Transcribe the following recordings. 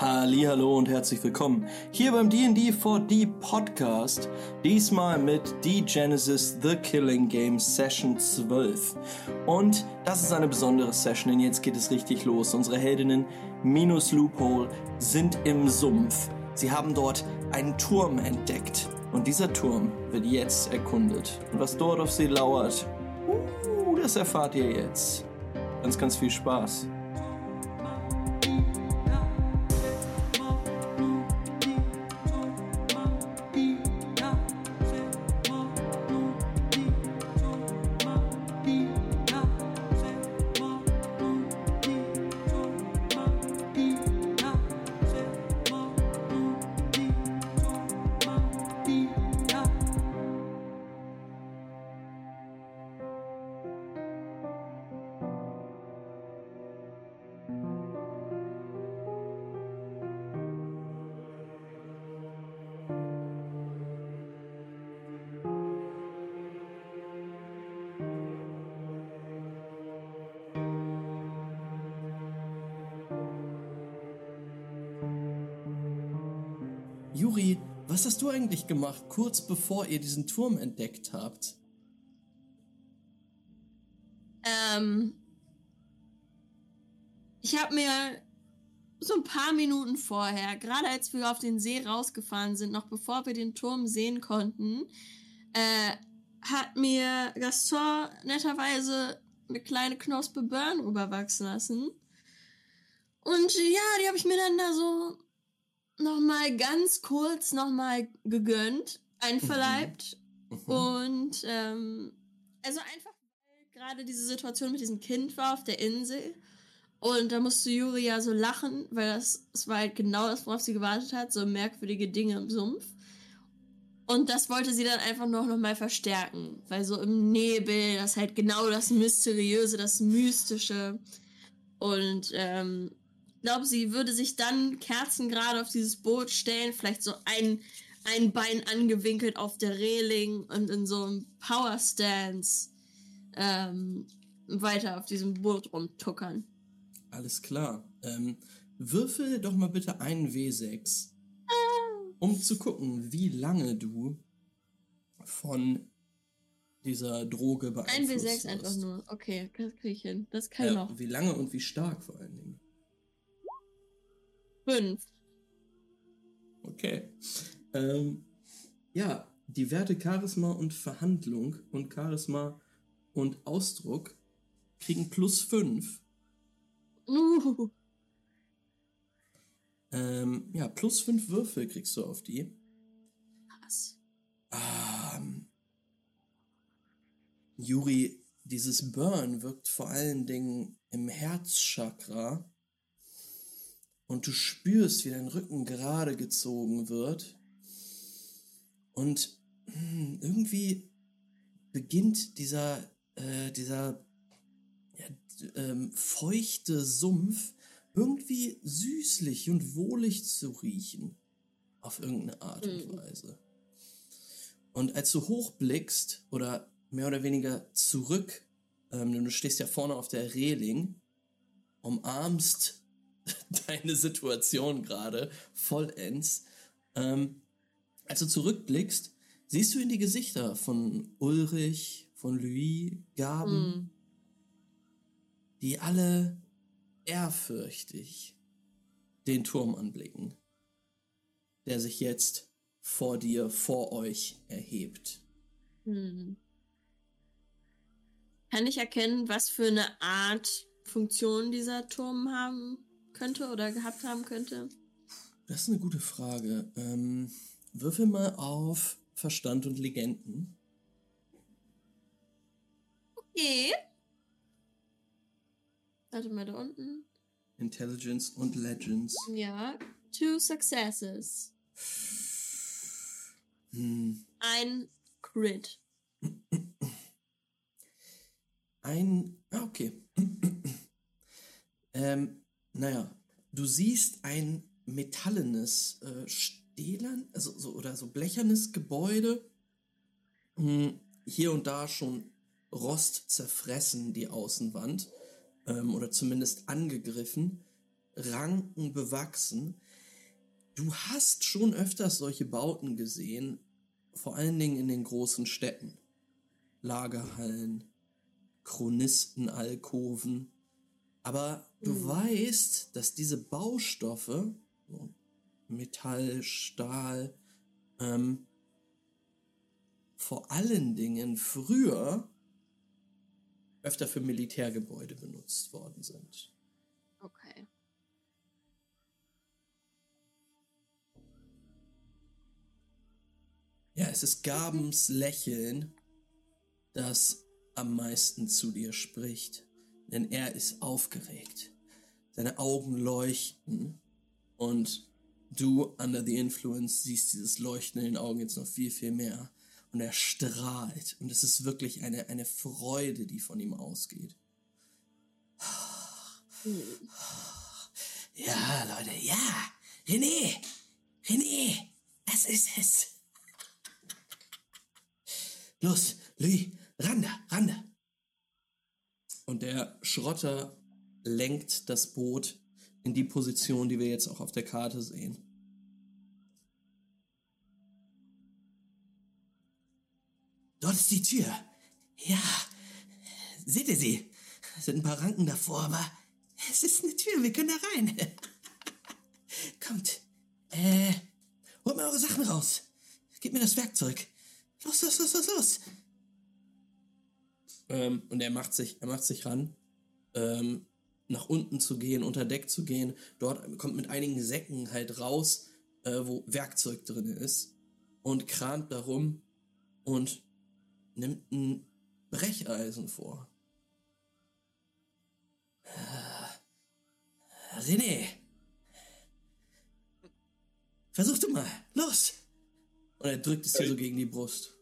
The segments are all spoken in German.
Hallo und herzlich willkommen hier beim D&D 4D Podcast, diesmal mit The Genesis The Killing Game Session 12. Und das ist eine besondere Session, denn jetzt geht es richtig los. Unsere Heldinnen minus Loophole sind im Sumpf. Sie haben dort einen Turm entdeckt und dieser Turm wird jetzt erkundet. Und was dort auf sie lauert, uh, das erfahrt ihr jetzt. Ganz, ganz viel Spaß. Eigentlich gemacht, kurz bevor ihr diesen Turm entdeckt habt? Ähm, ich habe mir so ein paar Minuten vorher, gerade als wir auf den See rausgefahren sind, noch bevor wir den Turm sehen konnten, äh, hat mir Gaston netterweise eine kleine Knospe Burn rüberwachsen lassen. Und ja, die habe ich mir dann da so noch mal ganz kurz noch mal gegönnt, einverleibt. Mhm. Und ähm, also einfach, weil gerade diese Situation mit diesem Kind war auf der Insel. Und da musste Juri ja so lachen, weil das, das war halt genau das, worauf sie gewartet hat, so merkwürdige Dinge im Sumpf. Und das wollte sie dann einfach noch, noch mal verstärken, weil so im Nebel, das halt genau das Mysteriöse, das Mystische. Und ähm, glaube, sie würde sich dann kerzengerade auf dieses Boot stellen, vielleicht so ein, ein Bein angewinkelt auf der Reling und in so einem Power Stance ähm, weiter auf diesem Boot rumtuckern. Alles klar. Ähm, würfel doch mal bitte einen W6, um zu gucken, wie lange du von dieser Droge Ein beeinflusst W6 einfach nur. Okay, das kriege ich hin. Das kann Ja, noch. wie lange und wie stark vor allen Dingen. Fünf. Okay. Ähm, ja, die Werte Charisma und Verhandlung und Charisma und Ausdruck kriegen plus 5. Uh, Ähm, ja, plus 5 Würfel kriegst du auf die. was? Ähm, Juri, dieses Burn wirkt vor allen Dingen im Herzchakra. Und du spürst, wie dein Rücken gerade gezogen wird. Und hm, irgendwie beginnt dieser, äh, dieser ja, ähm, feuchte Sumpf irgendwie süßlich und wohlig zu riechen. Auf irgendeine Art und Mhm. Weise. Und als du hochblickst oder mehr oder weniger zurück, ähm, denn du stehst ja vorne auf der Reling, umarmst deine Situation gerade vollends. Ähm, als du zurückblickst, siehst du in die Gesichter von Ulrich, von Louis, Gaben, Hm. die alle ehrfürchtig den Turm anblicken, der sich jetzt vor dir, vor euch erhebt. Hm. Kann ich erkennen, was für eine Art Funktion dieser Turm haben könnte oder gehabt haben könnte? Das ist eine gute Frage. Ähm, würfel mal auf Verstand und Legenden. Okay. Warte mal da unten. Intelligence und Legends. Ja. Two successes. Hm. Ein Crit. Ein. Ah, okay. ähm, naja, du siehst ein metallenes, äh, stählern, also so oder so blechernes Gebäude. Hm, hier und da schon Rost zerfressen, die Außenwand. ähm, oder zumindest angegriffen. Ranken bewachsen. Du hast schon öfters solche Bauten gesehen, vor allen Dingen in den großen Städten. Lagerhallen, Chronistenalkoven. Aber du Mhm. weißt, dass diese Baustoffe, so Metall, Stahl, ähm, vor allen Dingen früher öfter für Militärgebäude benutzt worden sind. Okay. Ja, es ist Gabens Lächeln, das am meisten zu dir spricht. Denn er ist aufgeregt. Seine Augen leuchten und du, under the influence, siehst dieses Leuchten in den Augen jetzt noch viel, viel mehr. Und er strahlt. Und es ist wirklich eine, eine Freude, die von ihm ausgeht. Ja, Leute, ja. René, René, das ist es. Los, Louis, ran da, ran da. Und der Schrotter lenkt das Boot in die Position, die wir jetzt auch auf der Karte sehen. Dort ist die Tür. Ja, seht ihr sie? Es sind ein paar Ranken davor, aber es ist eine Tür, wir können da rein. Kommt, äh, holt mir eure Sachen raus. Gebt mir das Werkzeug. Los, los, los, los, los. Ähm, und er macht sich, er macht sich ran, ähm, nach unten zu gehen, unter Deck zu gehen. Dort kommt mit einigen Säcken halt raus, äh, wo Werkzeug drin ist und kramt darum und nimmt ein Brecheisen vor. Äh, René, versuch du mal, los! Und er drückt es dir so gegen die Brust.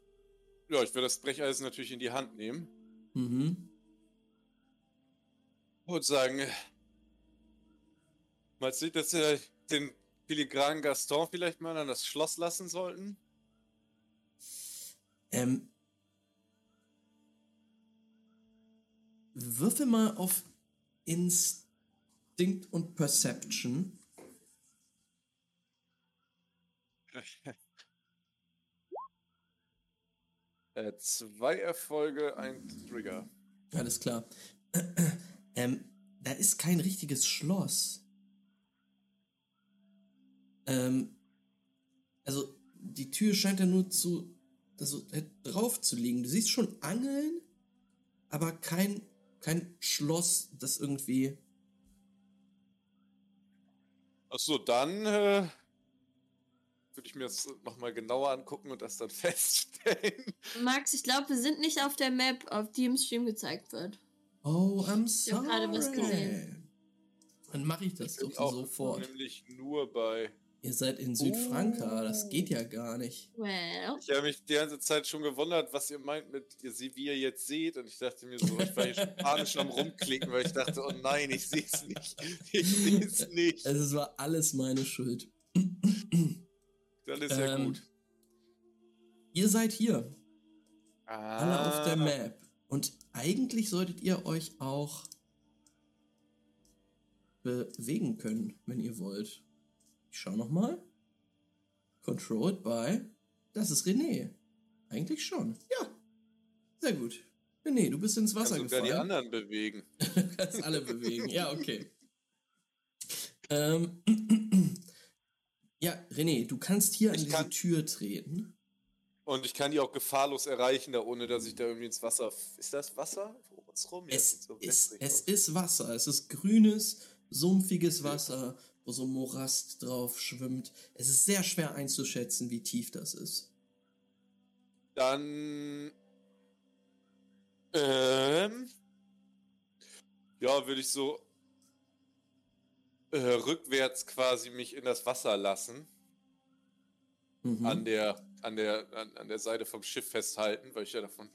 Ja, ich werde das Brecheisen natürlich in die Hand nehmen Mhm. und sagen, mal sieht, dass wir den filigranen Gaston vielleicht mal an das Schloss lassen sollten. Ähm, würfel mal auf Instinct und Perception. Äh, zwei Erfolge, ein Trigger. Alles klar. ähm, da ist kein richtiges Schloss. Ähm, also die Tür scheint ja nur zu, also äh, drauf zu liegen. Du siehst schon Angeln, aber kein, kein Schloss, das irgendwie. Achso, dann äh, würde ich mir das nochmal genauer angucken und das dann feststellen. Max, ich glaube, wir sind nicht auf der Map, auf die im Stream gezeigt wird. Oh, I'm Ich hab sorry. gerade was gesehen. Dann mache ich das Ich doch auch sofort. nämlich nur bei. Ihr seid in Südfranka, das geht ja gar nicht. Well. Ich habe mich die ganze Zeit schon gewundert, was ihr meint mit, wie ihr jetzt seht. Und ich dachte mir so, ich war hier schon panisch am rumklicken, weil ich dachte, oh nein, ich sehe es nicht. Ich sehe es nicht. Also es war alles meine Schuld. Dann ist ja Ähm, gut. Ihr seid hier, alle auf der Ah, Map. Und eigentlich solltet ihr euch auch bewegen können, wenn ihr wollt. Ich schau noch mal. Controlled by. Das ist René. Eigentlich schon. Ja. Sehr gut. René, du bist ins Kann Wasser sogar die gefallen. anderen bewegen. Du kannst alle bewegen. Ja, okay. Ähm, ja, René, du kannst hier Ich an diese kann- Tür treten. Und ich kann die auch gefahrlos erreichen, da ohne dass ich da irgendwie ins Wasser. Ist das Wasser? Um uns rum? Es so ist, es ist Wasser. Es ist grünes, sumpfiges Wasser, wo so Morast drauf schwimmt. Es ist sehr schwer einzuschätzen, wie tief das ist. Dann. Ähm. Ja, würde ich so. Äh, rückwärts quasi mich in das Wasser lassen. Mhm. An der, an der, an, an der Seite vom Schiff festhalten, weil ich ja davon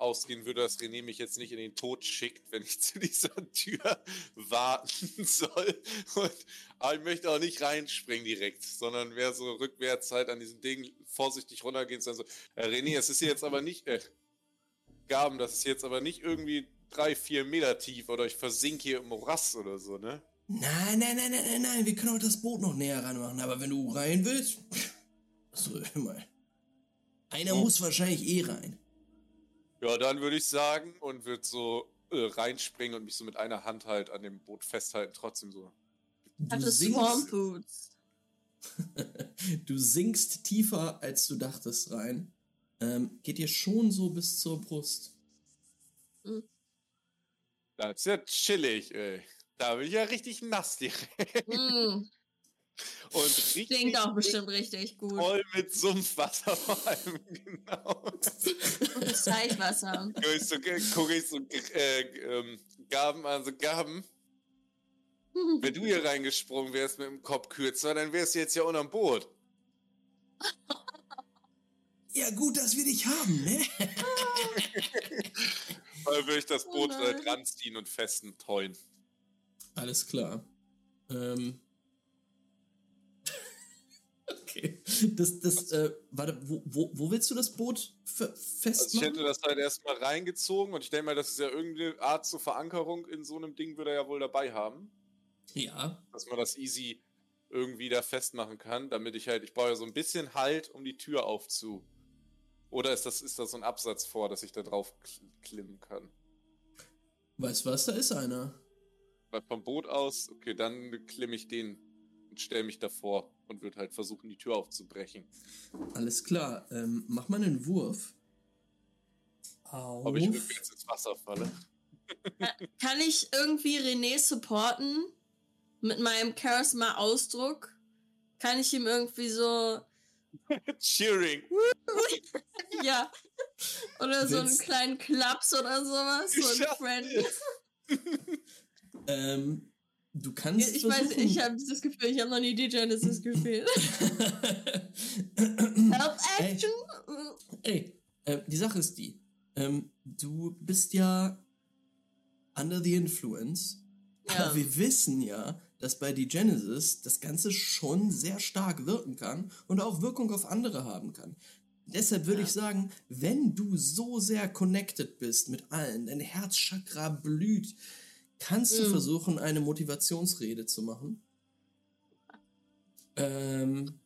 ausgehen würde, dass René mich jetzt nicht in den Tod schickt, wenn ich zu dieser Tür warten soll. Und, aber ich möchte auch nicht reinspringen direkt, sondern wäre so rückwärts halt an diesem Ding vorsichtig runtergehen dann so, äh, René, es ist jetzt aber nicht, äh, Gaben, das ist jetzt aber nicht irgendwie drei, vier Meter tief oder ich versinke hier im Morass oder so, ne? Nein, nein, nein, nein, nein, nein, wir können auch das Boot noch näher ranmachen, aber wenn du rein willst, so, mal. Einer Oh. muss wahrscheinlich eh rein. Ja, dann würde ich sagen und würde so äh, reinspringen und mich so mit einer Hand halt an dem Boot festhalten, trotzdem so. Du Hatte Swamp Boots. du sinkst tiefer, als du dachtest, rein. Ähm, geht dir schon so bis zur Brust. Das ist ja chillig, ey. Da bin ich ja richtig nass direkt. Mm, Und richtig klingt auch bestimmt richtig gut. voll mit Sumpfwasser vor allem, genau. Und das Teichwasser. Guck ich so, guck ich so äh, ähm, Gaben an, so Gaben. Wenn du hier reingesprungen wärst mit dem Kopf kürzer, dann wärst du jetzt ja unterm Boot. Ja, gut, dass wir dich haben, ne? Weil würde ich das Oh Boot äh, nein. dran ziehen und festen teuen. Alles klar. Ähm. okay. Das, das, äh, warte, wo, wo, wo willst du das Boot fe- Also ich festmachen? hätte das halt erstmal reingezogen und ich denke mal, das ist ja irgendeine Art zur Verankerung in so einem Ding, würde er ja wohl dabei haben. ja. Dass man das easy irgendwie da festmachen kann, damit ich halt, ich brauche ja so ein bisschen Halt, um die Tür aufzu. Oder ist das, ist das so ein Absatz vor, dass ich da drauf kl- klimmen kann? Weißt was, da ist einer. Weil vom Boot aus, okay, dann klimme ich den und stelle mich davor und würde halt versuchen, die Tür aufzubrechen. Alles klar. Ähm, mach mal einen Wurf. Auf. Ob ich rückwärts ins Wasser falle. Kann ich irgendwie René supporten? Mit meinem Charisma-Ausdruck? Kann ich ihm irgendwie so, Cheering! ja, oder so einen kleinen Klaps oder sowas? So ein Friend. Ähm, du kannst Ich weiß, versuchen. ich habe das Gefühl, ich habe noch nie die Genesis gespielt. Help Ey. Action! Ey, äh, die Sache ist die. Ähm, du bist ja under the influence. Ja. Aber wir wissen ja, dass bei die Genesis das Ganze schon sehr stark wirken kann und auch Wirkung auf andere haben kann. Deshalb würde Ja. ich sagen, wenn du so sehr connected bist mit allen, dein Herzchakra blüht, kannst du Mhm. versuchen, eine Motivationsrede zu machen. Ähm,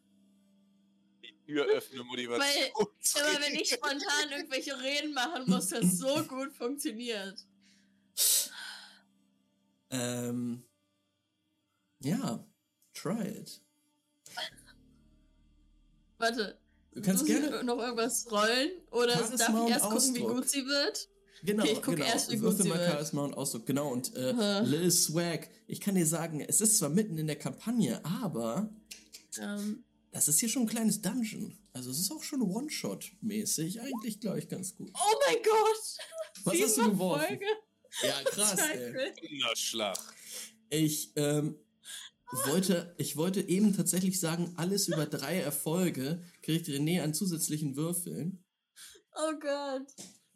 Die Tür öffne Motivation. Immer wenn ich spontan irgendwelche Reden machen muss, das so gut funktioniert. ähm, ja, try it. Warte. Du kannst gerne. noch irgendwas rollen? Oder Charisma darf ich erst gucken, wie Ausdruck. gut sie wird? Genau, Okay, ich guck genau. erst, wie gut Würfel sie mal. Charisma und Ausdruck. Genau, und äh. Lil Swag, ich kann dir sagen, es ist zwar mitten in der Kampagne, aber Ähm, das ist hier schon ein kleines Dungeon. Also es ist auch schon One-Shot-mäßig. Eigentlich, glaube ich, ganz gut. oh mein Gott! Was hast du geworfen? Folge. Ja, krass, ey. Ich ähm, wollte, ich wollte eben tatsächlich sagen, alles über drei Erfolge kriegt René an zusätzlichen Würfeln. Oh Gott.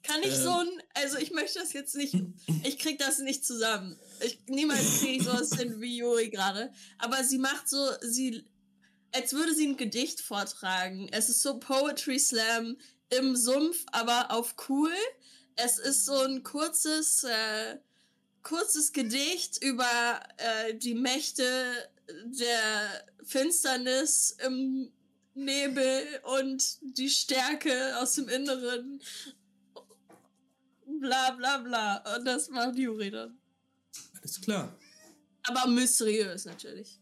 Kann ich Ähm. so ein, also ich möchte das jetzt nicht, ich krieg das nicht zusammen. Ich, niemals kriege ich sowas hin wie Yuri gerade. Aber sie macht so, sie, als würde sie ein Gedicht vortragen. Es ist so Poetry Slam im Sumpf, aber auf cool. Es ist so ein kurzes, äh, kurzes Gedicht über äh, die Mächte der Finsternis im Nebel und die Stärke aus dem Inneren. Bla bla bla. Und das macht Juri dann. Alles klar. Aber mysteriös natürlich.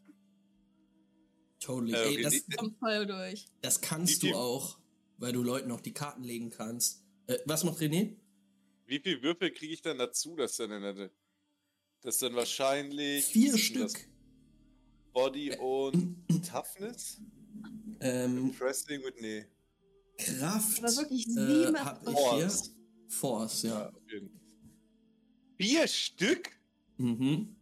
Totally. Äh, Ey, das, Kommt voll durch. das kannst du auch, weil du Leuten auch die Karten legen kannst. Äh, was macht René? Wie viel Würfel kriege ich dann dazu, dass dann in der, das dann wahrscheinlich Vier das? Stück. Body und Toughness? Ähm, Wrestling mit nee. Kraft Aber wirklich äh, sieben hab ich hier. Force, ja. Vier Stück? Mhm.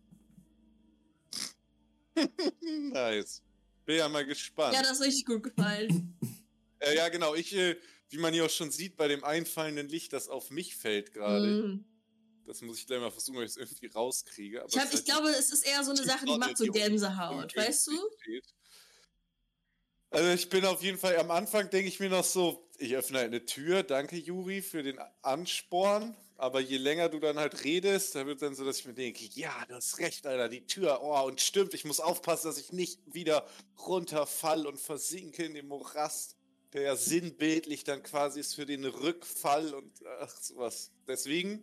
Nice. Bin ja mal gespannt. Ja, das ist richtig gut gefallen. Äh, ja, genau. Ich, äh, wie man hier auch schon sieht, bei dem einfallenden Licht, das auf mich fällt gerade. Mm. Das muss ich gleich mal versuchen, ob ich es irgendwie rauskriege. Aber Ich, hab, ich glaube, es ist eher so eine die Sache, die macht so Gänsehaut, weißt du? steht. Also ich bin auf jeden Fall, am Anfang denke ich mir noch so, ich öffne halt eine Tür, danke Juri für den Ansporn. aber je länger du dann halt redest, da wird dann so, dass ich mir denke, ja, du hast recht, Alter, die Tür, oh, und stimmt, ich muss aufpassen, dass ich nicht wieder runterfall und versinke in dem Morast, der ja sinnbildlich dann quasi ist für den Rückfall und ach, sowas. Deswegen,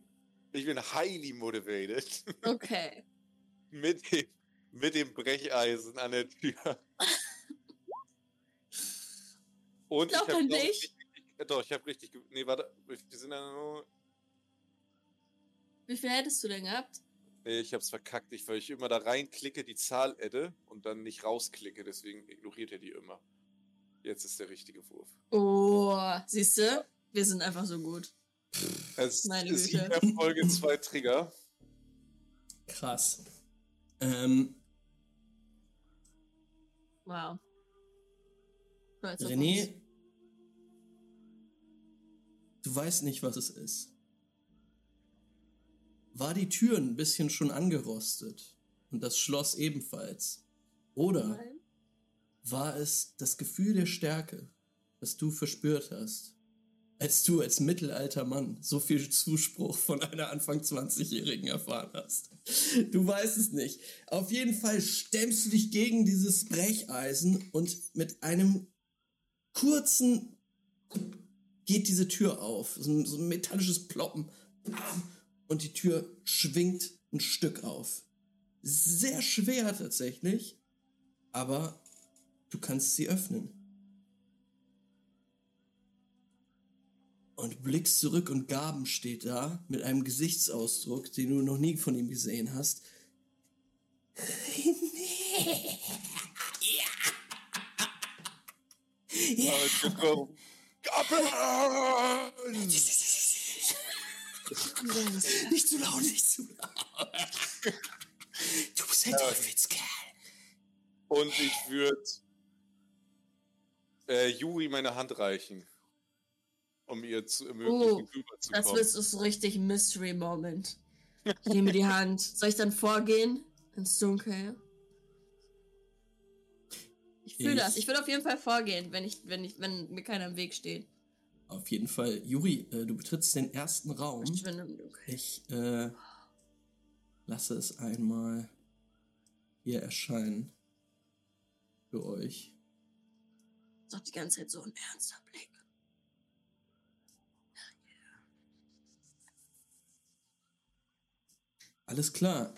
ich bin highly motivated. Okay. mit, dem, mit dem Brecheisen an der Tür. Und Doch, ich habe dann nicht. Doch, ich habe richtig. Nee, warte. Wir sind ja nur. Wie viel hättest du denn gehabt? Nee, ich hab's verkackt, ich, weil ich immer da reinklicke, die Zahl adde und dann nicht rausklicke, deswegen ignoriert er die immer. Jetzt ist der richtige Wurf. Oh, siehst du? Wir sind einfach so gut. Es Meine ist Güte. in der Folge zwei Trigger. Krass. Ähm, Wow. René. Du weißt nicht, was es ist. War die Tür ein bisschen schon angerostet und das Schloss ebenfalls? Oder Nein. war es das Gefühl der Stärke, das du verspürt hast, als du als mittelalter Mann so viel Zuspruch von einer Anfang 20-Jährigen erfahren hast? Du weißt es nicht. Auf jeden Fall stemmst du dich gegen dieses Brecheisen und mit einem kurzen geht diese Tür auf. So ein, so ein metallisches Ploppen. Und die Tür schwingt ein Stück auf. Sehr schwer tatsächlich, aber du kannst sie öffnen. Und blickst zurück und Gaben steht da mit einem Gesichtsausdruck, den du noch nie von ihm gesehen hast. Ja. Aber Nicht zu laut, nicht zu laut. Du bist ein Teufelskerl. Und ich würde äh, Juri meine Hand reichen, um ihr zu ermöglichen, Oh, Das rüberzukommen. wird so richtig Mystery Moment. Ich nehme die Hand. Soll ich dann vorgehen? Ins Dunkel. Ich fühle das. Ich würde auf jeden Fall vorgehen, wenn ich, wenn ich, wenn mir keiner im Weg steht. Auf jeden Fall, Juri, äh, du betrittst den ersten Raum. Ich äh, lasse es einmal hier erscheinen. Für euch. Ist doch die ganze Zeit so ein ernster Blick. Alles klar,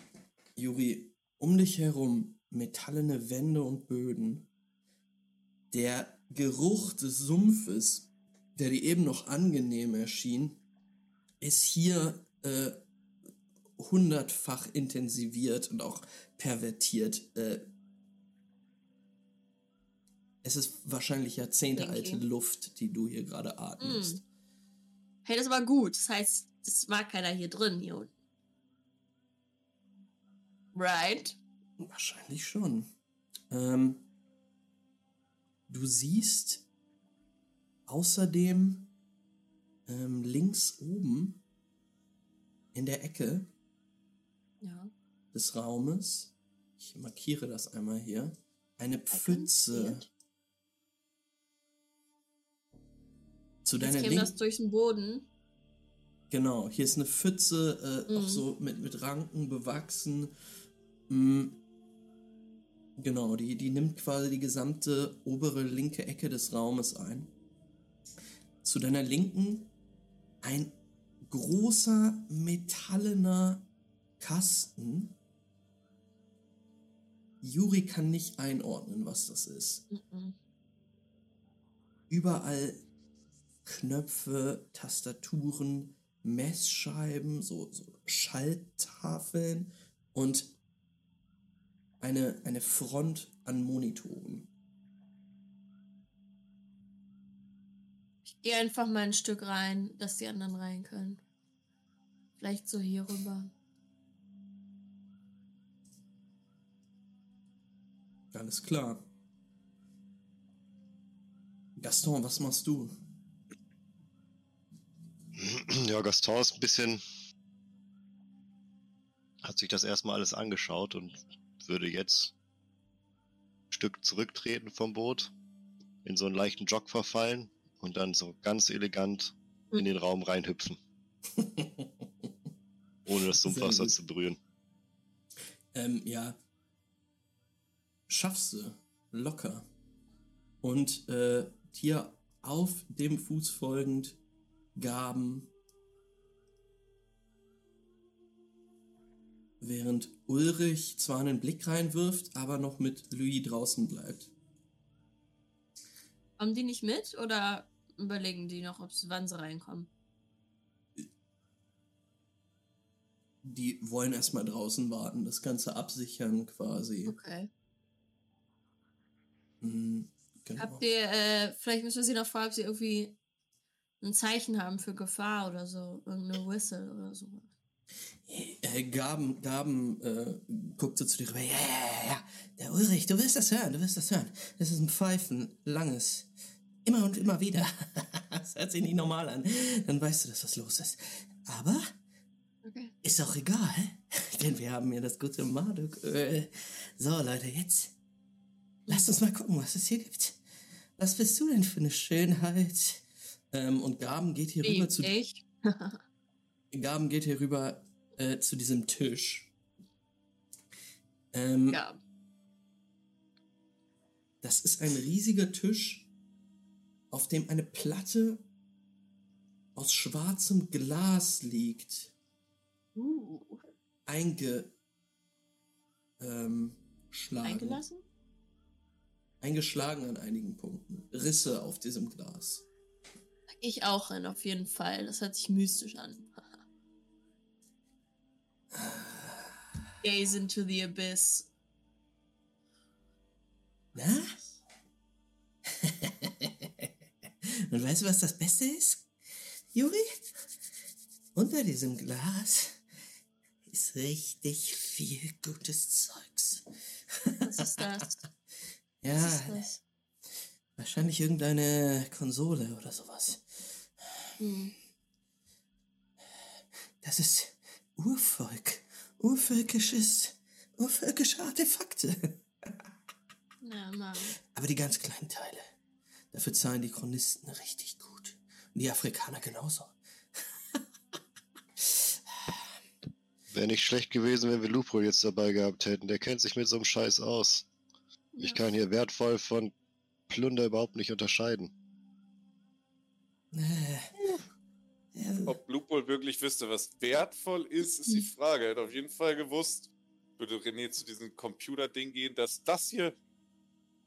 Juri. Um dich herum metallene Wände und Böden. Der Geruch des Sumpfes, der dir eben noch angenehm erschien, ist hier äh, hundertfach intensiviert und auch pervertiert. Äh, es ist wahrscheinlich Jahrzehnte alte Thinking. Luft, die du hier gerade atmest. Hey, das war gut. Das heißt, es war keiner hier drin, hier unten. Right? Wahrscheinlich schon. Ähm, du siehst außerdem ähm, links oben in der Ecke Ja. des Raumes, ich markiere das einmal hier, eine Pfütze. Zu deiner Linken. das durch den Boden. Genau, hier ist eine Pfütze, äh, auch Mhm. so mit, mit Ranken bewachsen. Mm, genau, die, die nimmt quasi die gesamte obere linke Ecke des Raumes ein. Zu deiner Linken ein großer metallener Kasten. Juri kann nicht einordnen, was das ist. Mhm. überall Knöpfe, Tastaturen, Messscheiben, so, so Schalttafeln und eine, eine Front an Monitoren. Ich gehe einfach mal ein Stück rein, dass die anderen rein können. Vielleicht so hier rüber. Alles klar. Gaston, was machst du? Ja, Gaston ist ein bisschen. hat sich das erstmal alles angeschaut und würde jetzt ein Stück zurücktreten vom Boot, in so einen leichten Jog verfallen und dann so ganz elegant in den Raum reinhüpfen. ohne das Sumpfwasser zu berühren. Ähm, ja. Schaffst du. Locker. Und äh, dir auf dem Fuß folgend Gaben. Während Ulrich zwar einen Blick reinwirft, aber noch mit Louis draußen bleibt. Kommen die nicht mit oder überlegen die noch, ob sie wann sie reinkommen? Die wollen erstmal draußen warten, das Ganze absichern quasi. Okay. Mhm, genau. Habt ihr, äh, vielleicht müssen wir sie noch fragen, ob sie irgendwie ein Zeichen haben für Gefahr oder so. Irgendeine Whistle oder so. Äh, Gaben, Gaben äh, guckt so zu dir rüber. Ja, ja, ja, ja. Der Ulrich, du wirst das hören, du wirst das hören. Das ist ein Pfeifen, langes. Immer und immer wieder. das hört sich nicht normal an. Dann weißt du, dass was los ist. Aber Okay. ist auch egal, denn wir haben ja das gute Marduk. Äh, so, Leute, jetzt lasst uns mal gucken, was es hier gibt. Was bist du denn für eine Schönheit? Ähm, und Gaben geht hier rüber zu Ich? Gaben geht hier rüber äh, zu diesem Tisch. Ähm, ja. Das ist ein riesiger Tisch, auf dem eine Platte aus schwarzem Glas liegt, Uh, einge, ähm, eingelassen? eingeschlagen an einigen Punkten, Risse auf diesem Glas. Ich auch rein, auf jeden Fall. Das hört sich mystisch an. Gaze into the abyss. Na? Und weißt du, was das Beste ist? Juri? Unter diesem Glas ist richtig viel gutes Zeugs. Was ist das? Ja, Was ist das? wahrscheinlich irgendeine Konsole oder sowas. Hm. Das ist Urvolk. Urvölkisches, urvölkische Artefakte. Ja, Mann. Aber die ganz kleinen Teile. Dafür zahlen die Chronisten richtig gut. Und die Afrikaner genauso. Wäre nicht schlecht gewesen, wenn wir Lupol jetzt dabei gehabt hätten. Der kennt sich mit so einem Scheiß aus. Ich Ja. kann hier wertvoll von Plunder überhaupt nicht unterscheiden. Äh, Ob Lupol wirklich wüsste, was wertvoll ist, ist die Frage. Er hätte auf jeden Fall gewusst, würde René zu diesem Computer-Ding gehen, dass das hier,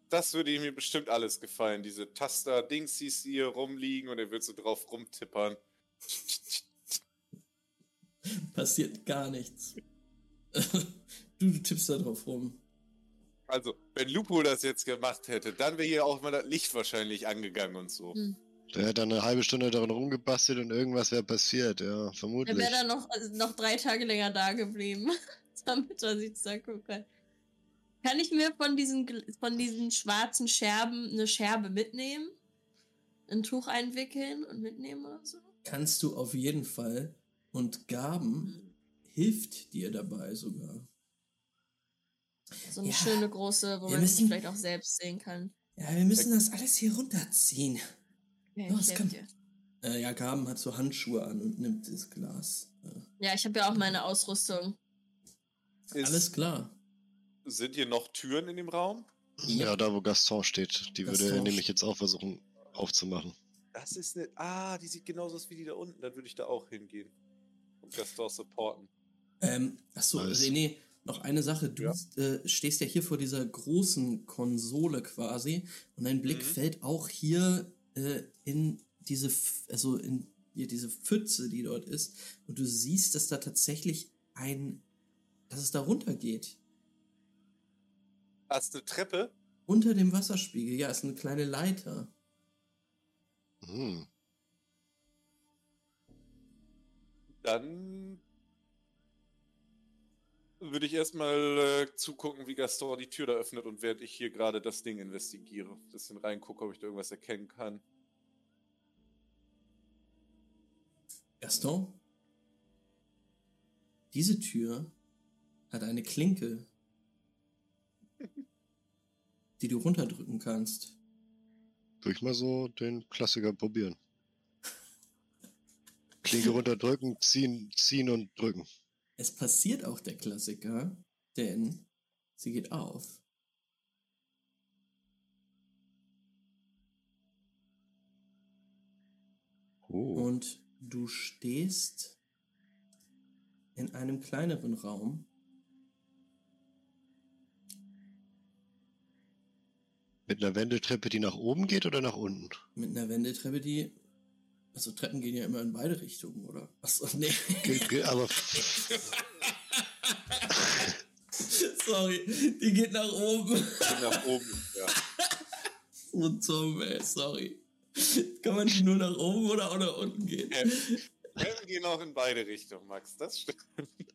das würde ihm bestimmt alles gefallen. Diese Taster-Dingsies, die hier rumliegen und er wird so drauf rumtippern. passiert gar nichts. du, du tippst da drauf rum. Also, wenn Lupo das jetzt gemacht hätte, dann wäre hier auch mal das Licht wahrscheinlich angegangen und so. Hm. Der hat dann eine halbe Stunde daran rumgebastelt und irgendwas wäre passiert, ja, Er vermutlich. wäre dann noch, also noch drei Tage länger da geblieben, damit er sich das angucken kann. Kann ich mir von diesen, von diesen schwarzen Scherben eine Scherbe mitnehmen? Ein Tuch einwickeln und mitnehmen oder so? Kannst du auf jeden Fall. Und Gaben hilft dir dabei sogar. So eine Ja. schöne große, wo Wir man sich müssen- vielleicht auch selbst sehen kann. Ja, wir müssen das alles hier runterziehen. Okay, Los, komm. Äh, ja, Gaben hat so Handschuhe an und nimmt das Glas. Äh, Ja, ich habe ja auch meine Ausrüstung. Ist, alles klar. Sind hier noch Türen in dem Raum? Ja, da wo Gaston steht. Die würde er Gaston nämlich jetzt auch versuchen aufzumachen. Das ist eine. Ah, die sieht genauso aus wie die da unten. Dann würde ich da auch hingehen. Und Gaston supporten. Ähm, achso, Nice. René, noch eine Sache. Du Ja. äh, stehst ja hier vor dieser großen Konsole quasi und dein Blick Mhm. fällt auch hier äh, in diese, also in hier diese Pfütze, die dort ist. Und du siehst, dass da tatsächlich ein, dass es da runtergeht. Hast eine Treppe? Unter dem Wasserspiegel, ja, ist eine kleine Leiter. Hm. Dann würde ich erstmal äh, zugucken, wie Gaston die Tür da öffnet und während ich hier gerade das Ding investigiere. Ein bisschen reingucke, ob ich da irgendwas erkennen kann. Gaston? Diese Tür hat eine Klinke, die du runterdrücken kannst. Durch mal so den Klassiker probieren. Klinke runterdrücken, ziehen, ziehen und drücken. Es passiert auch der Klassiker, denn sie geht auf. Oh. Und du stehst in einem kleineren Raum. Mit einer Wendeltreppe, die nach oben geht oder nach unten? Mit einer Wendeltreppe, die. Also Treppen gehen ja immer in beide Richtungen, oder? Achso, nee. Aber sorry, die geht nach oben. Ging nach oben. Ja. So dumm, ey, sorry. Kann man die nur nach oben oder auch nach unten gehen? Äh, Treppen gehen auch in beide Richtungen, Max. Das stimmt.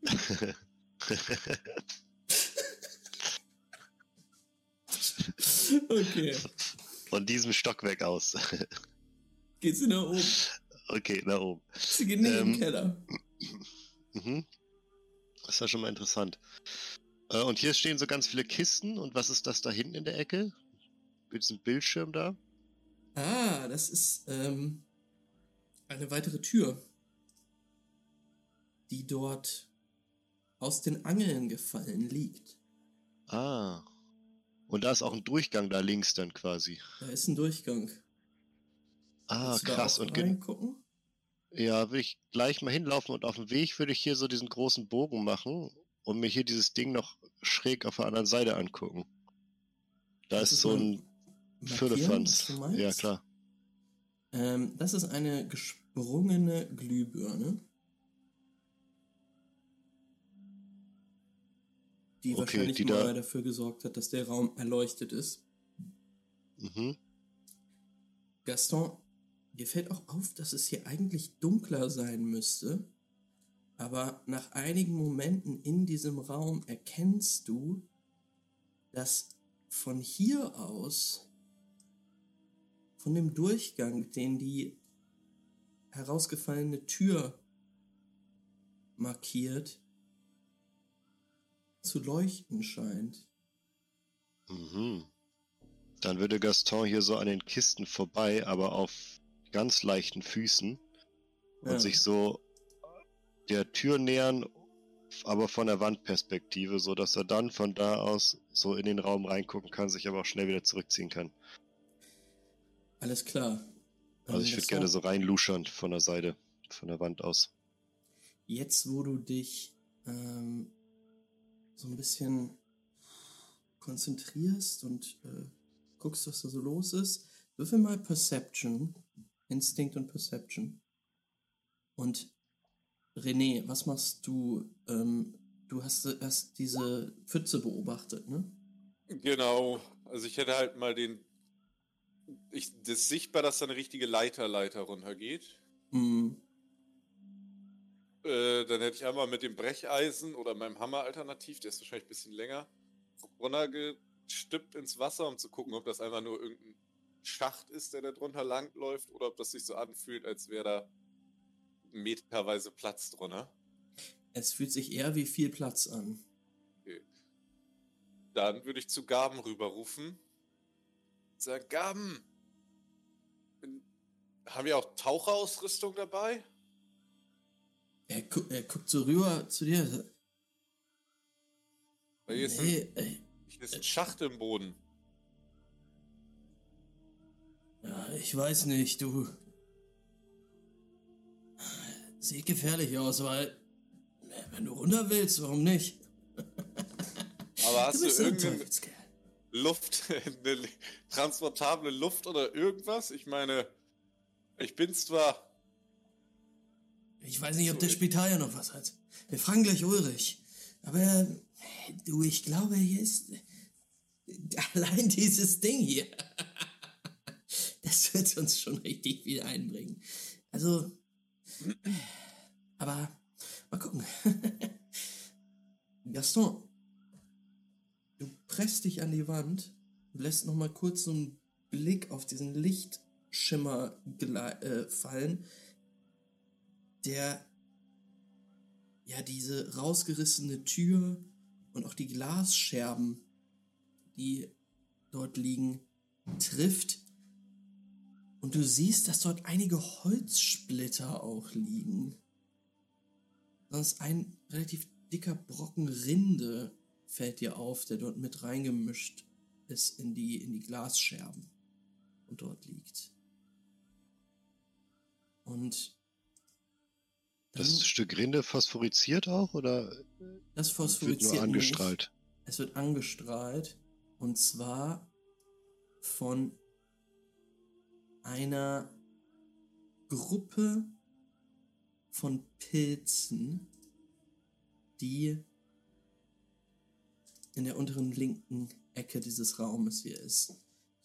Okay. von diesem Stockwerk aus. Geht sie nach oben? okay, nach oben. Sie geht nicht in Ähm, den Keller. Mhm. Das ist ja schon mal interessant. Äh, und hier stehen so ganz viele Kisten. Und was ist das da hinten in der Ecke? Mit diesem Bildschirm da? Ah, das ist ähm, eine weitere Tür, die dort aus den Angeln gefallen liegt. Ah. Und da ist auch ein Durchgang da links dann quasi. Da ist ein Durchgang. Ah, krass. Und reingucken? ja, will ich gleich mal hinlaufen und auf dem Weg würde ich hier so diesen großen Bogen machen und mir hier dieses Ding noch schräg auf der anderen Seite angucken. Da Das ist ist so ein Firlefanz. meinst? Ja, klar. Ähm, das ist eine gesprungene Glühbirne. Die Okay, wahrscheinlich die mal da- dafür gesorgt hat, dass der Raum erleuchtet ist. Mhm. Gaston, dir fällt auch auf, dass es hier eigentlich dunkler sein müsste. Aber nach einigen Momenten in diesem Raum erkennst du, dass von hier aus, von dem Durchgang, den die herausgefallene Tür markiert, zu leuchten scheint. Mhm. Dann würde Gaston hier so an den Kisten vorbei, aber auf ganz leichten Füßen und Ja. sich so der Tür nähern, aber von der Wandperspektive, so dass er dann von da aus so in den Raum reingucken kann, sich aber auch schnell wieder zurückziehen kann. Alles klar. Also ich würde gerne so reinluschern von der Seite, von der Wand aus. Jetzt, wo du dich ähm, so ein bisschen konzentrierst und äh, guckst, was da so los ist, würfel mal Perception, Instinct und Perception. Und René, was machst du? Ähm, du hast, hast diese Pfütze beobachtet, ne? Genau. Also ich hätte halt mal den. Ich, das ist sichtbar, dass da eine richtige Leiterleiter runtergeht. Mm, Äh, dann hätte ich einmal mit dem Brecheisen oder meinem Hammer alternativ, der ist wahrscheinlich ein bisschen länger, runtergestippt ins Wasser, um zu gucken, ob das einfach nur irgendein Schacht ist, der da drunter langläuft, oder ob das sich so anfühlt, als wäre da meterweise Platz drunter. es fühlt sich eher wie viel Platz an. Dann würde ich zu Gaben rüberrufen. Sagen, Gaben! Haben wir auch Taucherausrüstung dabei? Er, gu er guckt so rüber zu dir. Hier ist, ein, Nee, ey, hier ist ein Schacht im Boden. Ja, ich weiß nicht, du. Sieht gefährlich aus, weil. Wenn du runter willst, warum nicht? Aber hast du, bist so ein irgendeine Teufelskerl. Luft, eine transportable Luft oder irgendwas? Ich meine, ich bin zwar. Ich weiß nicht, ob der Spitalier noch was hat. Wir fragen gleich Ulrich. Aber du, ich glaube, hier ist allein dieses Ding hier. Das wird uns schon richtig viel einbringen. Also, aber mal gucken. Gaston, du presst dich an die Wand und lässt noch mal kurz so einen Blick auf diesen Lichtschimmer äh, fallen, der ja diese rausgerissene Tür und auch die Glasscherben, die dort liegen, trifft. Und du siehst, dass dort einige Holzsplitter auch liegen. Sonst ein relativ dicker Brocken Rinde fällt dir auf, der dort mit reingemischt ist in die, in die Glasscherben und dort liegt. Und Das Stück Rinde phosphoriziert auch oder das wird phosphoriziert nur angestrahlt? Nicht. Es wird angestrahlt und zwar von einer Gruppe von Pilzen, die in der unteren linken Ecke dieses Raumes hier ist.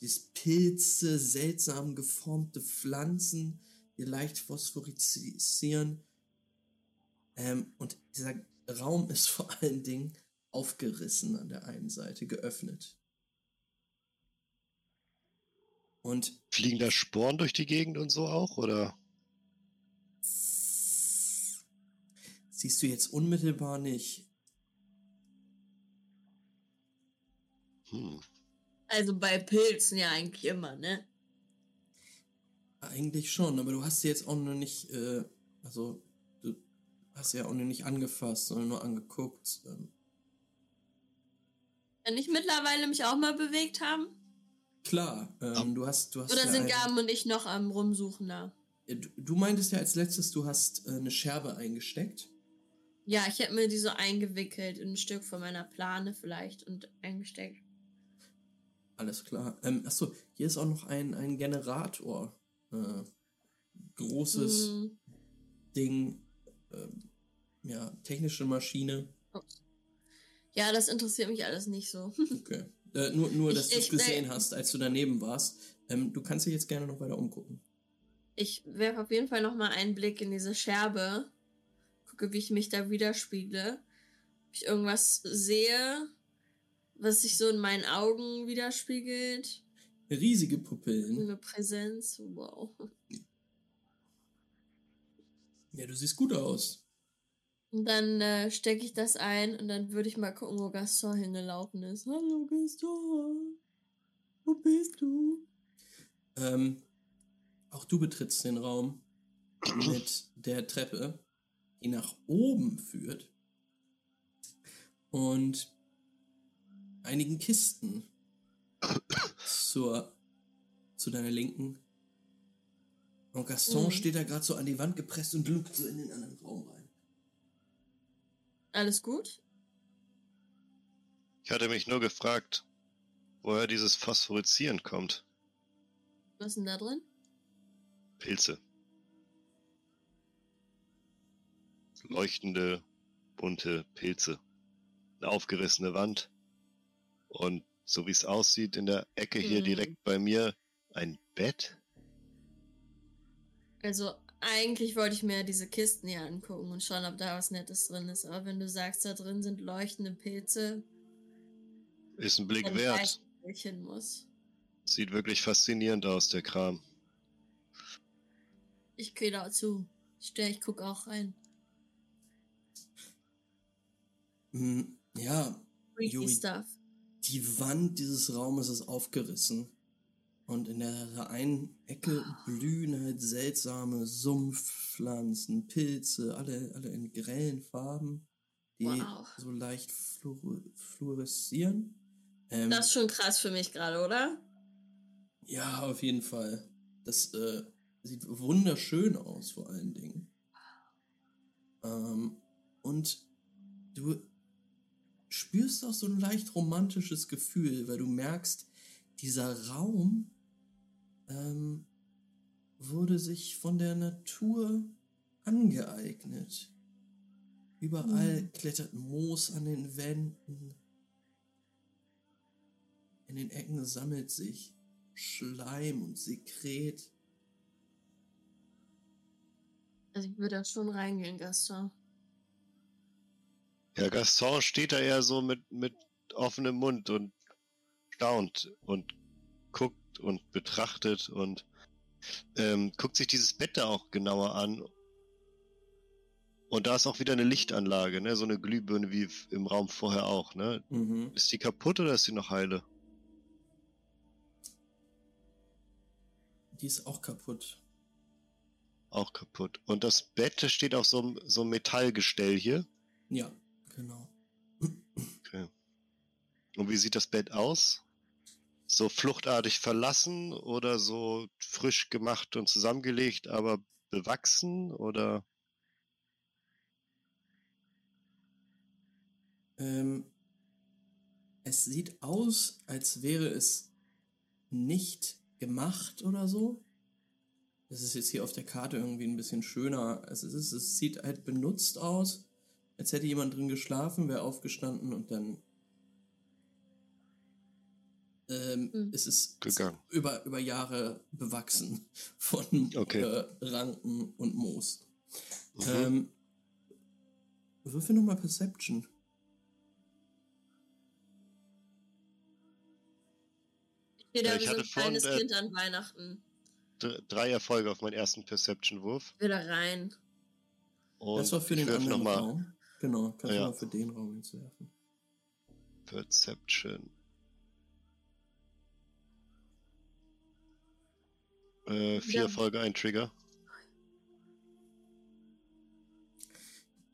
Dies Pilze, seltsam geformte Pflanzen, die leicht phosphorisieren. Ähm, und dieser Raum ist vor allen Dingen aufgerissen an der einen Seite, geöffnet. Und Fliegen da Sporen durch die Gegend und so auch oder? siehst du jetzt unmittelbar nicht. Hm. Also bei Pilzen ja eigentlich immer, ne? Eigentlich schon, aber du hast sie jetzt auch noch nicht, äh, also du hast sie ja auch noch nicht angefasst, sondern nur angeguckt. Ähm, Kann ich mittlerweile mich auch mal bewegt haben? Klar, ähm, du hast, du hast Oder ja sind Gaben und ich noch am Rumsuchen da? Äh, Du, du meintest ja als letztes, du hast äh, eine Scherbe eingesteckt. Ja, ich hätte mir die so eingewickelt in ein Stück von meiner Plane vielleicht und eingesteckt. Alles klar. Ähm, achso, hier ist auch noch ein, ein Generator. Äh, großes Hm, Ding. ähm, ja, technische Maschine. Ja, das interessiert mich alles nicht so. Okay. Äh, nur, nur, dass du es ich- gesehen nee. hast, als du daneben warst. Ähm, du kannst dich jetzt gerne noch weiter umgucken. Ich werfe auf jeden Fall noch mal einen Blick in diese Scherbe. Gucke, wie ich mich da widerspiegle. Ob ich irgendwas sehe, was sich so in meinen Augen widerspiegelt. Riesige Pupillen. Eine Präsenz. Wow. Ja, du siehst gut aus. Und dann äh, stecke ich das ein und dann würde ich mal gucken, wo Gaston hingelaufen ist. Hallo Gaston. Wo bist du? Ähm, auch du betrittst den Raum mit der Treppe, die nach oben führt. Und einigen Kisten zur, zu deiner Linken. Und Gaston Mhm. steht da gerade so an die Wand gepresst und lugt so in den anderen Raum rein. Alles gut? Ich hatte mich nur gefragt, woher dieses Phosphorizieren kommt. Was ist denn da drin? Pilze. Leuchtende, bunte Pilze. Eine aufgerissene Wand. Und so wie es aussieht, in der Ecke hier Mhm. direkt bei mir ein Bett. Also, eigentlich wollte ich mir diese Kisten hier angucken und schauen, ob da was Nettes drin ist. Aber wenn du sagst, da drin sind leuchtende Pilze, Ist ein Blick wert. weiß ich, wo ich hin muss. Sieht wirklich faszinierend aus, der Kram. Ich gehe dazu. Ich stell, ich guck auch rein. Hm, ja, Freaky Juri. Stuff. die Wand dieses Raumes ist aufgerissen. Und in der einen Ecke blühen halt seltsame Sumpfpflanzen, Pilze, alle, alle in grellen Farben, die Wow. so leicht fluor fluoreszieren. Ähm, Das ist schon krass für mich gerade, oder? ja, auf jeden Fall. Das äh, sieht wunderschön aus, vor allen Dingen. Ähm, und du spürst auch so ein leicht romantisches Gefühl, weil du merkst, dieser Raum ähm, wurde sich von der Natur angeeignet. Überall Hm. klettert Moos an den Wänden. In den Ecken sammelt sich Schleim und Sekret. Also ich würde da schon reingehen, Gaston. Ja, Gaston steht da eher so mit, mit offenem Mund und staunt und guckt und betrachtet und ähm, guckt sich dieses Bett da auch genauer an. Und da ist auch wieder eine Lichtanlage, ne? So eine Glühbirne wie im Raum vorher auch, ne? Mhm. Ist die kaputt oder ist die noch heile? Die ist auch kaputt. Auch kaputt. Und das Bett steht auf so einem so einem Metallgestell hier. Ja, Genau. Okay. Und wie sieht das Bett aus? So fluchtartig verlassen oder so frisch gemacht und zusammengelegt, aber bewachsen oder? Ähm, es sieht aus, als wäre es nicht gemacht oder so. Das ist jetzt hier auf der Karte irgendwie ein bisschen schöner. Es, ist, es sieht halt benutzt aus, als hätte jemand drin geschlafen, wäre aufgestanden und dann ähm, Hm. ist es Gegangen. über, über Jahre bewachsen von Okay. äh, Ranken und Moos. Mhm. Ähm, würfel nochmal Perception. Ja, da ich hatte ein kleines äh, Kind an Weihnachten. Drei Erfolge auf meinen ersten Perception-Wurf. Wieder rein. Und das war für den anderen Raum. Genau, kannst Ja. du mal für den Raum jetzt werfen. Perception. Äh, vier Ja. Erfolge, ein Trigger.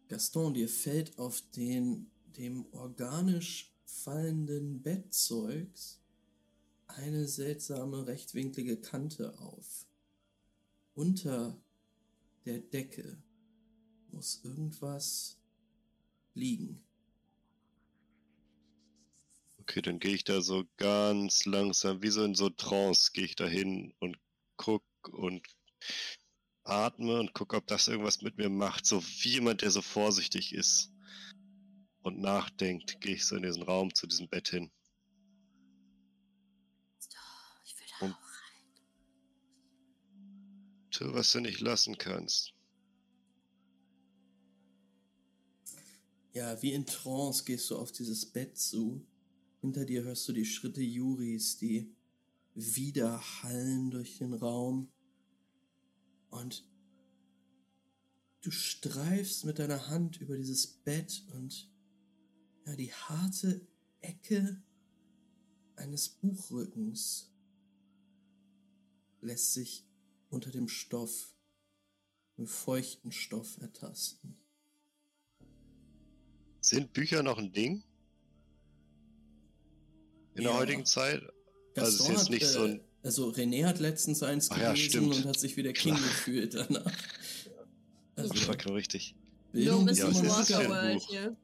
Gaston, dir fällt auf den dem organisch fallenden Bettzeugs eine seltsame rechtwinklige Kante auf. Unter der Decke muss irgendwas liegen. Okay, dann gehe ich da so ganz langsam, wie so in so Trance, gehe ich da hin und guck und atme und guck, ob das irgendwas mit mir macht. So wie jemand, der so vorsichtig ist und nachdenkt, gehe ich so in diesen Raum zu diesem Bett hin. Ich will da Und- auch rein. Tu, was du nicht lassen kannst. Ja, wie in Trance gehst du auf dieses Bett zu. Hinter dir hörst du die Schritte Juris, die widerhallen durch den Raum. Und du streifst mit deiner Hand über dieses Bett und ja, die harte Ecke eines Buchrückens lässt sich unter dem Stoff, dem feuchten Stoff ertasten. Sind Bücher noch ein Ding? In Ja. der heutigen Zeit? Also ist Gaston jetzt hat, nicht so äh, ein. Also René hat letztens eins Ach ja, gelesen stimmt. und hat sich wieder King Klar. gefühlt danach. Also, Das war genau richtig. Bisschen Ja, ist was immer ist das für ein Buch? hier.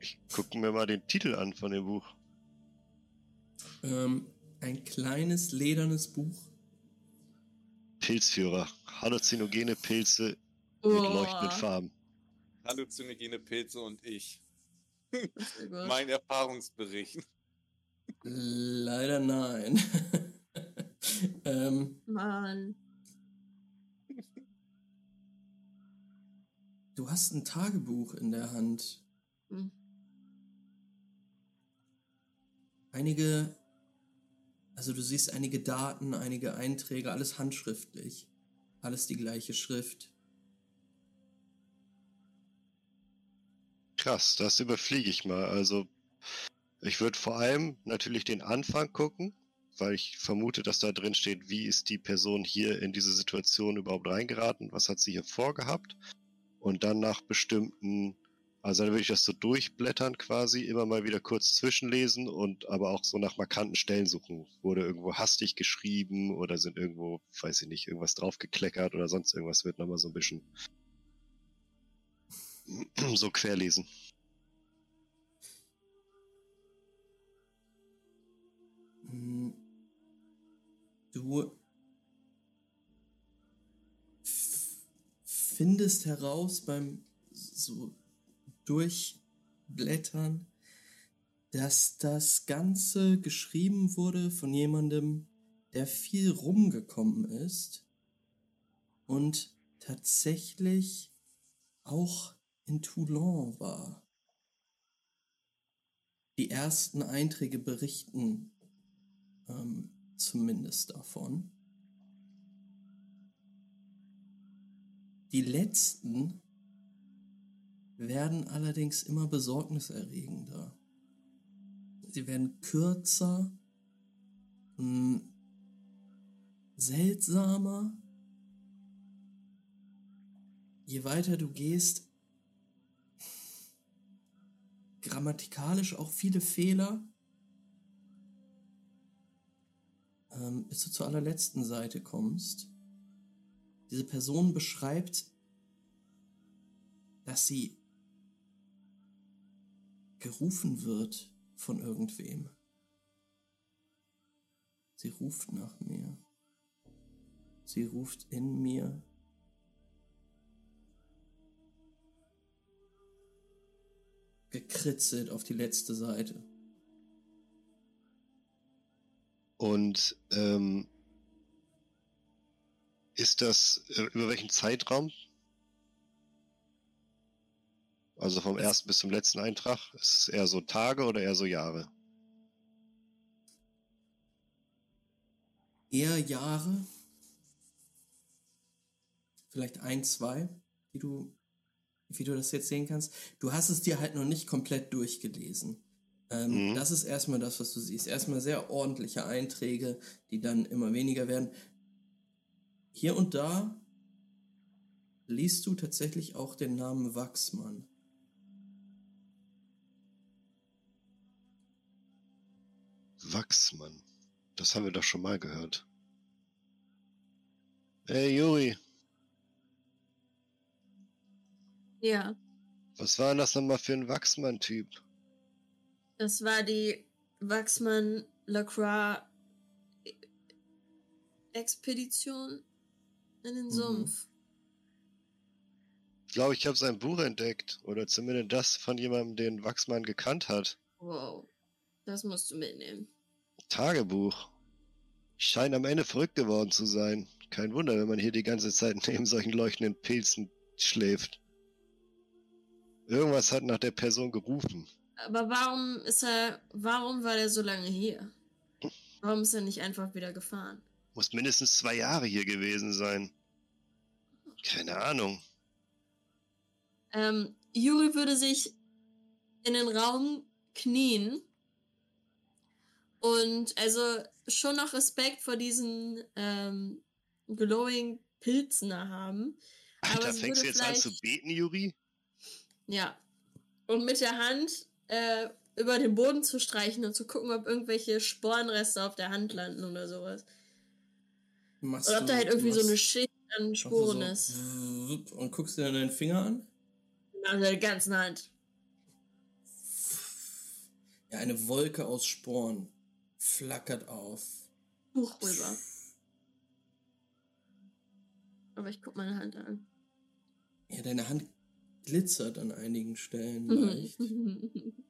Ich gucke mir mal den Titel an von dem Buch. Ähm, ein kleines ledernes Buch. Pilzführer. Halluzinogene Pilze Oh, mit leuchtenden Farben. Halluzinogene Pilze und ich. Mein Erfahrungsbericht. Leider nein. ähm, Mann. du hast ein Tagebuch in der Hand. Hm. Einige, also du siehst einige Daten, einige Einträge, alles handschriftlich. Alles die gleiche Schrift. Krass, das überfliege ich mal. Also, ich würde vor allem natürlich den Anfang gucken, weil ich vermute, dass da drin steht, wie ist die Person hier in diese Situation überhaupt reingeraten, was hat sie hier vorgehabt. Und dann nach bestimmten, also dann würde ich das so durchblättern quasi, immer mal wieder kurz zwischenlesen und aber auch so nach markanten Stellen suchen. Wurde irgendwo hastig geschrieben oder sind irgendwo, weiß ich nicht, irgendwas draufgekleckert oder sonst irgendwas wird nochmal so ein bisschen so querlesen. Du findest heraus beim so Durchblättern, dass das Ganze geschrieben wurde von jemandem, der viel rumgekommen ist und tatsächlich auch in Toulon war. Die ersten Einträge berichten ähm, zumindest davon. Die letzten werden allerdings immer besorgniserregender. Sie werden kürzer, mh, seltsamer. Je weiter du gehst, grammatikalisch auch viele Fehler. Ähm, bis du zur allerletzten Seite kommst. Diese Person beschreibt, dass sie gerufen wird von irgendwem. Sie ruft nach mir. Sie ruft in mir. Gekritzelt auf die letzte Seite. Und ähm, ist das äh, über welchen Zeitraum? Also vom ersten bis zum letzten Eintrag? Ist es eher so Tage oder eher so Jahre? Eher Jahre. Vielleicht ein, zwei, wie du, wie du das jetzt sehen kannst. Du hast es dir halt noch nicht komplett durchgelesen. Ähm, Mhm. Das ist erstmal das, was du siehst. Erstmal sehr ordentliche Einträge, die dann immer weniger werden. Hier und da liest du tatsächlich auch den Namen Wachsmann. Wachsmann. Das haben wir doch schon mal gehört. Hey Juri, Ja, was war denn das nochmal für ein Wachsmann-Typ? Das war die Wachsmann Lacroix Expedition in den Mhm. Sumpf. Ich glaube, ich habe sein Buch entdeckt. Oder zumindest das von jemandem, den Wachsmann gekannt hat. Wow, das musst du mitnehmen. Tagebuch. Ich scheine am Ende verrückt geworden zu sein. Kein Wunder, wenn man hier die ganze Zeit neben solchen leuchtenden Pilzen schläft. Irgendwas hat nach der Person gerufen. Aber warum ist er, warum war er so lange hier? Warum ist er nicht einfach wieder gefahren? Muss mindestens zwei Jahre hier gewesen sein. Keine Ahnung. Ähm, Juri würde sich in den Raum knien und also schon noch Respekt vor diesen ähm, glowing Pilzen da haben. Alter, Aber fängst du jetzt an zu beten, Juri? Ja. Und mit der Hand äh, über den Boden zu streichen und zu gucken, ob irgendwelche Sporenreste auf der Hand landen oder sowas. Machst Oder ob da halt irgendwie so eine Schicht an Sporen so ist. Und guckst dir dann deinen Finger an. Also der ganzen Hand. Ja, eine Wolke aus Sporen flackert auf. Buch rüber. Aber ich guck meine Hand an. Ja, deine Hand glitzert an einigen Stellen Mhm. leicht.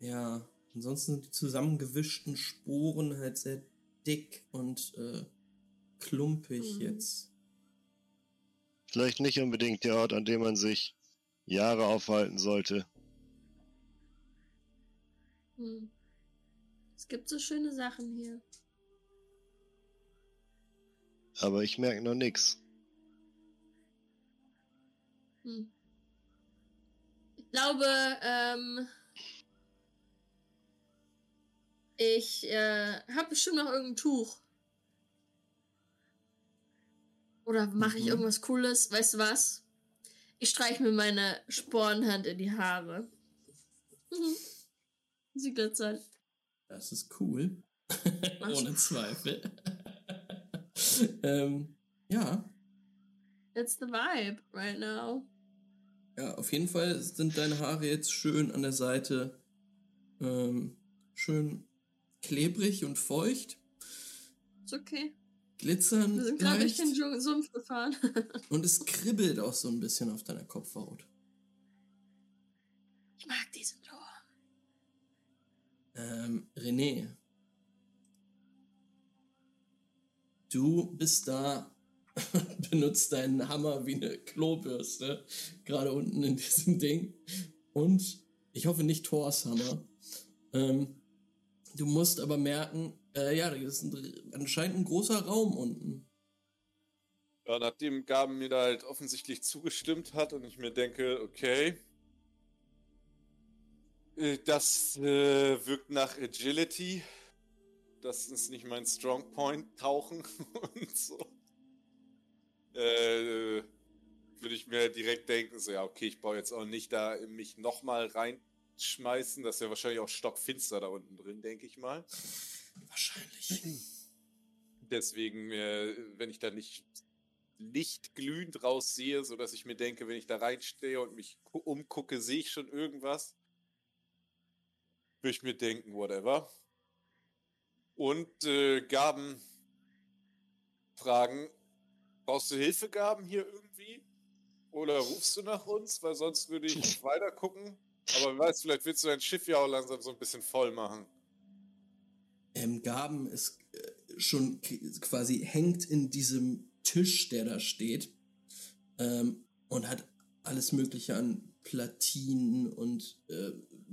Ja, ansonsten sind die zusammengewischten Sporen halt sehr dick und äh, klumpig Mhm. jetzt. Vielleicht nicht unbedingt der Ort, an dem man sich Jahre aufhalten sollte. Hm. es gibt so schöne Sachen hier. Aber ich merke noch nix. Hm. Ich glaube, ähm, ich äh, habe bestimmt noch irgendein Tuch. Oder mache ich Mhm. irgendwas Cooles? Weißt du was? Ich streiche mir meine Sporenhand in die Haare. Sie glitzert. Das ist cool. Ohne Zweifel. ähm, ja. It's the vibe right now. Ja, auf jeden Fall sind deine Haare jetzt schön an der Seite ähm, schön klebrig und feucht, Ist okay. glitzern Wir sind gerade durch den Sumpf gefahren. und es kribbelt auch so ein bisschen auf deiner Kopfhaut. ich mag diesen Tor. Ähm, René, du bist da benutzt deinen Hammer wie eine Klobürste, gerade unten in diesem Ding. Und ich hoffe nicht Thors Hammer. Ähm, du musst aber merken, äh, ja, da ist ein, anscheinend ein großer Raum unten. Ja, nachdem Gaben mir da halt offensichtlich zugestimmt hat und ich mir denke, okay, äh, das äh, wirkt nach Agility. Das ist nicht mein Strong Point, Tauchen und so. Äh, würde ich mir direkt denken, so ja, okay, ich baue jetzt auch nicht da mich nochmal reinschmeißen. Das ist ja wahrscheinlich auch stockfinster da unten drin, denke ich mal. Wahrscheinlich. Deswegen, äh, wenn ich da nicht lichtglühend raussehe, so dass ich mir denke, wenn ich da reinstehe und mich gu- umgucke, sehe ich schon irgendwas. Würde ich mir denken, whatever. Und äh, Gaben fragen, brauchst du Hilfe, Gaben, hier irgendwie? Oder rufst du nach uns? Weil sonst würde ich weiter gucken. Aber wer weiß, vielleicht willst du dein Schiff ja auch langsam so ein bisschen voll machen. Ähm, Gaben ist äh, schon quasi hängt in diesem Tisch, der da steht, ähm, und hat alles Mögliche an Platinen und äh,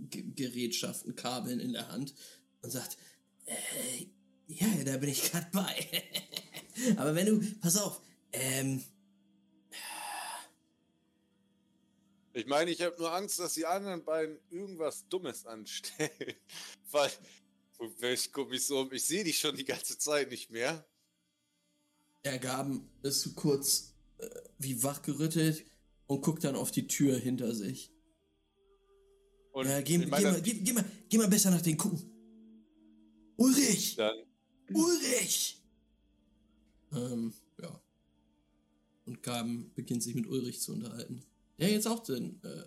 Gerätschaften, Kabeln in der Hand und sagt, äh, ja, da bin ich gerade bei. Aber wenn du, pass auf, ähm, Ich meine, ich habe nur Angst, dass die anderen beiden irgendwas Dummes anstellen. Weil, ich gucke mich so um, ich sehe dich schon die ganze Zeit nicht mehr. er Gaben ist kurz äh, wie wachgerüttelt und guckt dann auf die Tür hinter sich. Und Ja, geh, ich geh, meine, mal, geh, geh, mal, geh mal besser nach denen gucken. Ulrich! dann, Ulrich! Ähm. Und Gaben beginnt sich mit Ulrich zu unterhalten. Der jetzt auch den äh,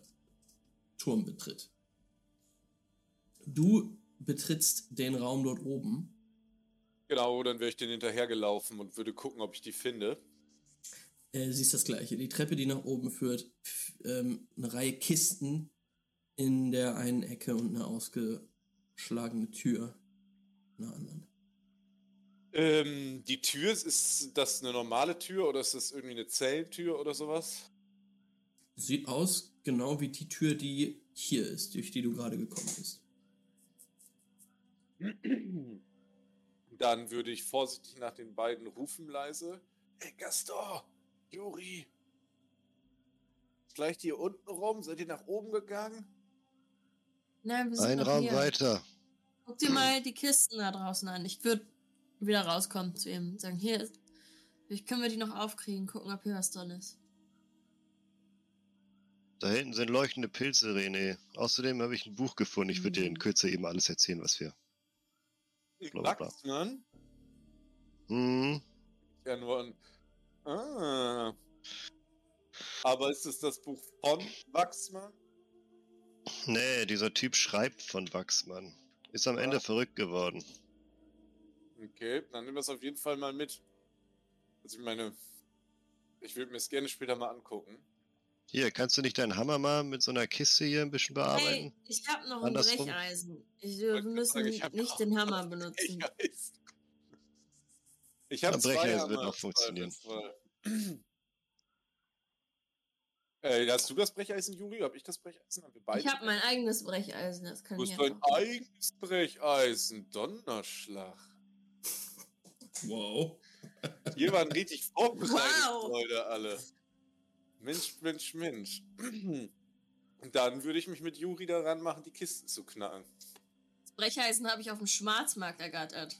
Turm betritt. Du betrittst den Raum dort oben. genau, dann wäre ich den hinterhergelaufen und würde gucken, ob ich die finde. Äh, siehst das gleiche. Die Treppe, die nach oben führt, f- ähm, eine Reihe Kisten in der einen Ecke und eine ausgeschlagene Tür in der anderen. Ähm, die Tür, ist das eine normale Tür oder ist das irgendwie eine Zellentür oder sowas? Sieht aus genau wie die Tür, die hier ist, durch die du gerade gekommen bist. Dann würde ich vorsichtig nach den beiden rufen leise. Hey Gaston, Juri. Gleich hier unten rum? Seid ihr nach oben gegangen? Nein, wir sind Ein noch Raum hier. weiter. Guck dir mal die Kisten da draußen an. Ich würde wieder rauskommen zu ihm und sagen, hier ist. Vielleicht können wir die noch aufkriegen, gucken, ob hier was drin ist. Da hinten sind leuchtende Pilze, René. Außerdem habe ich ein Buch gefunden. Ich würde dir in Kürze eben alles erzählen, was wir. Bla, bla, bla. Wachsmann? Hm, Ja, nur ein. Ah. Aber ist es das Buch von Wachsmann? nee, dieser Typ schreibt von Wachsmann. Ist am Ah. Ende verrückt geworden. Okay, dann nimm das auf jeden Fall mal mit. Also ich meine, ich würde mir es gerne später mal angucken. Hier, kannst du nicht deinen Hammer mal mit so einer Kiste hier ein bisschen bearbeiten? Hey, ich habe noch ein Andersrum. Brecheisen. Ich, wir müssen sagen, ich nicht den noch Hammer ein benutzen. Brecheisen. Ich habe zwei Brecheisen wird Hammer, auch funktionieren. zweifelsfrei. Äh, hast du das Brecheisen, Juri? Hab ich das Brecheisen? Haben wir beide? Ich habe mein eigenes Brecheisen, das kann Du ich hast dein eigenes Brecheisen. Donnerschlag. Wow. Wir waren richtig vorbereitet, Wow. Leute, alle. Mensch, Mensch, Mensch. Und dann würde ich mich mit Juri daran machen, die Kisten zu knacken. Das Brecheisen habe ich auf dem Schwarzmarkt ergattert.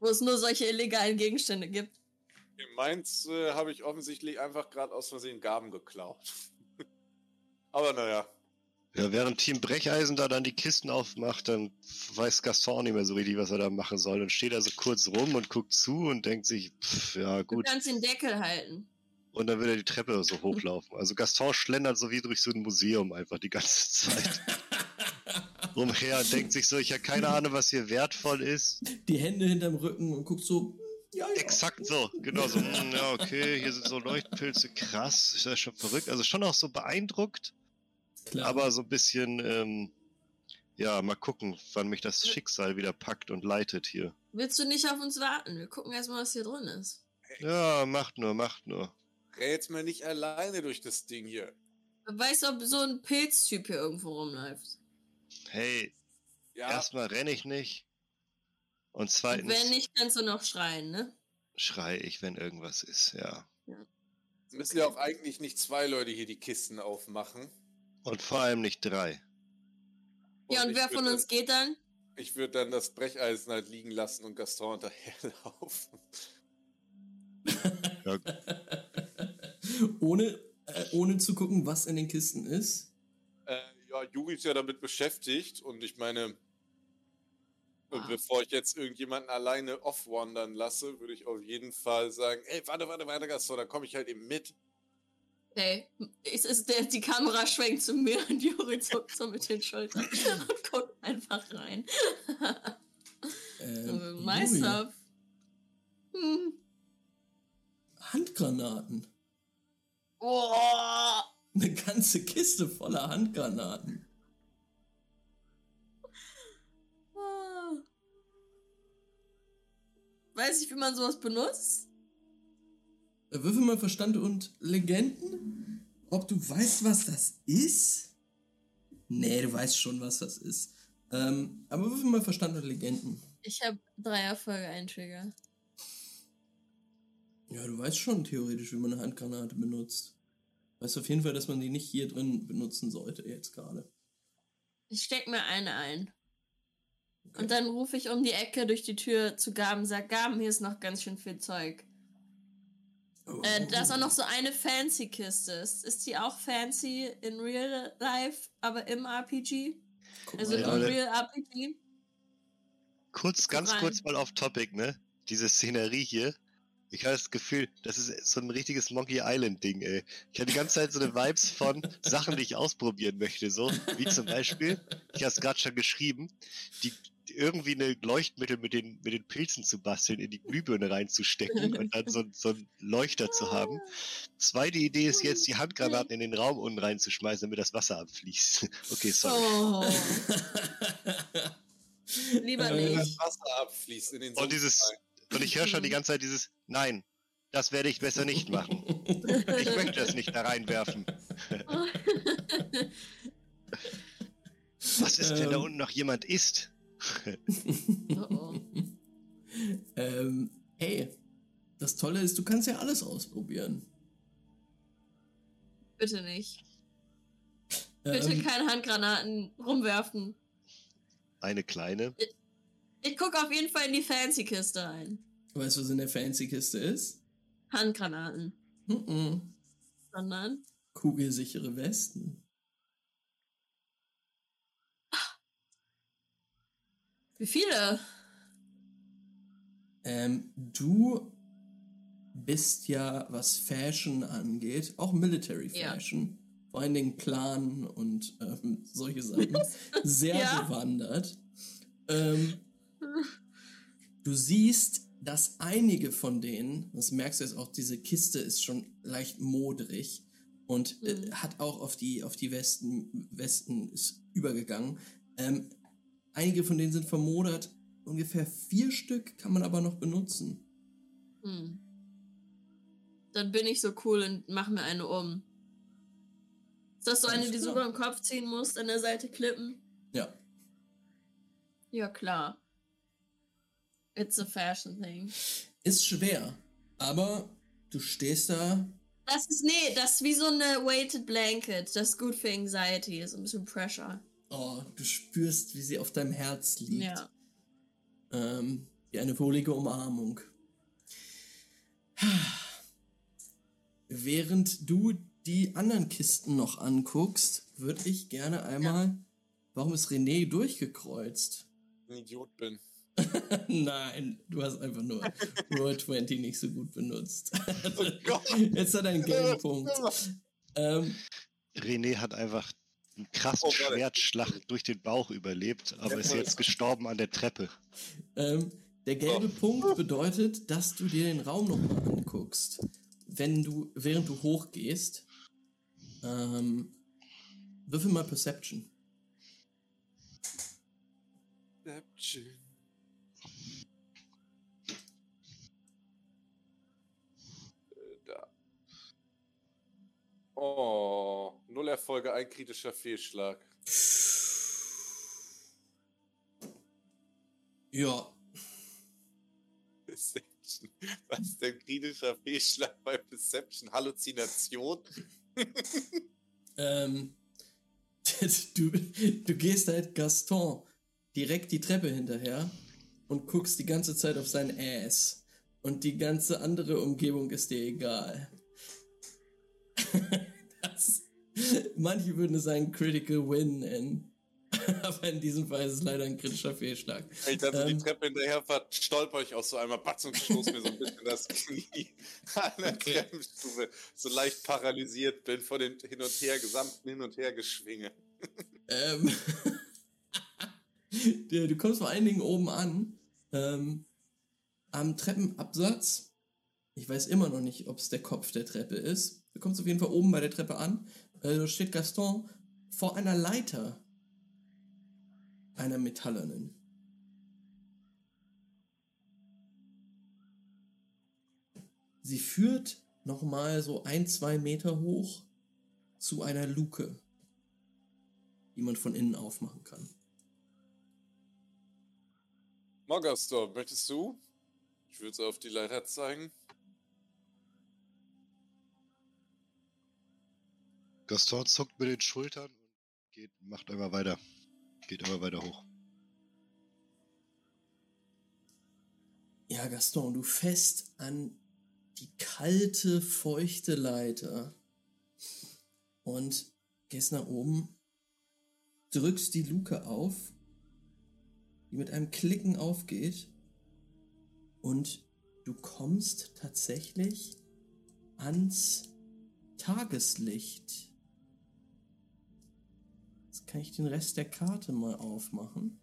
Wo es nur solche illegalen Gegenstände gibt. Meins äh, habe ich offensichtlich einfach gerade aus Versehen Gaben geklaut. Aber naja. Ja, während Team Brecheisen da dann die Kisten aufmacht, dann weiß Gaston nicht mehr so richtig, was er da machen soll. Dann steht er so kurz rum und guckt zu und denkt sich, pff, ja Du gut. kannst den Deckel halten. Und dann will er die Treppe so hochlaufen. Also Gaston schlendert so wie durch so ein Museum einfach die ganze Zeit rumher und denkt sich so, ich habe keine Ahnung, was hier wertvoll ist. Die Hände hinterm Rücken und guckt so, ja, ja. Exakt so, genau so. hm, Ja, okay, hier sind so Leuchtpilze, krass, ist ja schon verrückt. Also schon auch so beeindruckt, Klar. aber so ein bisschen, ähm, ja, mal gucken, wann mich das Schicksal wieder packt und leitet hier. Willst du nicht auf uns warten? Wir gucken erstmal, was hier drin ist. Ja, macht nur, macht nur. Rät's mal nicht alleine durch das Ding hier. Weißt du, ob so ein Pilztyp hier irgendwo rumläuft? Hey, Ja, erstmal renne ich nicht. Und Und zweitens wenn nicht, kannst du noch schreien, ne? schrei ich, wenn irgendwas ist, ja. müssen ja auch eigentlich nicht zwei Leute hier die Kisten aufmachen. Und vor allem nicht drei. Ja, und ich wer von dann- uns geht dann? Ich würde dann das Brecheisen halt liegen lassen und Gaston hinterherlaufen. Ja, ohne, äh, ohne zu gucken, was in den Kisten ist. Äh, ja, Yuri ist ja damit beschäftigt und ich meine, Ah. bevor ich jetzt irgendjemanden alleine off-wandern lasse, würde ich auf jeden Fall sagen, ey, warte, warte, warte, Gaston, dann komme ich halt eben mit. Okay, es ist der, die Kamera schwenkt zu mir und Juri zuckt so mit den Schultern und guckt einfach rein. Ähm, Meister. Hm. Handgranaten. Oh. Eine ganze Kiste voller Handgranaten. Ah. Weiß ich, wie man sowas benutzt? Würfel mal Verstand und Legenden. Ob du weißt, was das ist? Nee, du weißt schon, was das ist. Ähm, aber würfel mal Verstand und Legenden. Ich habe drei Erfolge, ein Trigger. Ja, du weißt schon theoretisch, wie man eine Handgranate benutzt. Weißt auf jeden Fall, dass man die nicht hier drin benutzen sollte, jetzt gerade. Ich steck mir eine ein. Und dann rufe ich um die Ecke durch die Tür zu Gaben, sag, Gaben, hier ist noch ganz schön viel Zeug. Oh, Äh, da ist auch noch so eine fancy Kiste. Ist, ist die auch fancy in real life, aber im RPG? Guck Also mal, im Leute. real RPG? Kurz, ganz rein. kurz mal auf Topic, ne? Diese Szenerie hier. Ich habe das Gefühl, das ist so ein richtiges Monkey Island Ding, ey. Ich habe die ganze Zeit so eine Vibes von Sachen, die ich ausprobieren möchte, so. Wie zum Beispiel, ich habe es gerade schon geschrieben, die irgendwie eine Leuchtmittel mit den, mit den Pilzen zu basteln, in die Glühbirne reinzustecken und dann so, so einen Leuchter zu haben. Zweite Idee ist jetzt, die Handgranaten in den Raum unten reinzuschmeißen, damit das Wasser abfließt. Okay, sorry. Oh. Lieber Wenn das nicht. Wasser abfließt in den Und dieses, und ich höre schon die ganze Zeit dieses, nein, das werde ich besser nicht machen. Ich möchte das nicht da reinwerfen. Was ist, wenn da Ähm. unten noch jemand ist? Oh, oh. ähm, hey, das Tolle ist, du kannst ja alles ausprobieren. Bitte nicht. Bitte Ähm, keine Handgranaten rumwerfen. Eine kleine. Ich gucke auf jeden Fall in die Fancy-Kiste ein. weißt du, was in der Fancy-Kiste ist? Handgranaten. Mhm. Sondern. Kugelsichere Westen. Wie viele? Ähm, du bist ja, was Fashion angeht, auch Military Ja. Fashion, vor allen Dingen Plan und ähm, solche Sachen, sehr Ja. bewandert. Ähm, du siehst, dass einige von denen, das merkst du jetzt auch, diese Kiste ist schon leicht modrig und äh, Mhm. hat auch auf die, auf die Westen, Westen ist übergegangen. Ähm, einige von denen sind vermodert, ungefähr vier Stück kann man aber noch benutzen. Hm. Dann bin ich so cool und mach mir eine um. Ist das so eine, die du klar. über den Kopf ziehen musst, an der Seite klippen? Ja. Ja, klar. It's a fashion thing. Ist schwer, aber du stehst da. Das ist, nee, das ist wie so eine weighted blanket. Das ist gut für Anxiety, ist ein bisschen Pressure. Oh, du spürst, wie sie auf deinem Herz liegt. Ja. Ähm, wie eine wohlige Umarmung. Während du die anderen Kisten noch anguckst, würde ich gerne einmal. Warum ist René durchgekreuzt? ein Idiot bin. Nein, du hast einfach nur Roll 20 nicht so gut benutzt. Oh Gott. Jetzt hat er einen Gamepunkt. Ähm, René hat einfach einen krassen Oh. Schwertschlag durch den Bauch überlebt, aber ist jetzt gestorben an der Treppe. Ähm, der gelbe Punkt bedeutet, dass du dir den Raum nochmal anguckst. Wenn du, während du hochgehst, ähm, würfel mal Perception. Deception. Oh, null Erfolge, ein kritischer Fehlschlag. Ja, Perception. Was ist denn kritischer Fehlschlag bei Perception? Halluzination? ähm, du, du gehst halt Gaston direkt die Treppe hinterher und guckst die ganze Zeit auf sein Ass. Und die ganze andere Umgebung ist dir egal. das, manche würden es einen Critical Win nennen. Aber in diesem Fall ist es leider ein kritischer Fehlschlag. Ich so Ähm. die Treppe hinterher fahre, stolper ich auch so einmal batz und stoß mir so ein bisschen das Knie an der Okay. Treppenstufe. So leicht paralysiert bin von dem hin und her, gesamten Hin- und Hergeschwinge. Ähm, du du kommst vor allen Dingen oben an. Ähm, am Treppenabsatz. Ich weiß immer noch nicht, ob es der Kopf der Treppe ist. Du kommst auf jeden Fall oben bei der Treppe an. Da steht Gaston vor einer Leiter. Einer metallernen. Sie führt nochmal so ein, zwei Meter hoch zu einer Luke die man von innen aufmachen kann. Morgastor, möchtest du? Ich würde es auf die Leiter zeigen. Gaston zuckt mit den Schultern und geht, macht einmal weiter. Geht immer weiter hoch. Ja, Gaston, du fest an die kalte, feuchte Leiter und gehst nach oben, drückst die Luke auf, die mit einem Klicken aufgeht und du kommst tatsächlich ans Tageslicht. Kann ich den Rest der Karte mal aufmachen.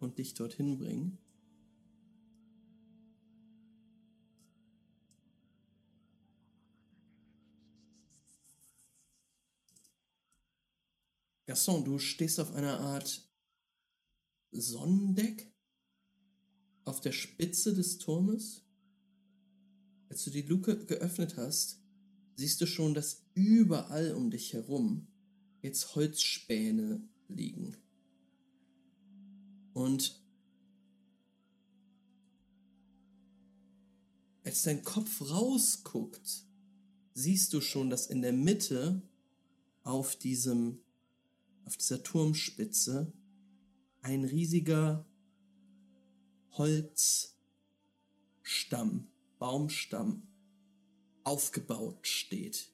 und dich dorthin bringen. Gaston, du stehst auf einer Art Sonnendeck auf der Spitze des Turmes. Als du die Luke geöffnet hast, siehst du schon, dass überall um dich herum jetzt Holzspäne liegen. Und als dein Kopf rausguckt, siehst du schon, dass in der Mitte auf diesem, auf dieser Turmspitze ein riesiger Holzstamm, Baumstamm aufgebaut steht.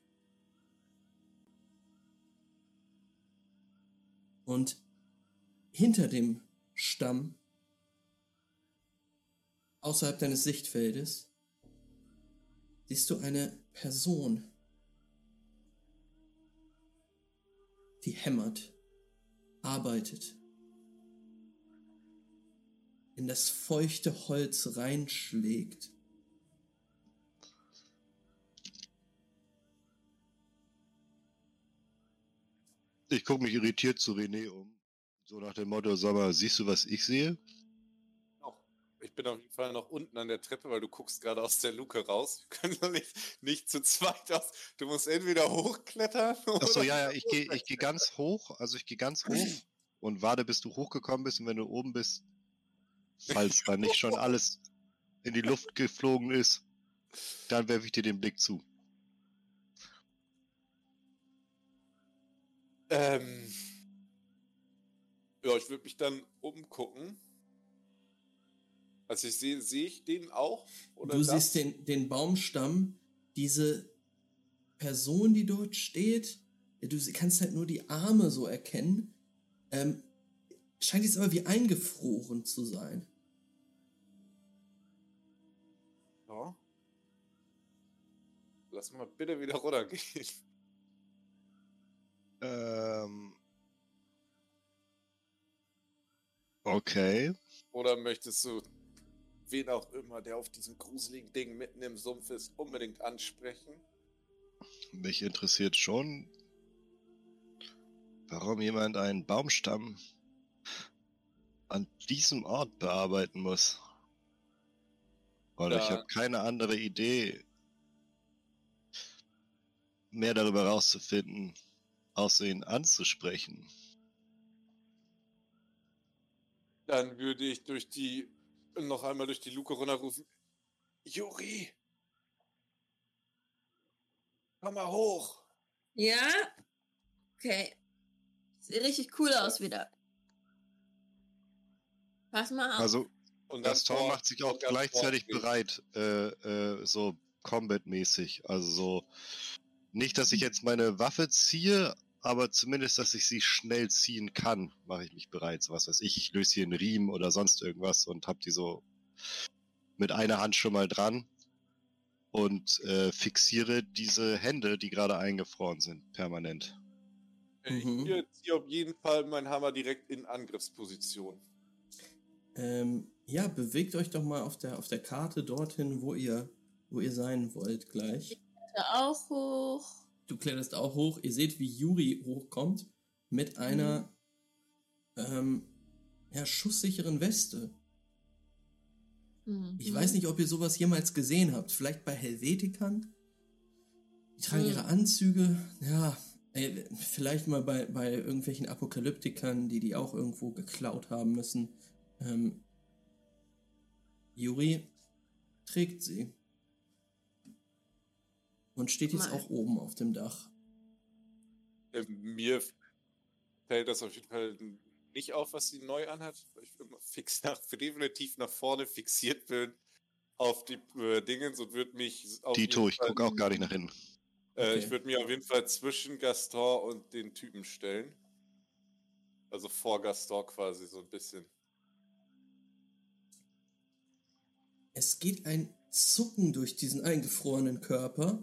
Und hinter dem Stamm, außerhalb deines Sichtfeldes, siehst du eine Person, die hämmert, arbeitet, in das feuchte Holz reinschlägt. Ich gucke mich irritiert zu René um. So nach dem Motto, sag mal, siehst du, was ich sehe? Ich bin auf jeden Fall noch unten an der Treppe, weil du guckst gerade aus der Luke raus. Wir können doch nicht, nicht zu zweit aus. Du musst entweder hochklettern Achso, oder- ja, ja, ich gehe ich geh ganz hoch, also ich gehe ganz hoch und warte, bis du hochgekommen bist und wenn du oben bist, falls da nicht schon alles in die Luft geflogen ist, dann werfe ich dir den Blick zu. Ähm. Ja, ich würde mich dann umgucken. Also ich sehe, sehe ich den auch? Du das? siehst den, den Baumstamm, diese Person, die dort steht. Du kannst halt nur die Arme so erkennen. Ähm, scheint jetzt aber wie eingefroren zu sein. Ja. Lass mal bitte wieder runtergehen. Ähm. Okay. Oder möchtest du wen auch immer, der auf diesem gruseligen Ding mitten im Sumpf ist, unbedingt ansprechen? Mich interessiert schon, warum jemand einen Baumstamm an diesem Ort bearbeiten muss. Und ich Da- habe keine andere Idee, mehr darüber rauszufinden, ihn anzusprechen. Dann würde ich durch die, noch einmal durch die Luke runterrufen. Juri! Komm mal hoch! Ja? Okay. Sieht richtig cool aus wieder. Pass mal auf. Also, Gaston vor- macht sich auch gleichzeitig bereit, äh, äh, so Combat-mäßig. Also so, nicht, dass ich jetzt meine Waffe ziehe, aber zumindest, dass ich sie schnell ziehen kann, mache ich mich bereit. So was weiß ich, ich löse hier einen Riemen oder sonst irgendwas und hab die so mit einer Hand schon mal dran und äh, fixiere diese Hände, die gerade eingefroren sind, permanent. Ich Mhm. hier ziehe auf jeden Fall meinen Hammer direkt in Angriffsposition. Ähm, ja, bewegt euch doch mal auf der, auf der Karte dorthin, wo ihr, wo ihr sein wollt gleich. Da auch hoch. Du kletterst auch hoch. Ihr seht, wie Yuri hochkommt mit einer ähm, ja, schusssicheren Weste. Mhm. Ich weiß nicht, ob ihr sowas jemals gesehen habt. Vielleicht bei Helvetikern? Die tragen Hm. ihre Anzüge. Ja, äh, vielleicht mal bei, bei irgendwelchen Apokalyptikern, die die auch irgendwo geklaut haben müssen. Ähm, Yuri trägt sie. Und steht jetzt Mal. auch oben auf dem Dach. Äh, mir fällt das auf jeden Fall nicht auf, was sie neu anhat. weil Ich immer fix nach, definitiv nach vorne fixiert bin auf die äh, Dingens und würde mich auf Dito, jeden ich Fall, gucke auch gar nicht nach hinten. äh, Okay. ich würde mich auf jeden Fall zwischen Gaston und den Typen stellen. Also vor Gaston quasi so ein bisschen. Es geht ein Zucken durch diesen eingefrorenen Körper.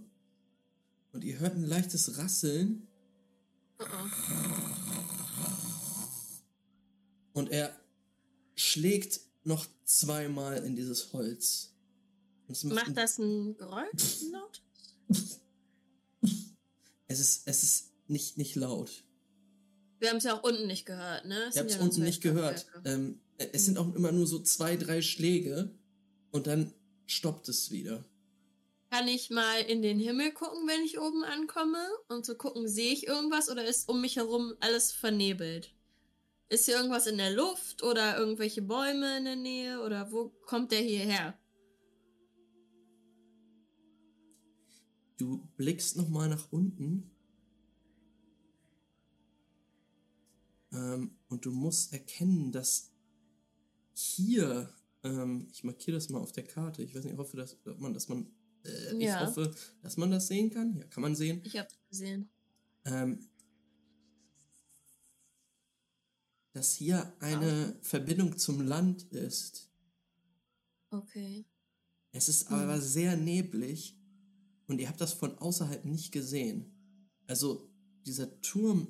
Und ihr hört ein leichtes Rasseln. Und er schlägt noch zweimal in dieses Holz. Macht ein- das ein Geräusch laut? Es ist, es ist nicht, nicht laut. Wir haben es ja auch unten nicht gehört, ne? Es habt sind es ja unten nicht gehört. Ähm, es sind auch immer nur so zwei, drei Schläge. Und dann stoppt es wieder. Kann ich mal in den Himmel gucken, wenn ich oben ankomme? Und zu gucken, sehe ich irgendwas oder ist um mich herum alles vernebelt? Ist hier irgendwas in der Luft oder irgendwelche Bäume in der Nähe oder wo kommt der hierher? Du blickst nochmal nach unten. Ähm, und du musst erkennen, dass hier, ähm, ich markiere das mal auf der Karte. Ich weiß nicht, ich hoffe, ob man, dass man, äh, ich Ja. hoffe, dass man das sehen kann. Ja, kann man sehen. Ich hab's gesehen. Ähm, dass hier eine Verbindung zum Land ist. Okay. Es ist Hm. aber sehr neblig und ihr habt das von außerhalb nicht gesehen. Also dieser Turm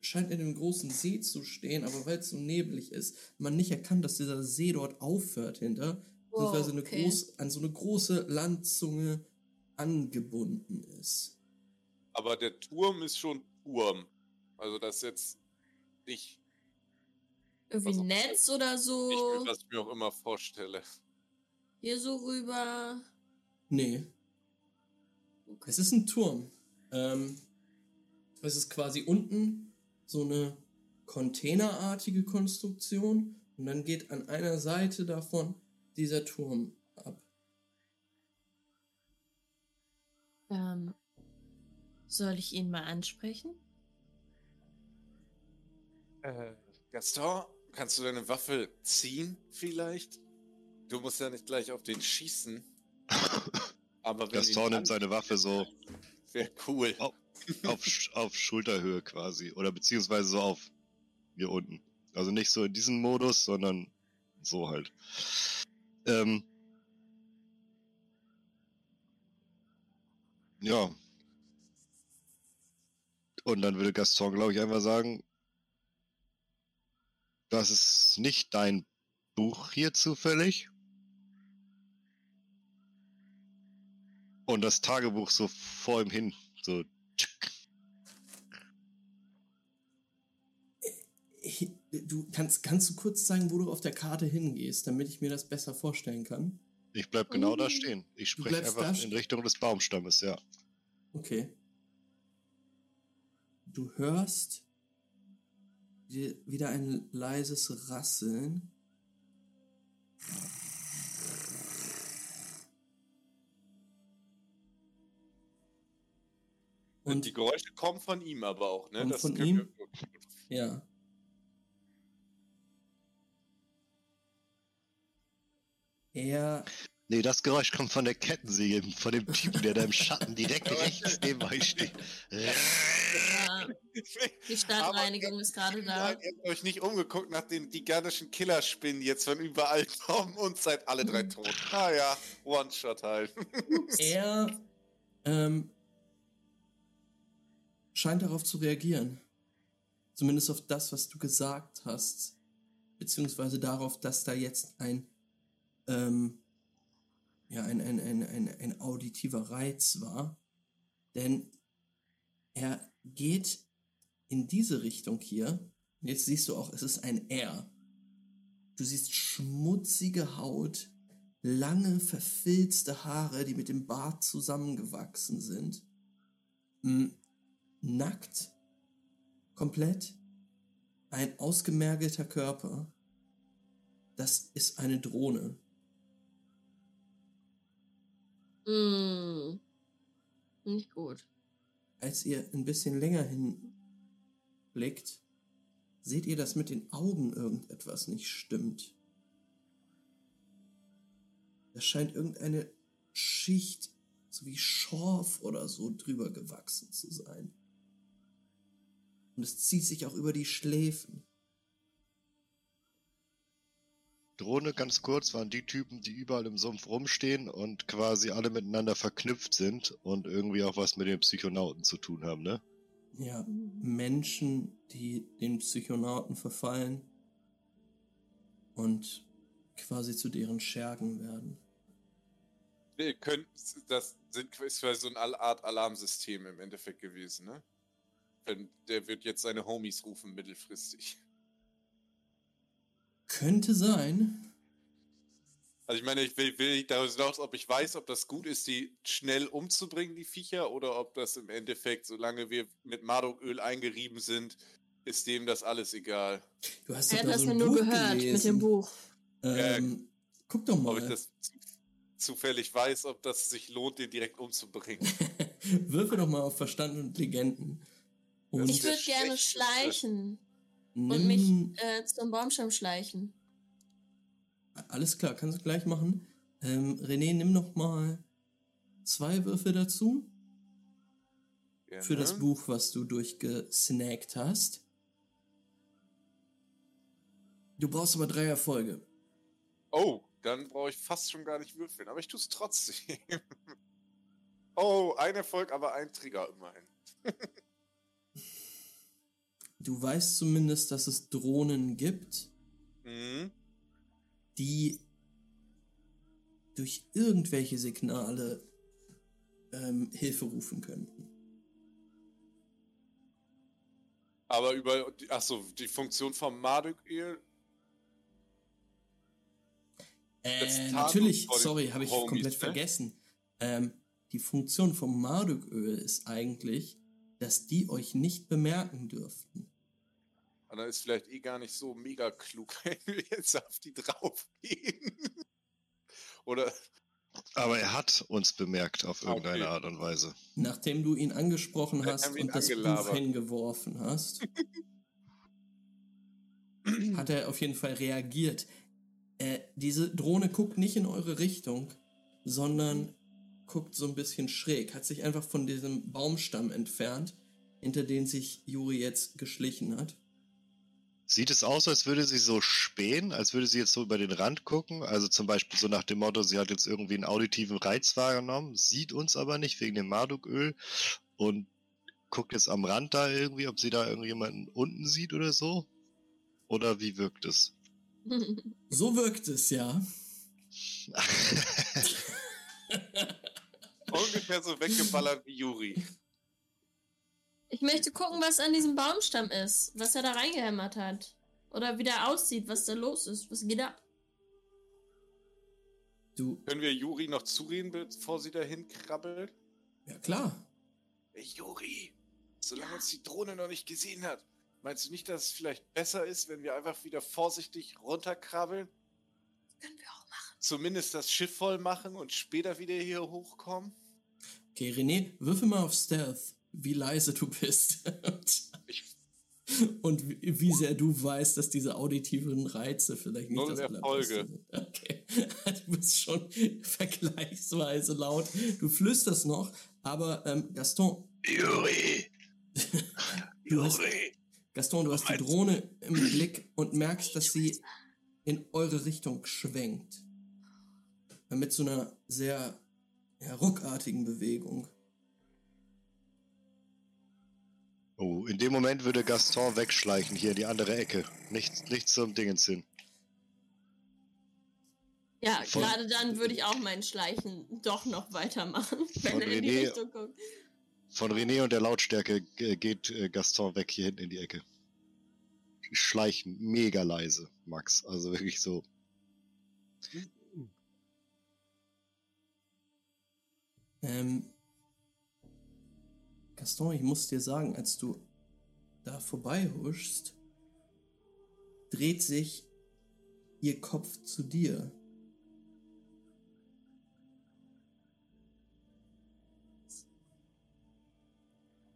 scheint in einem großen See zu stehen, aber weil es so neblig ist, man nicht erkannt, dass dieser See dort aufhört hinter, Beziehungsweise eine okay. groß, an so eine große Landzunge angebunden ist. Aber der Turm ist schon Turm. Also das ist jetzt nicht, Irgendwie Also- ein Netz oder so. was ich mir auch immer vorstelle. Hier so rüber. Nee, Okay. es ist ein Turm. Ähm, es ist quasi unten so eine containerartige Konstruktion und dann geht an einer Seite davon dieser Turm ab. Ähm, soll ich ihn mal ansprechen? Äh, Gaston, kannst du deine Waffe ziehen vielleicht? Du musst ja nicht gleich auf den schießen. Aber wenn Gaston nimmt seine Waffe so Wäre cool. Auf, Sch- auf Schulterhöhe quasi. Oder beziehungsweise so auf hier unten. Also nicht so in diesem Modus, sondern so halt. Ähm, ja. Und dann würde Gaston, glaube ich, einfach sagen, das ist nicht dein Buch hier zufällig. Und das Tagebuch so vor ihm hin, so Du kannst, kannst du kurz sagen, wo du auf der Karte hingehst, damit ich mir das besser vorstellen kann? Ich bleib genau da Mhm. stehen. Ich spreche einfach in Richtung des Baumstammes, ja. Okay. Du hörst wie- wieder ein leises Rasseln. Und die Geräusche kommen von ihm aber auch, ne? Kommen von können ihm? wir- Ja. Er Nee, das Geräusch kommt von der Kettensäge, von dem Typen, der da im Schatten direkt rechts neben euch steht. Ja, die Stadtreinigung ist gerade da. Nein, ihr habt euch nicht umgeguckt nach den gigantischen Killerspinnen jetzt von überall kommen und seid alle drei tot. Ah ja, One-Shot halt. Er ähm, scheint darauf zu reagieren. Zumindest auf das, was du gesagt hast. Beziehungsweise darauf, dass da jetzt ein, ähm, ja, ein, ein, ein, ein, ein auditiver Reiz war. Denn er geht in diese Richtung hier. Jetzt siehst du auch, es ist ein R. Du siehst schmutzige Haut, lange, verfilzte Haare, die mit dem Bart zusammengewachsen sind. Mm, Nackt, komplett, ein ausgemergelter Körper. Das ist eine Drohne. Mm. Nicht gut. Als ihr ein bisschen länger hinblickt, seht ihr, dass mit den Augen irgendetwas nicht stimmt. Da scheint irgendeine Schicht, so wie Schorf oder so, drüber gewachsen zu sein. Und es zieht sich auch über die Schläfen. Drohne, ganz kurz, waren die Typen, die überall im Sumpf rumstehen und quasi alle miteinander verknüpft sind und irgendwie auch was mit den Psychonauten zu tun haben, ne? Ja, Menschen, die den Psychonauten verfallen und quasi zu deren Schergen werden. Wir können, das sind ist quasi so eine Art Alarmsystem im Endeffekt gewesen, ne? Wenn- Der wird jetzt seine Homies rufen mittelfristig. Könnte sein. Also ich meine, ich will, will nicht darüber hinaus, ob ich weiß, ob das gut ist, die schnell umzubringen, die Viecher, oder ob das im Endeffekt, solange wir mit Mardoköl eingerieben sind, ist dem das alles egal. Du hast Er doch hat da das so ja nur Buch gehört mit gelesen. dem Buch. Ähm, guck doch Ob mal. ich das zu- zufällig weiß, ob das sich lohnt, den direkt umzubringen. Würfe doch mal auf Verstand und Legenden. Und Ich würde gerne schleichen nimm, und mich äh, zum Baumstamm schleichen. Alles klar, kannst du gleich machen. Ähm, René, nimm noch mal zwei Würfe dazu für das Gerne. Buch, was du durchgesnackt hast. Du brauchst aber drei Erfolge. Oh, dann brauche ich fast schon gar nicht würfeln, aber ich tue es trotzdem. oh, ein Erfolg, aber ein Trigger immerhin. Du weißt zumindest, dass es Drohnen gibt, Mhm. die durch irgendwelche Signale ähm, Hilfe rufen könnten. Aber über, die- ach so, die Funktion vom Marduk-Öl, Als Äh, natürlich, sorry, habe ich Homies, komplett ne? vergessen. Ähm, die Funktion vom Marduk-Öl ist eigentlich, dass die euch nicht bemerken dürften. Und dann ist vielleicht eh gar nicht so mega klug, wenn wir jetzt auf die draufgehen. Oder, Aber er hat uns bemerkt auf Ah, irgendeine okay. Art und Weise. Nachdem du ihn angesprochen hast ihn und das Buch hingeworfen hast, hat er auf jeden Fall reagiert. Äh, diese Drohne guckt nicht in eure Richtung, sondern guckt so ein bisschen schräg, hat sich einfach von diesem Baumstamm entfernt, hinter den sich Juri jetzt geschlichen hat. Sieht es aus, als würde sie so spähen, als würde sie jetzt so über den Rand gucken? Also zum Beispiel so nach dem Motto, sie hat jetzt irgendwie einen auditiven Reiz wahrgenommen, sieht uns aber nicht wegen dem Marduköl und guckt jetzt am Rand da irgendwie, ob sie da irgendjemanden unten sieht oder so? Oder wie wirkt es? So wirkt es ja. ungefähr so weggeballert wie Yuri. Ich möchte gucken, was an diesem Baumstamm ist, was er da reingehämmert hat. Oder wie der aussieht, was da los ist. Was geht ab? Du, Können wir Yuri noch zureden, bevor sie dahin krabbelt? ja klar. Hey, Yuri, solange uns die Drohne noch nicht gesehen hat, meinst du nicht, dass es vielleicht besser ist, wenn wir einfach wieder vorsichtig runterkrabbeln? Können wir auch machen. Zumindest das Schiff voll machen und später wieder hier hochkommen? Okay, René, würfel mal auf Stealth, wie leise du bist. Ich Und wie, wie sehr du weißt, dass diese auditiven Reize vielleicht nicht Null das Erfolge. Okay. Du bist schon vergleichsweise laut. Du flüsterst noch, aber ähm, Gaston, Juri! du hast, Gaston, du hast die Drohne im Blick und merkst, dass sie in eure Richtung schwenkt. Mit so einer sehr ja, ruckartigen Bewegung. Oh, in dem Moment würde Gaston wegschleichen, hier in die andere Ecke. Nichts, nichts zum Dingens hin. Ja, Von- gerade dann würde ich auch mein Schleichen doch noch weitermachen, wenn Von er in die René- Richtung guckt. Von René und der Lautstärke geht äh, Gaston weg hier hinten in die Ecke. Schleichen, mega leise, Max. Also wirklich so. Ähm, Gaston, ich muss dir sagen, als du da vorbei huschst, dreht sich ihr Kopf zu dir.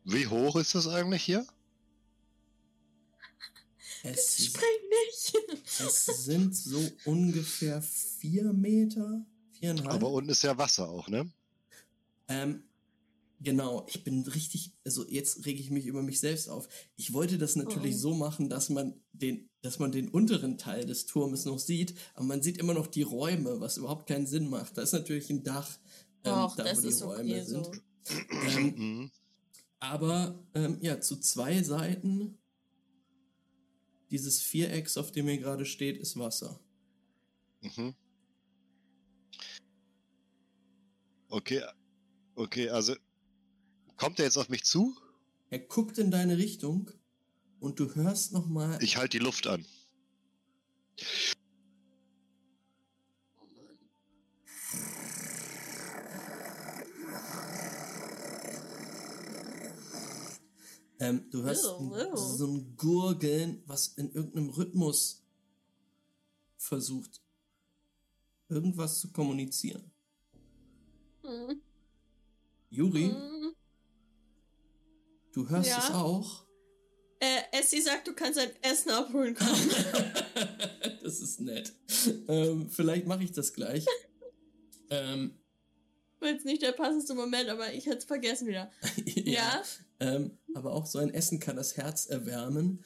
Wie hoch ist das eigentlich hier? Es, Spreng nicht! es sind so ungefähr vier Meter, viereinhalb. Aber unten ist ja Wasser auch, ne? Ähm, genau, ich bin richtig, also jetzt rege ich mich über mich selbst auf. Ich wollte das natürlich Oh. so machen, dass man den, dass man den unteren Teil des Turmes noch sieht, aber man sieht immer noch die Räume, was überhaupt keinen Sinn macht. Da ist natürlich ein Dach, ähm, Doch, da wo die Räume okay sind. so. Ähm, Mhm. aber ähm, ja, zu zwei Seiten dieses Vierecks, auf dem ihr gerade steht, ist Wasser. Mhm. Okay, okay, also kommt er jetzt auf mich zu? Er guckt in deine Richtung und du hörst noch mal Ich halte die Luft an. Ähm, du hörst Ew, ein, ew. so ein Gurgeln, was in irgendeinem Rhythmus versucht, irgendwas zu kommunizieren. Hm. Juri, Hm. Du hörst Ja. es auch. Äh, Essie sagt, du kannst ein Essen abholen kommen. das ist nett. Ähm, vielleicht mache ich das gleich. ähm, War jetzt nicht der passendste Moment, aber ich hätte es vergessen wieder. Ja? Ähm, aber auch so ein Essen kann das Herz erwärmen.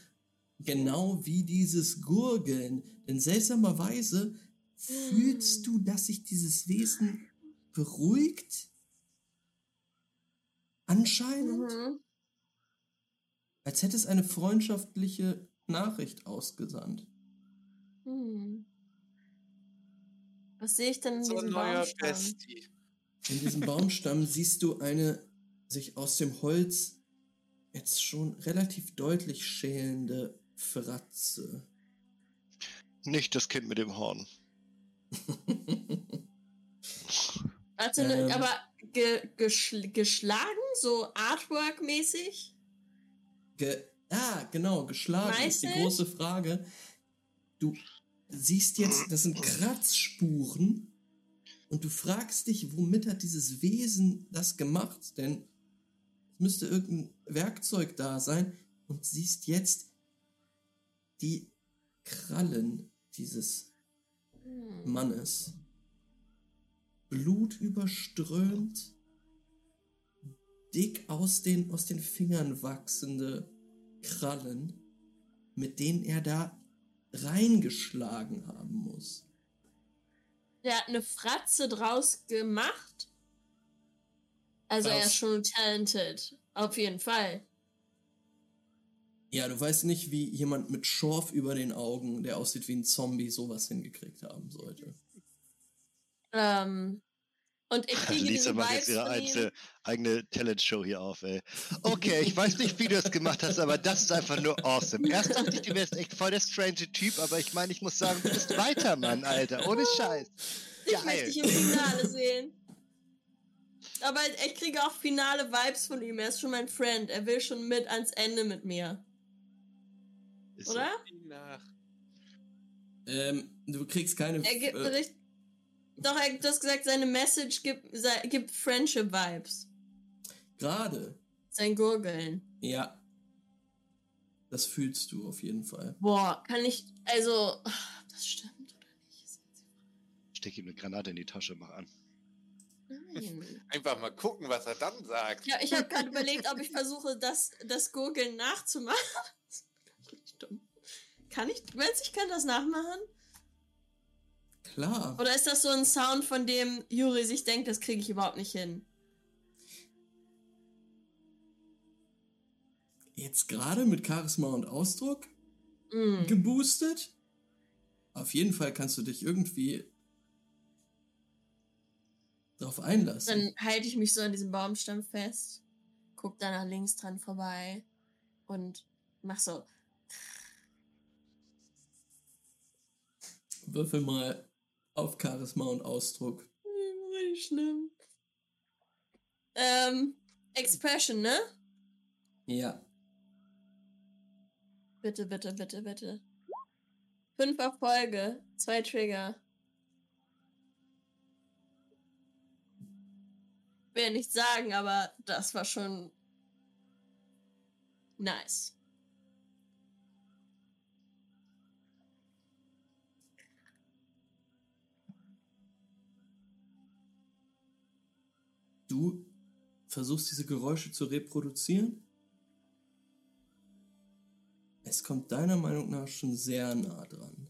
Genau wie dieses Gurgeln. Denn seltsamerweise fühlst du, dass sich dieses Wesen beruhigt. Anscheinend, Mhm. Als hätte es eine freundschaftliche Nachricht ausgesandt. Hm. Was sehe ich denn in So diesem neuer Baumstamm? Bestie. In diesem Baumstamm siehst du eine sich aus dem Holz jetzt schon relativ deutlich schälende Fratze. Nicht das Kind mit dem Horn. Warte, Ähm. aber ge geschl geschlagen? So Artwork-mäßig? Ge ah, genau, geschlagen ist die große Frage. Du siehst jetzt, das sind Kratzspuren und du fragst dich, womit hat dieses Wesen das gemacht? Denn es müsste irgendein Werkzeug da sein und siehst jetzt die Krallen dieses Hm. Mannes. Blut überströmt, dick aus den, aus den Fingern wachsende Krallen, mit denen er da reingeschlagen haben muss. Der hat eine Fratze draus gemacht. Also er Was? ist schon talented. Auf jeden Fall. Ja, du weißt nicht, wie jemand mit Schorf über den Augen, der aussieht wie ein Zombie, sowas hingekriegt haben sollte. Ähm, und ich kriege Lisa macht jetzt ihre ihm. eigene, eigene Talent-Show hier auf, ey. Okay, ich weiß nicht, wie du das gemacht hast, aber das ist einfach nur awesome. Erst dachte ich, du wärst echt voll der strange Typ, aber ich meine, ich muss sagen, du bist weiter, Mann, Alter. Ohne Scheiß. Ich möchte Geil. dich im Finale sehen. Aber ich kriege auch finale Vibes von ihm. Er ist schon mein Friend. Er will schon mit ans Ende mit mir. Ist so. Oder? Nach. Ähm, du kriegst keine. Er gibt äh. Doch, er, du hast gesagt, seine Message gibt, sei, gibt Friendship-Vibes. Gerade. Sein Gurgeln. Ja. Das fühlst du auf jeden Fall. Boah, kann ich, also, das stimmt oder nicht? Steck ihm eine Granate in die Tasche, mach an. Nein. Einfach mal gucken, was er dann sagt. Ja, ich habe gerade überlegt, ob ich versuche, das, das Gurgeln nachzumachen. Das ist dumm. Kann ich, meinst du, ich kann das nachmachen? Klar. Oder ist das so ein Sound, von dem Juri sich denkt, das kriege ich überhaupt nicht hin? Jetzt gerade mit Charisma und Ausdruck Mm. geboostet. Auf jeden Fall kannst du dich irgendwie drauf einlassen. Dann halte ich mich so an diesem Baumstamm fest, guck da nach links dran vorbei und mach so. Würfel mal auf Charisma und Ausdruck. Hm, Richtig schlimm. Ähm, Expression, ne? Ja. Bitte, bitte, bitte, bitte. Fünf Erfolge, zwei Trigger. Will nicht sagen, aber das war schon nice. Du versuchst diese Geräusche zu reproduzieren. Es kommt deiner Meinung nach schon sehr nah dran.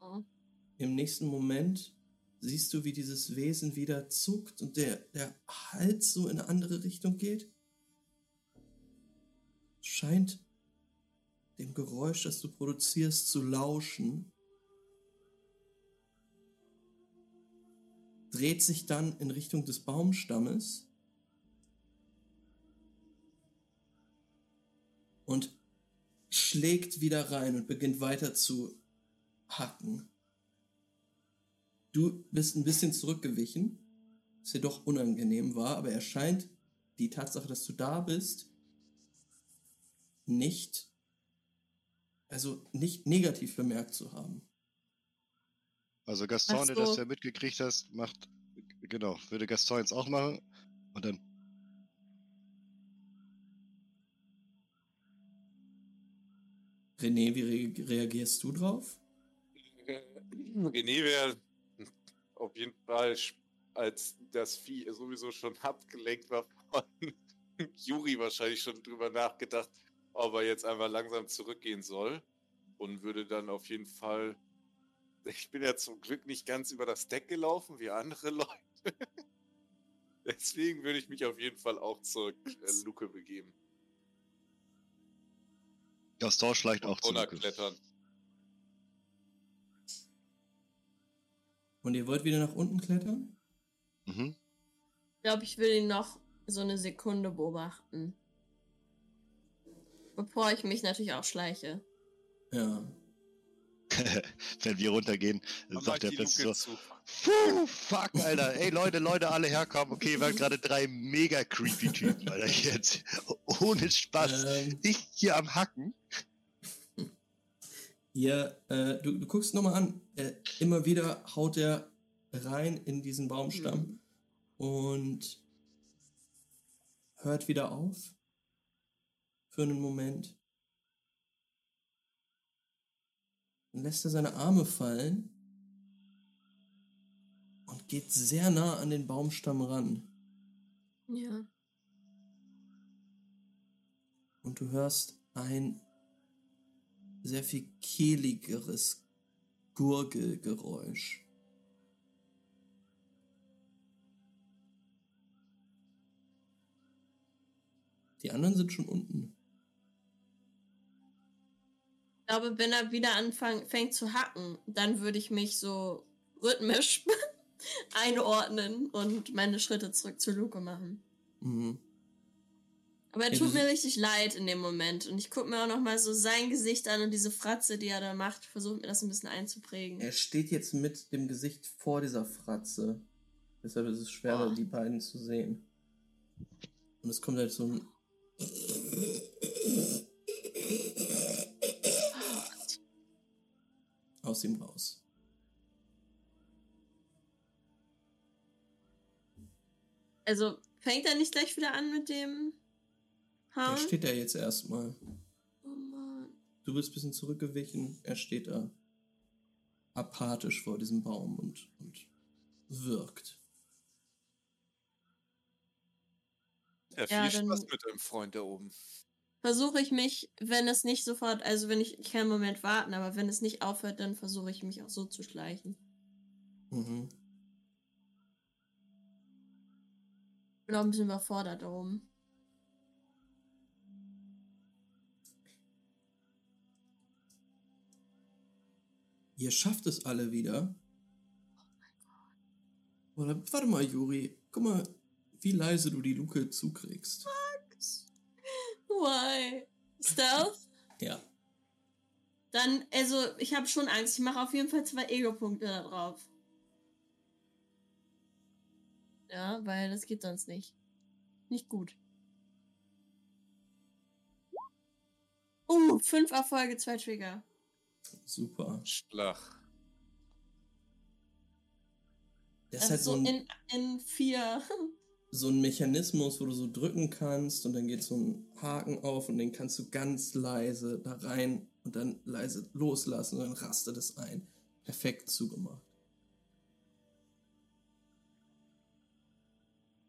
Oh. Im nächsten Moment siehst du, wie dieses Wesen wieder zuckt und der, der Hals so in eine andere Richtung geht. Scheint dem Geräusch, das du produzierst, zu lauschen. Dreht sich dann in Richtung des Baumstammes und schlägt wieder rein und beginnt weiter zu hacken. Du bist ein bisschen zurückgewichen, was dir doch unangenehm war, aber er scheint die Tatsache, dass du da bist, nicht, also nicht negativ bemerkt zu haben. Also Gaston, Ach der so. das ja mitgekriegt hast, macht, genau, würde Gaston jetzt auch machen. Und dann, René, wie re reagierst du drauf? René wäre auf jeden Fall, als das Vieh sowieso schon abgelenkt war von Juri, wahrscheinlich schon drüber nachgedacht, ob er jetzt einfach langsam zurückgehen soll. Und würde dann auf jeden Fall. Ich bin ja zum Glück nicht ganz über das Deck gelaufen, wie andere Leute. Deswegen würde ich mich auf jeden Fall auch zur äh, Luke begeben. Gaston schleicht auch zu. Luke. Runterklettern. Und ihr wollt wieder nach unten klettern? Mhm. Ich glaube, ich will ihn noch so eine Sekunde beobachten. Bevor ich mich natürlich auch schleiche. Ja. Wenn wir runtergehen, Dann sagt mach der die plötzlich so. Puh, fuck, Alter. Ey, Leute, Leute, alle herkommen. Okay, wir haben gerade drei mega creepy Typen, Alter. Jetzt. Ohne Spaß. Ähm, Ich hier am Hacken. ihr, äh, du, du guckst nochmal an. Äh, immer wieder haut er rein in diesen Baumstamm und hört wieder auf. Für einen Moment. Dann lässt er seine Arme fallen und geht sehr nah an den Baumstamm ran. Ja. Und du hörst ein sehr viel kehligeres Gurgelgeräusch. Die anderen sind schon unten. Ich glaube, wenn er wieder anfängt zu hacken, dann würde ich mich so rhythmisch einordnen und meine Schritte zurück zu Luke machen. Mhm. Aber er tut mir richtig leid in dem Moment. Und ich gucke mir auch noch mal so sein Gesicht an und diese Fratze, die er da macht, versucht mir das ein bisschen einzuprägen. Er steht jetzt mit dem Gesicht vor dieser Fratze. Deshalb ist es schwerer, Oh. die beiden zu sehen. Und es kommt halt so ein. aus ihm raus. Also fängt er nicht gleich wieder an mit dem Der Ha? steht da jetzt erstmal. Oh Mann. Du bist ein bisschen zurückgewichen. Er steht da apathisch vor diesem Baum und, und wirkt. Ja, viel Ja, Spaß mit deinem Freund da oben. Versuche ich mich, wenn es nicht sofort, also wenn ich, ich kann einen Moment warten, aber wenn es nicht aufhört, dann versuche ich mich auch so zu schleichen. Mhm. Bin auch ein bisschen überfordert da oben. Ihr schafft es alle wieder. Oder warte mal, Juri. Guck mal, wie leise du die Luke zukriegst. Why? Stealth? Ja. Dann, also, ich habe schon Angst. Ich mache auf jeden Fall zwei Ego-Punkte da drauf. Ja, weil das geht sonst nicht. Nicht gut. Uh, fünf Erfolge, zwei Trigger. Super. Schlag. Das ist Das halt ist so so ein, in, in vier. so ein Mechanismus, wo du so drücken kannst und dann geht so ein Haken auf und den kannst du ganz leise da rein und dann leise loslassen und dann rastet es ein. Perfekt zugemacht.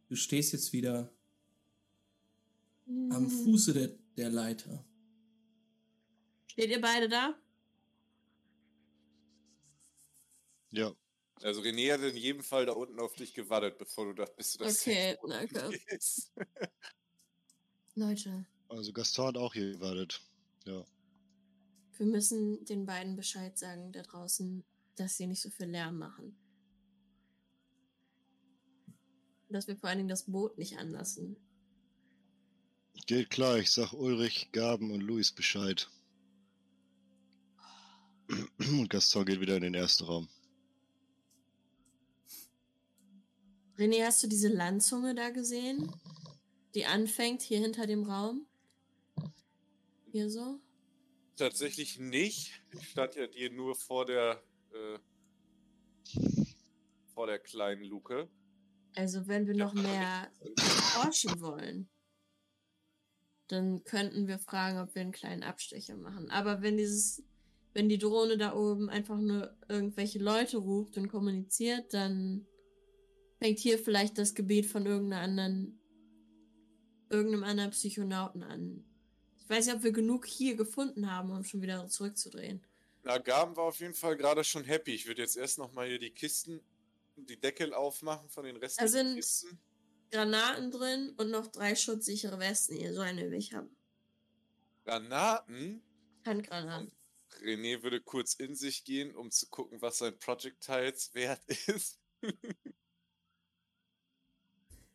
Du stehst jetzt wieder am Hm. Fuße der, der Leiter. Steht ihr beide da? Ja, Also René hat in jedem Fall da unten auf dich gewartet, bevor du dachtest, bist du das Okay, danke. Leute, also Gaston hat auch hier gewartet. Ja. wir müssen den beiden Bescheid sagen da draußen, dass sie nicht so viel Lärm machen. Dass wir vor allen Dingen das Boot nicht anlassen. Geht klar, ich sag Ulrich, Gaben und Luis Bescheid. Und Gaston geht wieder in den ersten Raum. René, hast du diese Landzunge da gesehen? Die anfängt hier hinter dem Raum? Hier so? Tatsächlich nicht. Ich stand ja dir nur vor der äh, vor der kleinen Luke. Also, wenn wir noch mehr forschen wollen, dann könnten wir fragen, ob wir einen kleinen Abstecher machen. Aber wenn dieses, wenn die Drohne da oben einfach nur irgendwelche Leute ruft und kommuniziert, dann fängt hier vielleicht das Gebiet von irgendeiner anderen, irgendeinem anderen Psychonauten an. Ich weiß nicht, ob wir genug hier gefunden haben, um schon wieder zurückzudrehen. Na, Gaben war auf jeden Fall gerade schon happy. Ich würde jetzt erst noch mal hier die Kisten, die Deckel aufmachen von den restlichen sind- Kisten. Granaten drin und noch drei schutzsichere Westen hier, so eine will ich haben. Granaten. Handgranaten. René würde kurz in sich gehen, um zu gucken, was sein Projectiles wert ist.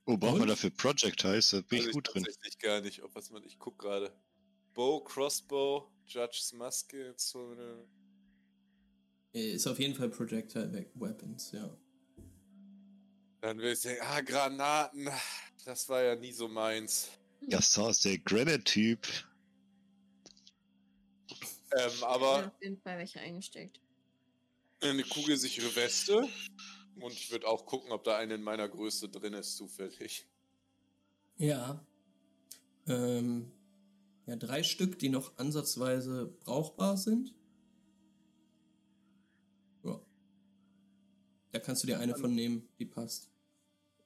Oh, braucht man Und? dafür Projectiles? Da bin Also ich gut drin. Tatsächlich gar nicht, ob was man. Ich guck gerade. Bow, Crossbow, Judge's Maske, so eine. Ist auf jeden Fall Projectile We- Weapons, ja. Dann will ich sagen, ah, Granaten. Das war ja nie so meins. Gaston ist der Granite-Typ. Ähm, Ich aber hab auf jeden Fall welche eingesteckt. eine kugelsichere Weste. Und ich würde auch gucken, ob da eine in meiner Größe drin ist, zufällig. Ja. Ähm, ja, drei Stück, die noch ansatzweise brauchbar sind. Ja. Da kannst du dir eine von nehmen, die passt.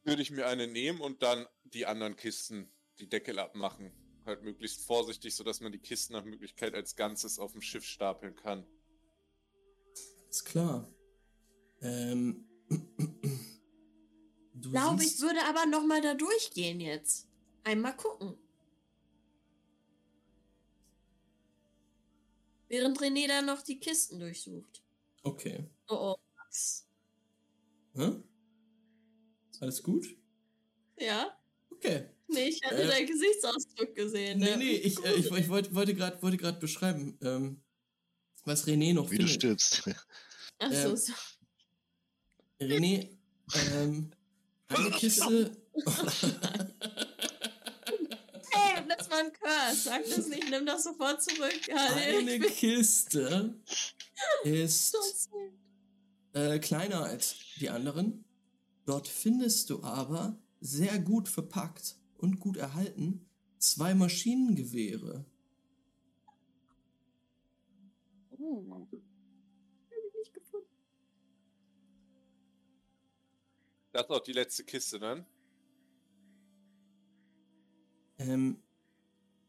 Würde ich mir eine nehmen und dann die anderen Kisten, die Deckel abmachen. Halt möglichst vorsichtig, sodass man die Kisten nach Möglichkeit als Ganzes auf dem Schiff stapeln kann. Ist klar. Ähm. Du Ich glaube, ich würde aber noch mal da durchgehen jetzt. Einmal gucken. Während René da noch die Kisten durchsucht. Okay. Oh, oh. Was? Hä? Ist alles gut? Ja? Okay. Nee, ich hatte Äh, deinen Gesichtsausdruck gesehen. Nee, ne? nee, ich, äh, ich, ich wollte, wollte gerade wollte grad beschreiben, ähm, was René noch Wie du findet. stirbst. Ach so, ähm, so. René, ähm, eine Kiste. Hey, das war ein Curse. Sag das nicht, nimm das sofort zurück. Nee, eine Kiste ist äh, kleiner als die anderen. Dort findest du aber sehr gut verpackt und gut erhalten zwei Maschinengewehre. Oh. Das ist auch die letzte Kiste dann. Ähm,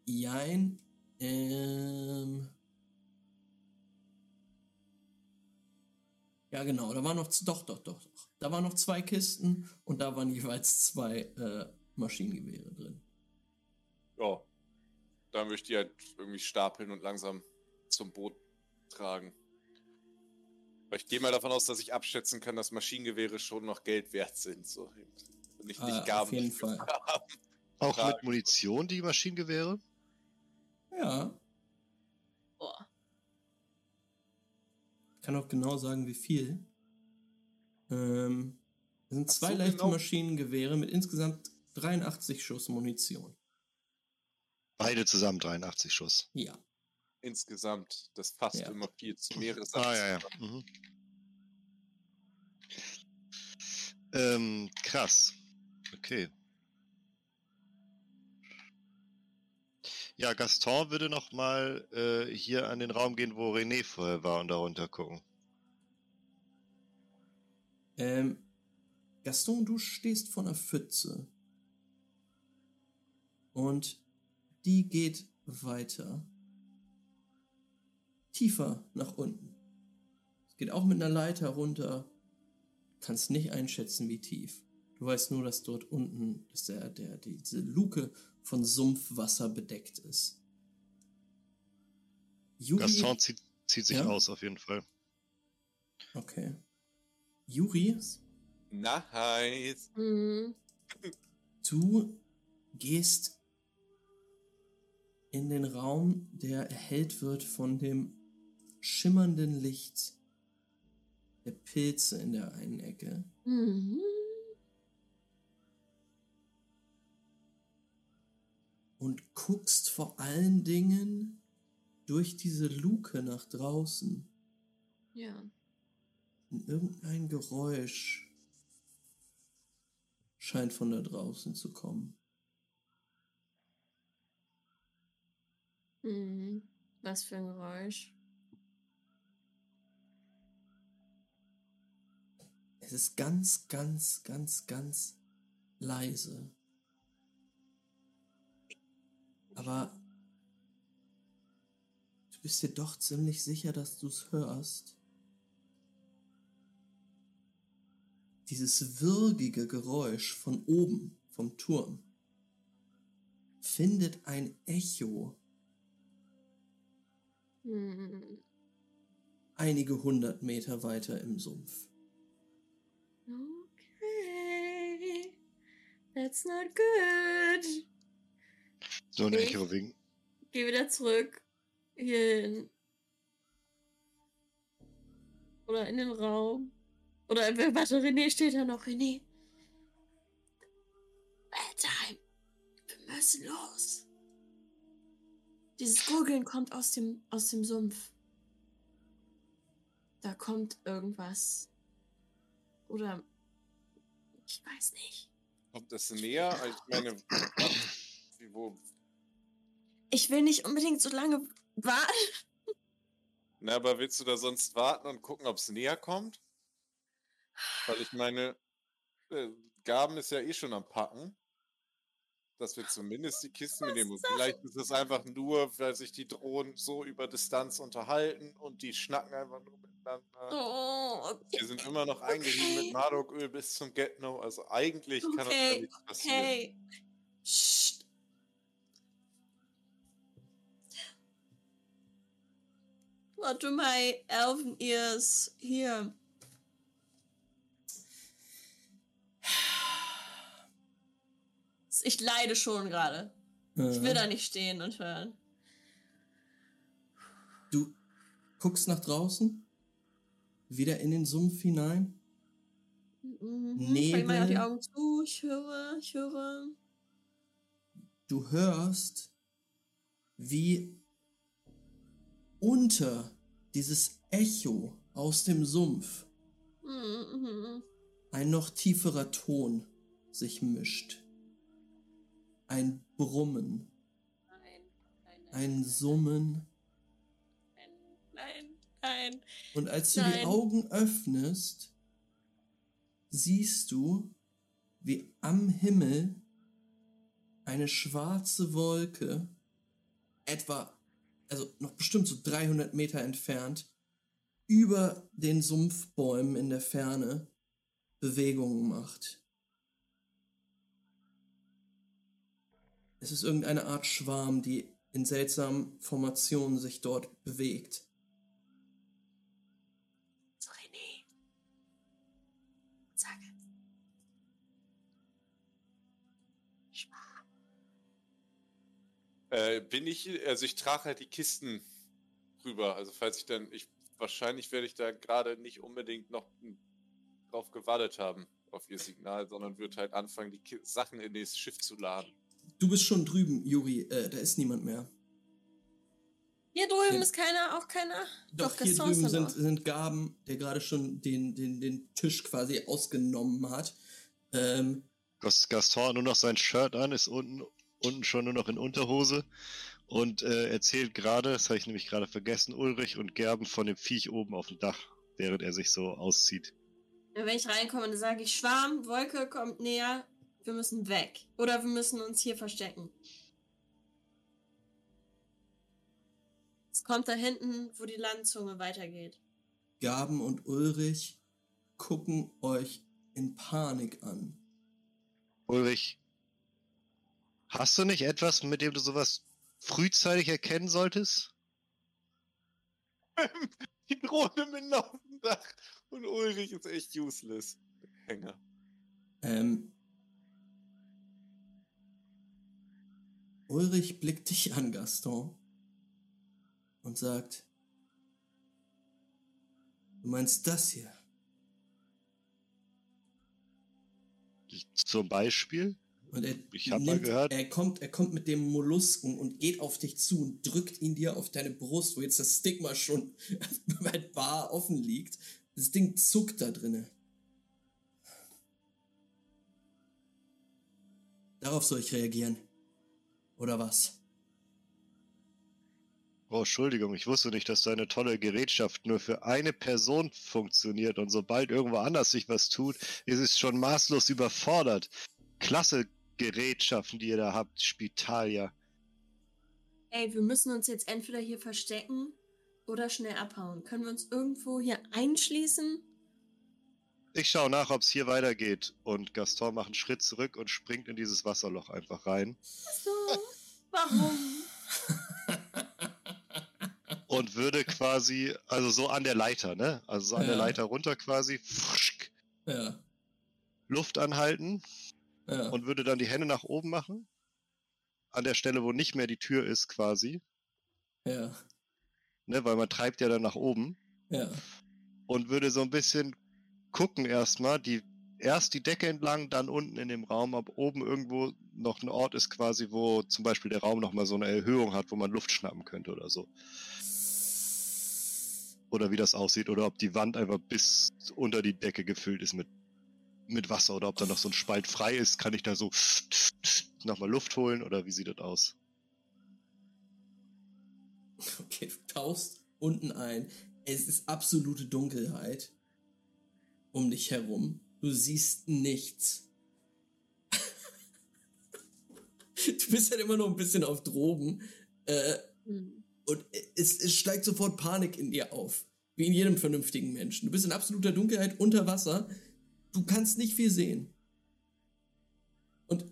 jein, ähm. Ja, genau, da waren noch, doch, doch, doch, doch. Da waren noch zwei Kisten und da waren jeweils zwei äh, Maschinengewehre drin. Ja. Dann möchte ich die halt irgendwie stapeln und langsam zum Boot tragen. Ich gehe mal davon aus, dass ich abschätzen kann, dass Maschinengewehre schon noch Geld wert sind. So. Nicht, nicht auf Gaben. jeden die wir Fall. haben. Auch Frage. mit Munition, die Maschinengewehre? Ja, Boah. ich kann auch genau sagen, wie viel. Ähm, es sind zwei so, leichte genau. Maschinengewehre mit insgesamt 83 Schuss Munition. Beide zusammen 83 Schuss. Ja. Insgesamt. Das passt Ja. immer viel zu mehrere Ah, ja, ja. Mhm. Ähm, krass. Okay. Ja, Gaston würde noch mal äh, hier an den Raum gehen, wo René vorher war und darunter gucken. Ähm, Gaston, du stehst vor einer Pfütze. Und die geht weiter. Tiefer nach unten. Es geht auch mit einer Leiter runter. Kannst nicht einschätzen, wie tief. Du weißt nur, dass dort unten, dass der, der, diese Luke von Sumpfwasser bedeckt ist. Juri, Gaston zieht, zieht sich Ja? aus, auf jeden Fall. okay. Juri, Nice. Mhm. Du gehst in den Raum, der erhellt wird von dem schimmernden Licht der Pilze in der einen Ecke. Mhm. und guckst vor allen Dingen durch diese Luke nach draußen. Ja. Und irgendein Geräusch scheint von da draußen zu kommen. Mhm. Was für ein Geräusch. Es ist ganz, ganz, ganz, ganz leise. Aber du bist dir doch ziemlich sicher, dass du es hörst. Dieses würgige Geräusch von oben, vom Turm, findet ein Echo Mhm. einige hundert Meter weiter im Sumpf. Okay. That's not good. So ein Ich- wegen. Geh wieder zurück. Hierhin. Oder in den Raum. Oder äh, warte, René steht da noch. René. Bedtime. Wir müssen los. Dieses Gurgeln kommt aus dem, aus dem Sumpf. Da kommt irgendwas. Oder. Ich weiß nicht. Kommt das näher? Ich meine, wie, wo? Ich will nicht unbedingt so lange warten. Na, aber willst du da sonst warten und gucken, ob es näher kommt? Weil ich meine, äh, Gaben ist ja eh schon am Packen. Dass wir zumindest die Kisten mitnehmen. Vielleicht ist es einfach nur, weil sich die Drohnen so über Distanz unterhalten und die schnacken einfach nur miteinander. Oh, okay. Wir sind immer noch eingerieben Okay. mit Mardoköl bis zum Get-No. Also eigentlich kann das ja Okay, nichts passieren. Okay. Psst. What do my elven ears hear? Ich leide schon gerade. Ich will Äh, da nicht stehen und hören. Du guckst nach draußen, wieder in den Sumpf hinein. Mhm. Nebel. Ich mal die Augen zu. Ich höre, ich höre. Du hörst, wie unter dieses Echo aus dem Sumpf Mhm. ein noch tieferer Ton sich mischt. Ein Brummen, ein Summen. Nein, nein. Und als du die Nein. Augen öffnest, siehst du, wie am Himmel eine schwarze Wolke, etwa, also noch bestimmt so 300 Meter entfernt, über den Sumpfbäumen in der Ferne Bewegungen macht. Es ist irgendeine Art Schwarm, die in seltsamen Formationen sich dort bewegt. So, René. Sag es. Äh, bin ich, also ich trage halt die Kisten rüber. Also falls ich dann, ich wahrscheinlich werde ich da gerade nicht unbedingt noch drauf gewartet haben auf ihr Signal, sondern wird halt anfangen, die Sachen in das Schiff zu laden. Du bist schon drüben, Juri. Äh, da ist niemand mehr. Hier drüben Hier- ist keiner, auch keiner. Doch, hier Gaston ist drüben da sind, sind Gaben, der gerade schon den, den, den Tisch quasi ausgenommen hat. Ähm, Gas- Gaston hat nur noch sein Shirt an, ist unten, unten schon nur noch in Unterhose und äh, erzählt gerade, das habe ich nämlich gerade vergessen, Ulrich und Gerben von dem Viech oben auf dem Dach, während er sich so auszieht. Ja, wenn ich reinkomme, dann sage ich, Schwarm, Wolke kommt näher, wir müssen weg. Oder wir müssen uns hier verstecken. Es kommt da hinten, wo die Landzunge weitergeht. Gaben und Ulrich gucken euch in Panik an. Ulrich, hast du nicht etwas, mit dem du sowas frühzeitig erkennen solltest? Die Drohne mitten auf dem Dach und Ulrich ist echt useless. Hänger. Ähm, Ulrich blickt dich an, Gaston, und sagt, du meinst das hier? Zum Beispiel? Und er, Ich hab mal gehört- er kommt, er kommt mit dem Mollusken und geht auf dich zu und drückt ihn dir auf deine Brust, wo jetzt das Stigma schon halt bar offen liegt. Das Ding zuckt da drinne. Darauf soll ich reagieren. Oder was? Oh, Entschuldigung, ich wusste nicht, dass deine tolle Gerätschaft nur für eine Person funktioniert und sobald irgendwo anders sich was tut, ist es schon maßlos überfordert. Klasse Gerätschaften, die ihr da habt, Spitalia. Ey, wir müssen uns jetzt entweder hier verstecken oder schnell abhauen. Können wir uns irgendwo hier einschließen? Ich schaue nach, ob es hier weitergeht. Und Gaston macht einen Schritt zurück und springt in dieses Wasserloch einfach rein. So, warum? Und würde quasi, also so an der Leiter, ne? Also so an der Ja. Leiter runter quasi, pfuschk, Ja, Luft anhalten ja. und würde dann die Hände nach oben machen. An der Stelle, wo nicht mehr die Tür ist quasi. ja, Ne? Weil man treibt ja dann nach oben. ja. und würde so ein bisschen gucken erstmal, die erst die Decke entlang, dann unten in dem Raum, ob oben irgendwo noch ein Ort ist quasi, wo zum Beispiel der Raum nochmal so eine Erhöhung hat, wo man Luft schnappen könnte oder so. Oder wie das aussieht, oder ob die Wand einfach bis unter die Decke gefüllt ist mit, mit Wasser, oder ob da noch so ein Spalt frei ist, kann ich da so nochmal Luft holen, oder wie sieht das aus? Okay, du tauchst unten ein. Es ist absolute Dunkelheit um dich herum. Du siehst nichts. du bist halt immer noch ein bisschen auf Drogen. Äh, Hm. und es, es steigt sofort Panik in dir auf. Wie in jedem vernünftigen Menschen. Du bist in absoluter Dunkelheit unter Wasser. Du kannst nicht viel sehen. Und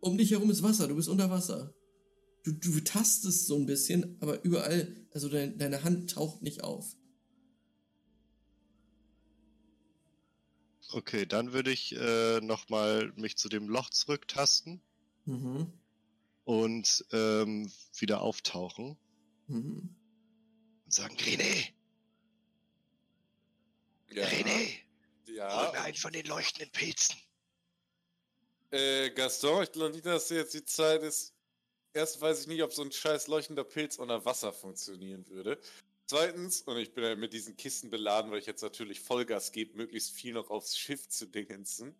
um dich herum ist Wasser. Du bist unter Wasser. Du, du tastest so ein bisschen, aber überall, also dein, deine Hand taucht nicht auf. Okay, dann würde ich äh, nochmal mich zu dem Loch zurücktasten. Mhm. und ähm, wieder auftauchen Mhm. und sagen, René, Ja. René, Ja. hol mir einen von den leuchtenden Pilzen. Äh, Gaston, ich glaube nicht, dass jetzt die Zeit ist. Erst weiß ich nicht, ob so ein scheiß leuchtender Pilz unter Wasser funktionieren würde. Zweitens, und ich bin ja mit diesen Kisten beladen, weil ich jetzt natürlich Vollgas gebe, möglichst viel noch aufs Schiff zu dingensen,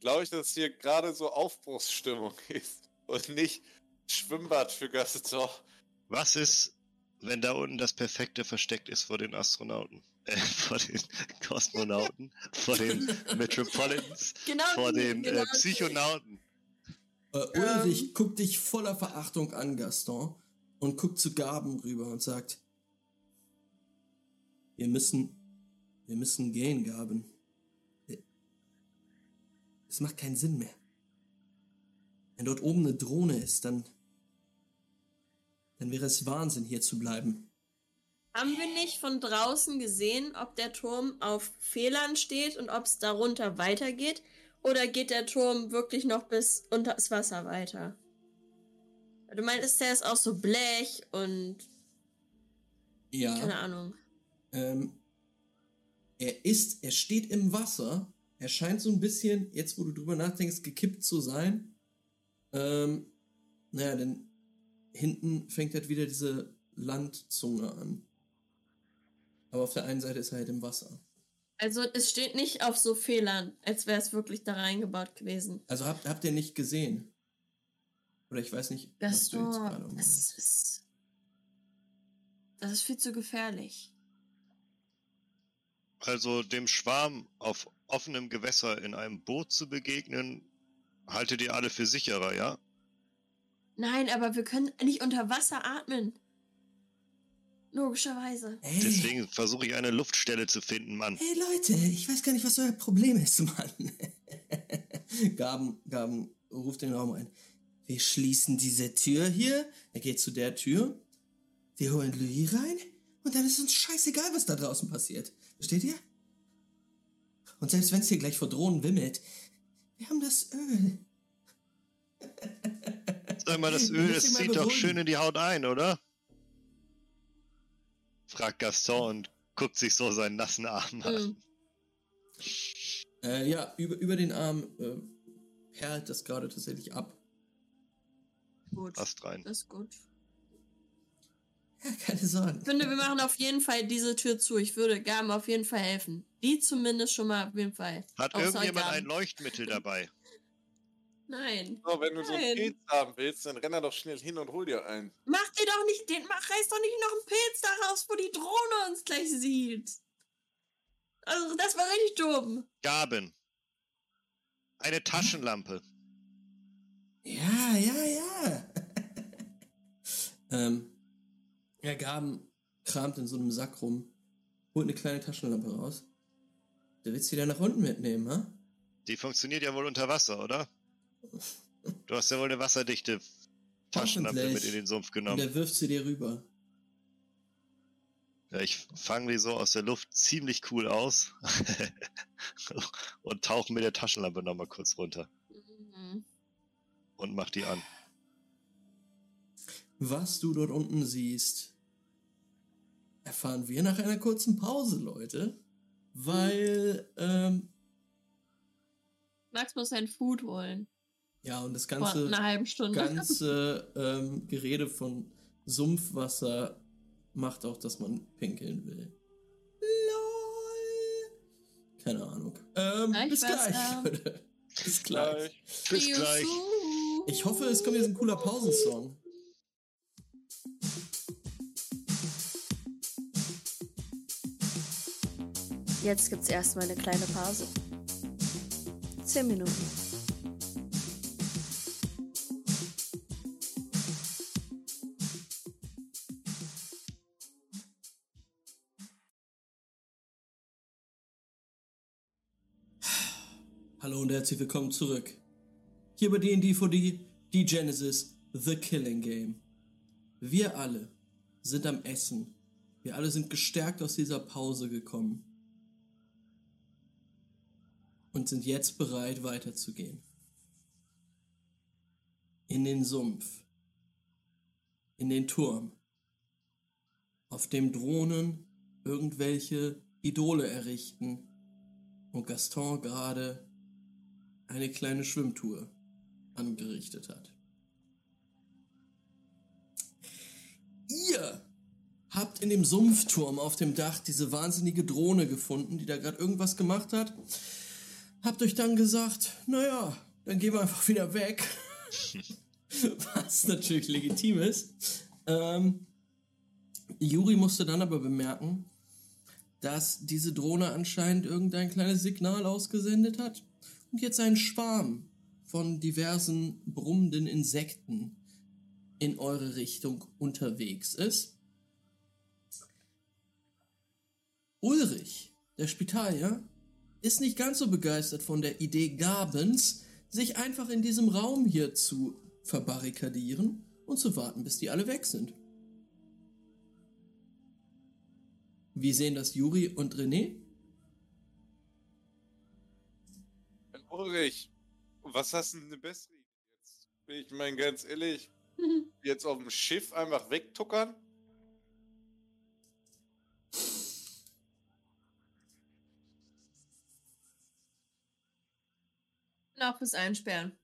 glaube ich, dass hier gerade so Aufbruchsstimmung ist und nicht Schwimmbad für Gaston Was ist, wenn da unten das perfekte versteckt ist vor den Astronauten? Äh, vor den Kosmonauten, vor den Metropolitans, Genau, vor den genau äh, Psychonauten. Äh, Ulrich guckt dich voller Verachtung an, Gaston, und guckt zu Gaben rüber und sagt, wir müssen, wir müssen gehen, Gaben. Es macht keinen Sinn mehr. Wenn dort oben eine Drohne ist, dann, dann wäre es Wahnsinn, hier zu bleiben. Haben wir nicht von draußen gesehen, ob der Turm auf Fehlern steht und ob es darunter weitergeht? Oder geht der Turm wirklich noch bis unter das Wasser weiter? Du meintest, der ist auch so Blech und Ja. keine Ahnung. Ähm, er ist, er steht im Wasser. Er scheint so ein bisschen, jetzt wo du drüber nachdenkst, gekippt zu sein. Ähm, naja, denn hinten fängt halt wieder diese Landzunge an. Aber auf der einen Seite ist er halt im Wasser. Also es steht nicht auf so Fehlern, als wäre es wirklich da reingebaut gewesen. Also habt, habt ihr nicht gesehen? Oder ich weiß nicht, was du jetzt gerade das ist, das ist viel zu gefährlich. Also dem Schwarm auf offenem Gewässer in einem Boot zu begegnen, haltet ihr alle für sicherer, ja? Nein, aber wir können nicht unter Wasser atmen. Logischerweise. Hey, Deswegen versuche ich eine Luftstelle zu finden, Mann. hey Leute, ich weiß gar nicht, was euer Problem ist, Mann. Gaben, Gaben ruft den Raum ein. Wir schließen diese Tür hier. Er geht zu der Tür. Wir holen Louis rein. Und dann ist uns scheißegal, was da draußen passiert. Versteht ihr? Und selbst wenn es hier gleich vor Drohnen wimmelt, wir haben das Öl. Sag mal, das Öl, mal zieht doch schön in die Haut ein, oder? Fragt Gaston und guckt sich so seinen nassen Arm an. Mhm. Äh, ja, über, über den Arm äh, perlt das gerade tatsächlich ab. Gut. Passt rein. Das ist gut. Keine Sorgen. Ich finde, wir machen auf jeden Fall diese Tür zu. Ich würde Gaben auf jeden Fall helfen. Die zumindest schon mal auf jeden Fall. Hat Außer irgendjemand Gaben. ein Leuchtmittel dabei? Nein. So, wenn du so einen. Pilz haben willst, dann renn da doch schnell hin und hol dir einen. Mach dir doch nicht den, mach, reiß doch nicht noch einen Pilz da raus, wo die Drohne uns gleich sieht. Also, das war richtig dumm. Gaben. Eine Taschenlampe. Ja, ja, ja. ähm, Herr Gaben kramt in so einem Sack rum, holt eine kleine Taschenlampe raus. Du willst die da nach unten mitnehmen, ha? Die funktioniert ja wohl unter Wasser, oder? Du hast ja wohl eine wasserdichte Taschenlampe mit in den Sumpf Und genommen. er wirft sie dir rüber. Ja, ich fange die so aus der Luft ziemlich cool aus und tauche mit der Taschenlampe nochmal kurz runter Mhm. und mach die an. Was du dort unten siehst, erfahren wir nach einer kurzen Pause, Leute. Weil, ähm, Max muss sein Food holen. ja, und das Vor ganze, einer halben Stunde. ganze ähm, Gerede von Sumpfwasser macht auch, dass man pinkeln will. LOL. Keine Ahnung. Ähm, bis weiß, gleich. Leute. Bis gleich. Bis gleich. Ich hoffe, es kommt jetzt ein cooler Pausensong. Jetzt gibt's erstmal eine kleine Pause. Zehn Minuten. Hallo und herzlich willkommen zurück. Hier bei D&D4D, die Genesis, The Killing Game. Wir alle sind am Essen. Wir alle sind gestärkt aus dieser Pause gekommen. Und sind jetzt bereit weiterzugehen. In den Sumpf. In den Turm. Auf dem Drohnen irgendwelche Idole errichten und Gaston gerade eine kleine Schwimmtour angerichtet hat. Ihr habt in dem Sumpfturm auf dem Dach diese wahnsinnige Drohne gefunden, die da gerade irgendwas gemacht hat. Habt euch dann gesagt, naja, dann gehen wir einfach wieder weg. Was natürlich legitim ist. Ähm, Juri musste dann aber bemerken, dass diese Drohne anscheinend irgendein kleines Signal ausgesendet hat und jetzt ein Schwarm von diversen brummenden Insekten in eure Richtung unterwegs ist. Ulrich, der Spitalier, ist nicht ganz so begeistert von der Idee Gabens, sich einfach in diesem Raum hier zu verbarrikadieren und zu warten, bis die alle weg sind. Wie sehen das Juri und René? Ulrich, was hast du denn eine bessere Idee jetzt? Ich meine, ganz ehrlich, jetzt auf dem Schiff einfach wegtuckern? Auch fürs Einsperren.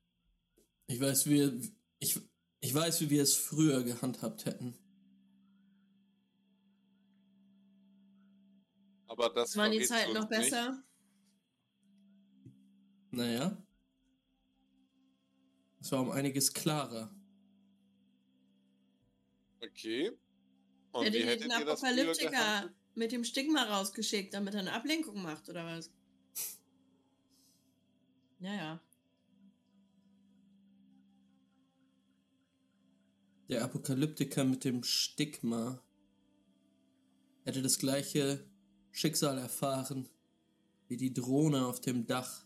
Ich weiß, wie ich, ich weiß, wie wir es früher gehandhabt hätten. Aber das Waren die Zeiten noch uns nicht. besser? Naja. Es war um einiges klarer. Okay. Und Hätte wie hättet den ihr Apokalyptiker mit dem Stigma rausgeschickt, damit er eine Ablenkung macht, oder was? Ja, Der Apokalyptiker mit dem Stigma hätte das gleiche Schicksal erfahren wie die Drohne auf dem Dach.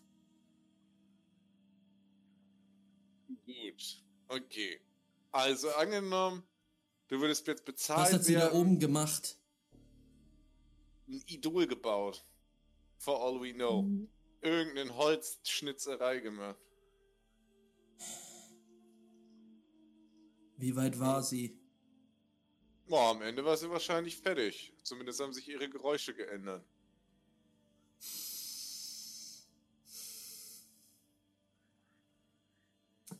Gut. Okay. Also angenommen, du würdest jetzt bezahlt Was hat sie da oben gemacht? ein Idol gebaut. For all we know. Mhm. Irgendeine Holzschnitzerei gemacht. Wie weit war sie? Boah, am Ende war sie wahrscheinlich fertig. Zumindest haben sich ihre Geräusche geändert.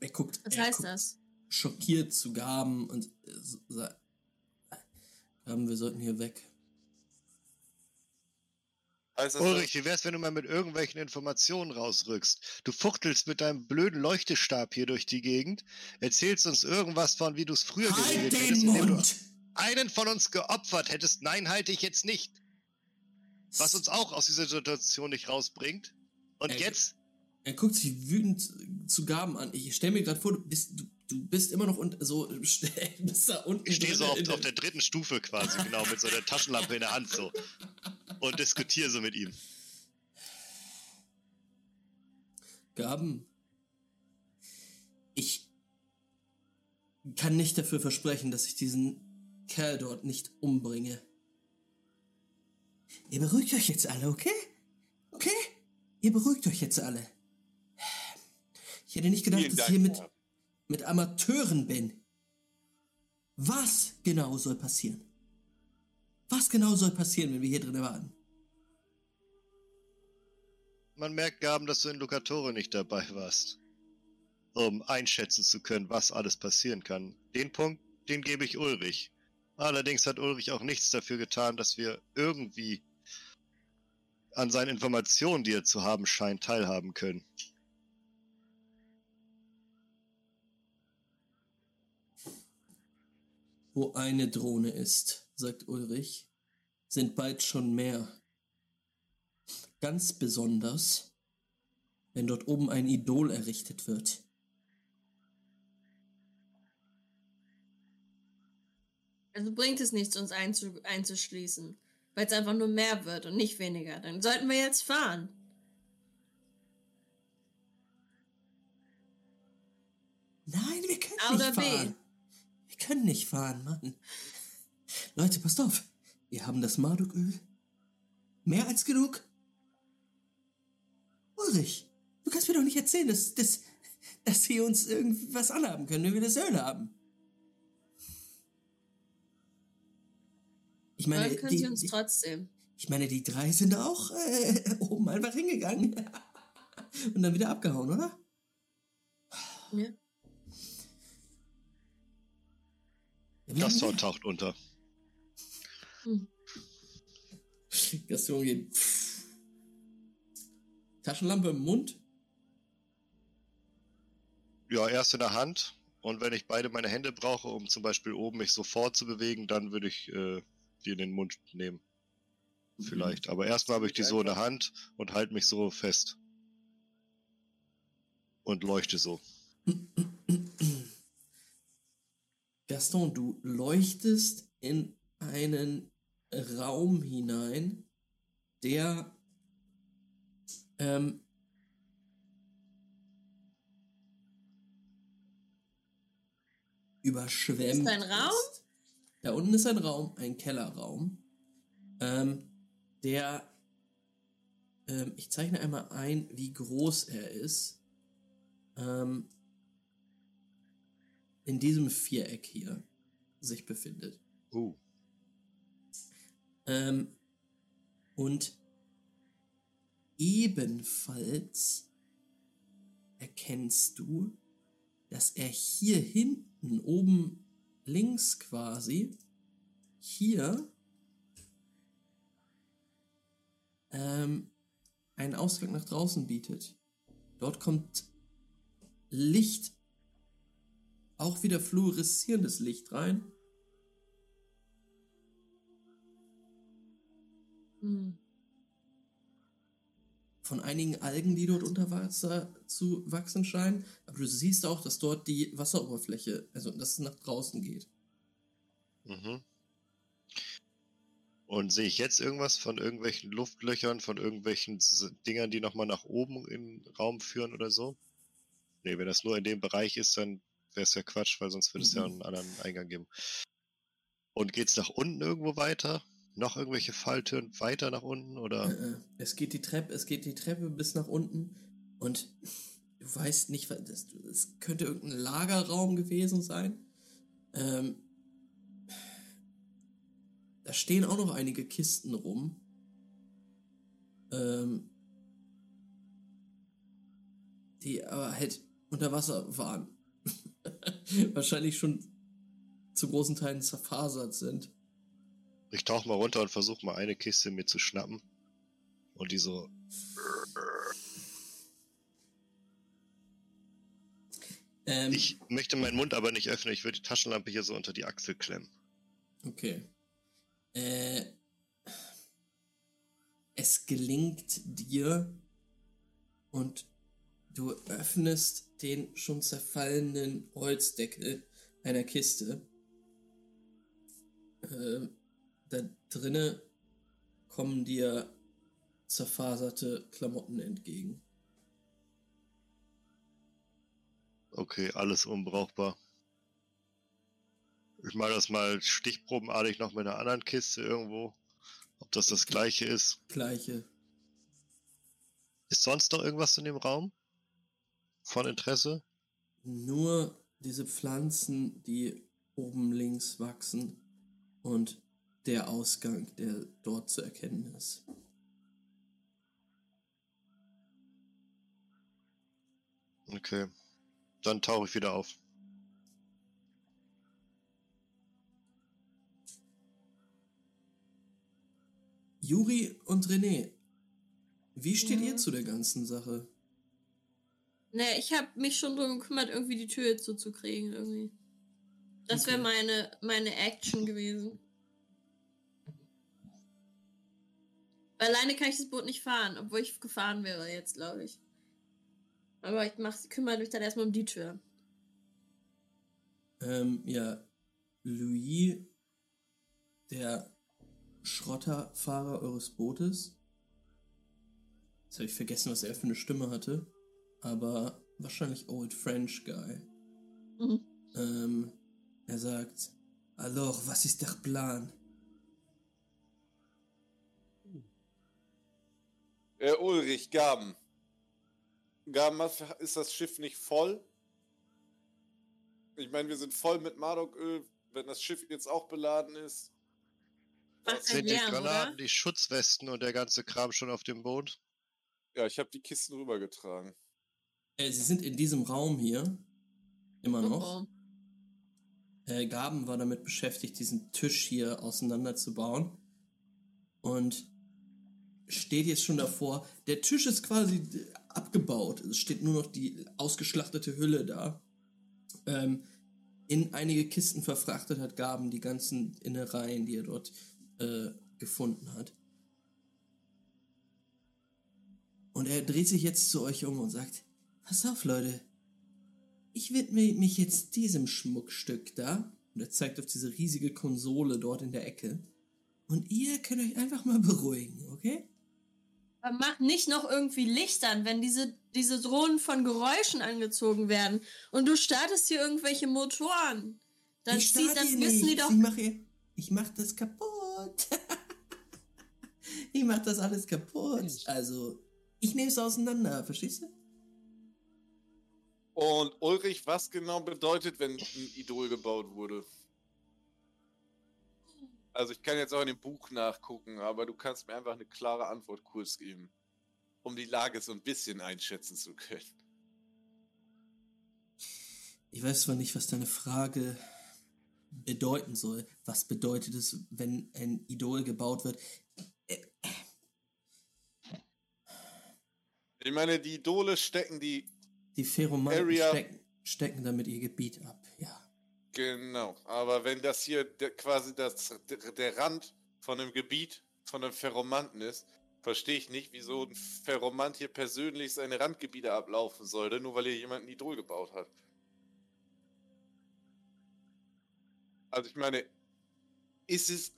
Er guckt, Was er heißt guckt das? schockiert zu Gaben und äh, sa- Gaben, wir sollten hier weg. Das, Ulrich, wie wär's, wenn du mal mit irgendwelchen Informationen rausrückst? Du fuchtelst mit deinem blöden Leuchtestab hier durch die Gegend, erzählst uns irgendwas von, wie du es früher Halt geregelt den hättest, indem du einen von uns geopfert hättest. Nein, halte ich jetzt nicht. Was uns auch aus dieser Situation nicht rausbringt. Und Ey, jetzt? Er guckt sich wütend zu Gaben an. Ich stell mir gerade vor, du bist, du, du bist immer noch unten, so, bist da unten. Ich stehe so auf, auf der dritten Stufe quasi, genau, mit so einer Taschenlampe in der Hand so. Und diskutiere so mit ihm. Gaben. Ich kann nicht dafür versprechen, dass ich diesen Kerl dort nicht umbringe. Ihr beruhigt euch jetzt alle, okay? Okay? Ihr beruhigt euch jetzt alle. Ich hätte nicht gedacht, Vielen dass ich hier mit, mit Amateuren bin. Was genau soll passieren? Was genau soll passieren, wenn wir hier drin warten? Man merkt, Gaben, dass du in Lucatore nicht dabei warst. Um einschätzen zu können, was alles passieren kann. Den Punkt, den gebe ich Ulrich. Allerdings hat Ulrich auch nichts dafür getan, dass wir irgendwie an seinen Informationen, die er zu haben scheint, teilhaben können. Wo eine Drohne ist, sagt Ulrich, sind bald schon mehr. Ganz besonders, wenn dort oben ein Idol errichtet wird. Also bringt es nichts, uns einzu einzuschließen. Weil es einfach nur mehr wird und nicht weniger. Dann sollten wir jetzt fahren. Nein, wir können A nicht oder B? Können nicht fahren, Mann. Leute, passt auf. Wir haben das Marduköl. Mehr als genug. Ulrich, du kannst mir doch nicht erzählen, dass, dass, dass sie uns irgendwas anhaben können, wenn wir das Öl haben. Ich meine, Dann können die, sie uns die, trotzdem. ich meine, die drei sind auch äh, oben einfach hingegangen. Und dann wieder abgehauen, oder? Ja. Das Tor taucht unter. Hm. Gaston geht. Taschenlampe im Mund. Ja, erst in der Hand, Und wenn ich beide meine Hände brauche, um zum Beispiel oben mich so fortzubewegen, dann würde ich äh, die in den Mund nehmen. Vielleicht. Aber erstmal habe ich die so in der Hand und halte mich so fest. Und leuchte so. Gaston, du leuchtest in einen Raum hinein, der ähm, überschwemmt Ist ein Raum? ist. Da unten ist ein Raum, ein Kellerraum, ähm, der, ähm, ich zeichne einmal ein, wie groß er ist. Ähm, in diesem Viereck hier sich befindet. Uh. Ähm, und ebenfalls erkennst du, dass er hier hinten, oben links quasi, hier ähm, einen Ausgang nach draußen bietet. Dort kommt Licht, auch wieder fluoreszierendes Licht rein. Hm. von einigen Algen, die dort unter Wasser zu wachsen scheinen. Aber du siehst auch, dass dort die Wasseroberfläche, also dass es nach draußen geht. Mhm. Und sehe ich jetzt irgendwas von irgendwelchen Luftlöchern, von irgendwelchen Dingern, die nochmal nach oben in den Raum führen oder so? Nee, wenn das nur in dem Bereich ist, dann wäre es ja Quatsch, weil sonst würde es ja Mhm. einen anderen Eingang geben. Und geht's nach unten irgendwo weiter? Noch irgendwelche Falltüren weiter nach unten oder? Äh, äh, es geht die Treppe, es geht die Treppe bis nach unten und du weißt nicht, das, es könnte irgendein Lagerraum gewesen sein. Ähm, da stehen auch noch einige Kisten rum. Ähm, die aber halt unter Wasser waren. Wahrscheinlich schon zu großen Teilen zerfasert sind. Ich tauche mal runter und versuche mal eine Kiste mir zu schnappen. Und die so. Ähm, Ich möchte meinen Mund aber nicht öffnen. Ich würde die Taschenlampe hier so unter die Achsel klemmen. Okay. Äh, es gelingt dir und du öffnest den schon zerfallenen Holzdeckel einer Kiste. Äh, da drinne kommen dir zerfaserte Klamotten entgegen. Okay, alles unbrauchbar. Ich mache das mal stichprobenartig noch mit einer anderen Kiste irgendwo. Ob das das gleiche ist. Gleiche. Ist sonst noch irgendwas in dem Raum? Von Interesse? Nur diese Pflanzen, die oben links wachsen und der Ausgang, der dort zu erkennen ist. Okay. Dann tauche ich wieder auf. Juri und René, wie steht Ja. ihr zu der ganzen Sache? Ne, ich habe mich schon drum gekümmert, irgendwie die Tür zuzukriegen, irgendwie. Das wäre Okay. meine, meine Action gewesen. Alleine kann ich das Boot nicht fahren, obwohl ich gefahren wäre jetzt, glaube ich. Aber ich mach, kümmere mich dann erstmal um die Tür. Ähm, ja, Louis, der Schrotterfahrer eures Bootes. Jetzt habe ich vergessen, was er für eine Stimme hatte. Aber wahrscheinlich Old French Guy. Mhm. Ähm, er sagt, Alors, was ist der Plan? Äh, Ulrich, Gaben. Gaben, was- ist das Schiff nicht voll? Ich meine, wir sind voll mit Mardoköl, wenn das Schiff jetzt auch beladen ist. Macht Sind die Granaten, oder? die Schutzwesten und der ganze Kram schon auf dem Boot? Ja, ich habe die Kisten rübergetragen. Äh, sie sind in diesem Raum hier. Immer noch. Oh, Äh, Gaben war damit beschäftigt, diesen Tisch hier auseinanderzubauen. Und steht jetzt schon davor. Der Tisch ist quasi abgebaut. Es steht nur noch die ausgeschlachtete Hülle da. Ähm, in einige Kisten verfrachtet hat, Gaben, die ganzen Innereien, die er dort äh, gefunden hat. Und er dreht sich jetzt zu euch um und sagt, pass auf, Leute, ich widme mich jetzt diesem Schmuckstück da. Und er zeigt auf diese riesige Konsole dort in der Ecke. Und ihr könnt euch einfach mal beruhigen, okay? Aber mach nicht noch irgendwie Licht an, wenn diese, diese Drohnen von Geräuschen angezogen werden und du startest hier irgendwelche Motoren. Dann ich starte dann wissen die doch. Ich mache ich mach das kaputt. ich mach das alles kaputt. Also, ich nehme es auseinander, verstehst du? Und Ulrich, was genau bedeutet, wenn ein Idol gebaut wurde? Also ich kann jetzt auch in dem Buch nachgucken, aber du kannst mir einfach eine klare Antwort kurz geben, um die Lage so ein bisschen einschätzen zu können. Ich weiß zwar nicht, was deine Frage bedeuten soll. Was bedeutet es, wenn ein Idol gebaut wird? Ich meine, die Idole stecken die Die Pheromonen stecken, stecken damit ihr Gebiet ab, ja. Genau, aber wenn das hier der, quasi das, der, der Rand von einem Gebiet von einem Ferromanten ist, verstehe ich nicht, wieso ein Ferromant hier persönlich seine Randgebiete ablaufen sollte, nur weil hier jemand ein Idol gebaut hat. Also ich meine, ist es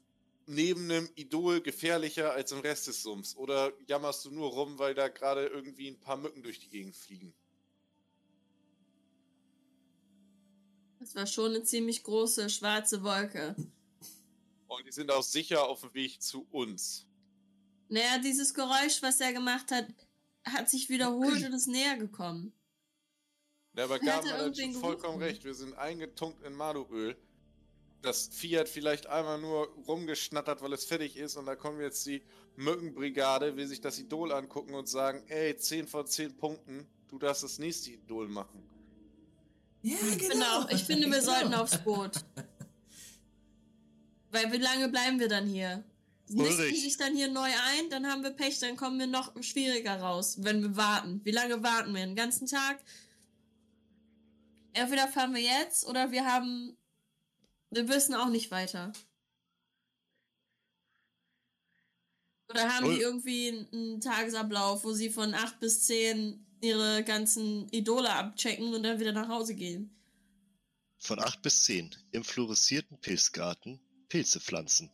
neben einem Idol gefährlicher als im Rest des Sumpfs? Oder jammerst du nur rum, weil da gerade irgendwie ein paar Mücken durch die Gegend fliegen? Das war schon eine ziemlich große schwarze Wolke. Und die sind auch sicher auf dem Weg zu uns. Naja, dieses Geräusch, was er gemacht hat, hat sich wiederholt und ist näher gekommen. Ja, aber Hat er Gaben hat schon vollkommen recht. Wir sind eingetunkt in Maduöl. Das Vieh hat vielleicht einmal nur rumgeschnattert, weil es fertig ist. Und da kommen jetzt die Mückenbrigade, will sich das Idol angucken und sagen, ey, 10 von 10 Punkten, du darfst das nächste Idol machen. Ja, Genau, ich finde, wir Genau. sollten aufs Boot. Weil wie lange bleiben wir dann hier? Nisten Ulrich. sich dann hier neu ein, dann haben wir Pech, dann kommen wir noch schwieriger raus, wenn wir warten. Wie lange warten wir? Den ganzen Tag? Entweder fahren wir jetzt oder wir haben. Wir wissen auch nicht weiter. Oder haben Ul- die irgendwie einen- einen Tagesablauf, wo sie von 8 bis 10 ihre ganzen Idole abchecken und dann wieder nach Hause gehen? Von 8 bis 10 im fluoreszierten Pilzgarten Pilze pflanzen.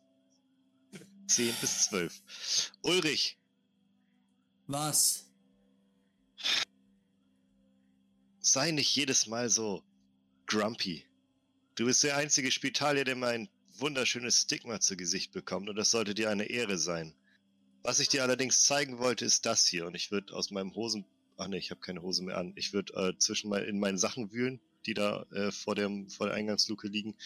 10 bis 12. Ulrich, Was? sei nicht jedes Mal so grumpy. Du bist der einzige Spitalier, der mein wunderschönes Stigma zu Gesicht bekommt und das sollte dir eine Ehre sein. Was ich dir allerdings zeigen wollte, ist das hier und ich würde aus meinem Hosen... Ach nee, ich habe keine Hose mehr an. Ich würde äh, zwischen mein, in meinen Sachen wühlen, die da äh, vor, dem, vor der Eingangsluke liegen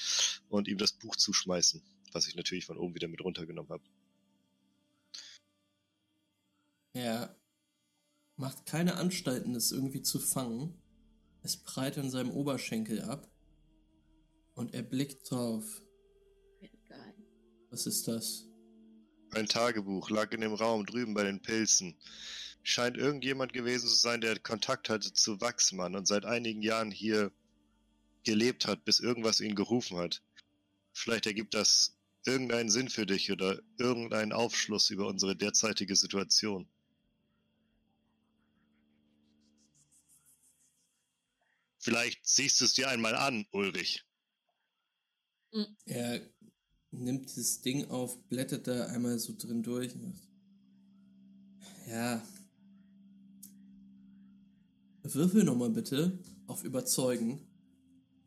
und ihm das Buch zuschmeißen, was ich natürlich von oben wieder mit runtergenommen habe. Er macht keine Anstalten, es irgendwie zu fangen. Es prallt an seinem Oberschenkel ab. Und er blickt drauf. Was ist das? Ein Tagebuch lag in dem Raum drüben bei den Pilzen. Scheint irgendjemand gewesen zu sein, der Kontakt hatte zu Wachsmann und seit einigen Jahren hier gelebt hat, bis irgendwas ihn gerufen hat. Vielleicht ergibt das irgendeinen Sinn für dich oder irgendeinen Aufschluss über unsere derzeitige Situation. Vielleicht siehst du es dir einmal an, Ulrich. Er nimmt das Ding auf, blättert da einmal so drin durch. Ja. Würfel nochmal bitte auf Überzeugen.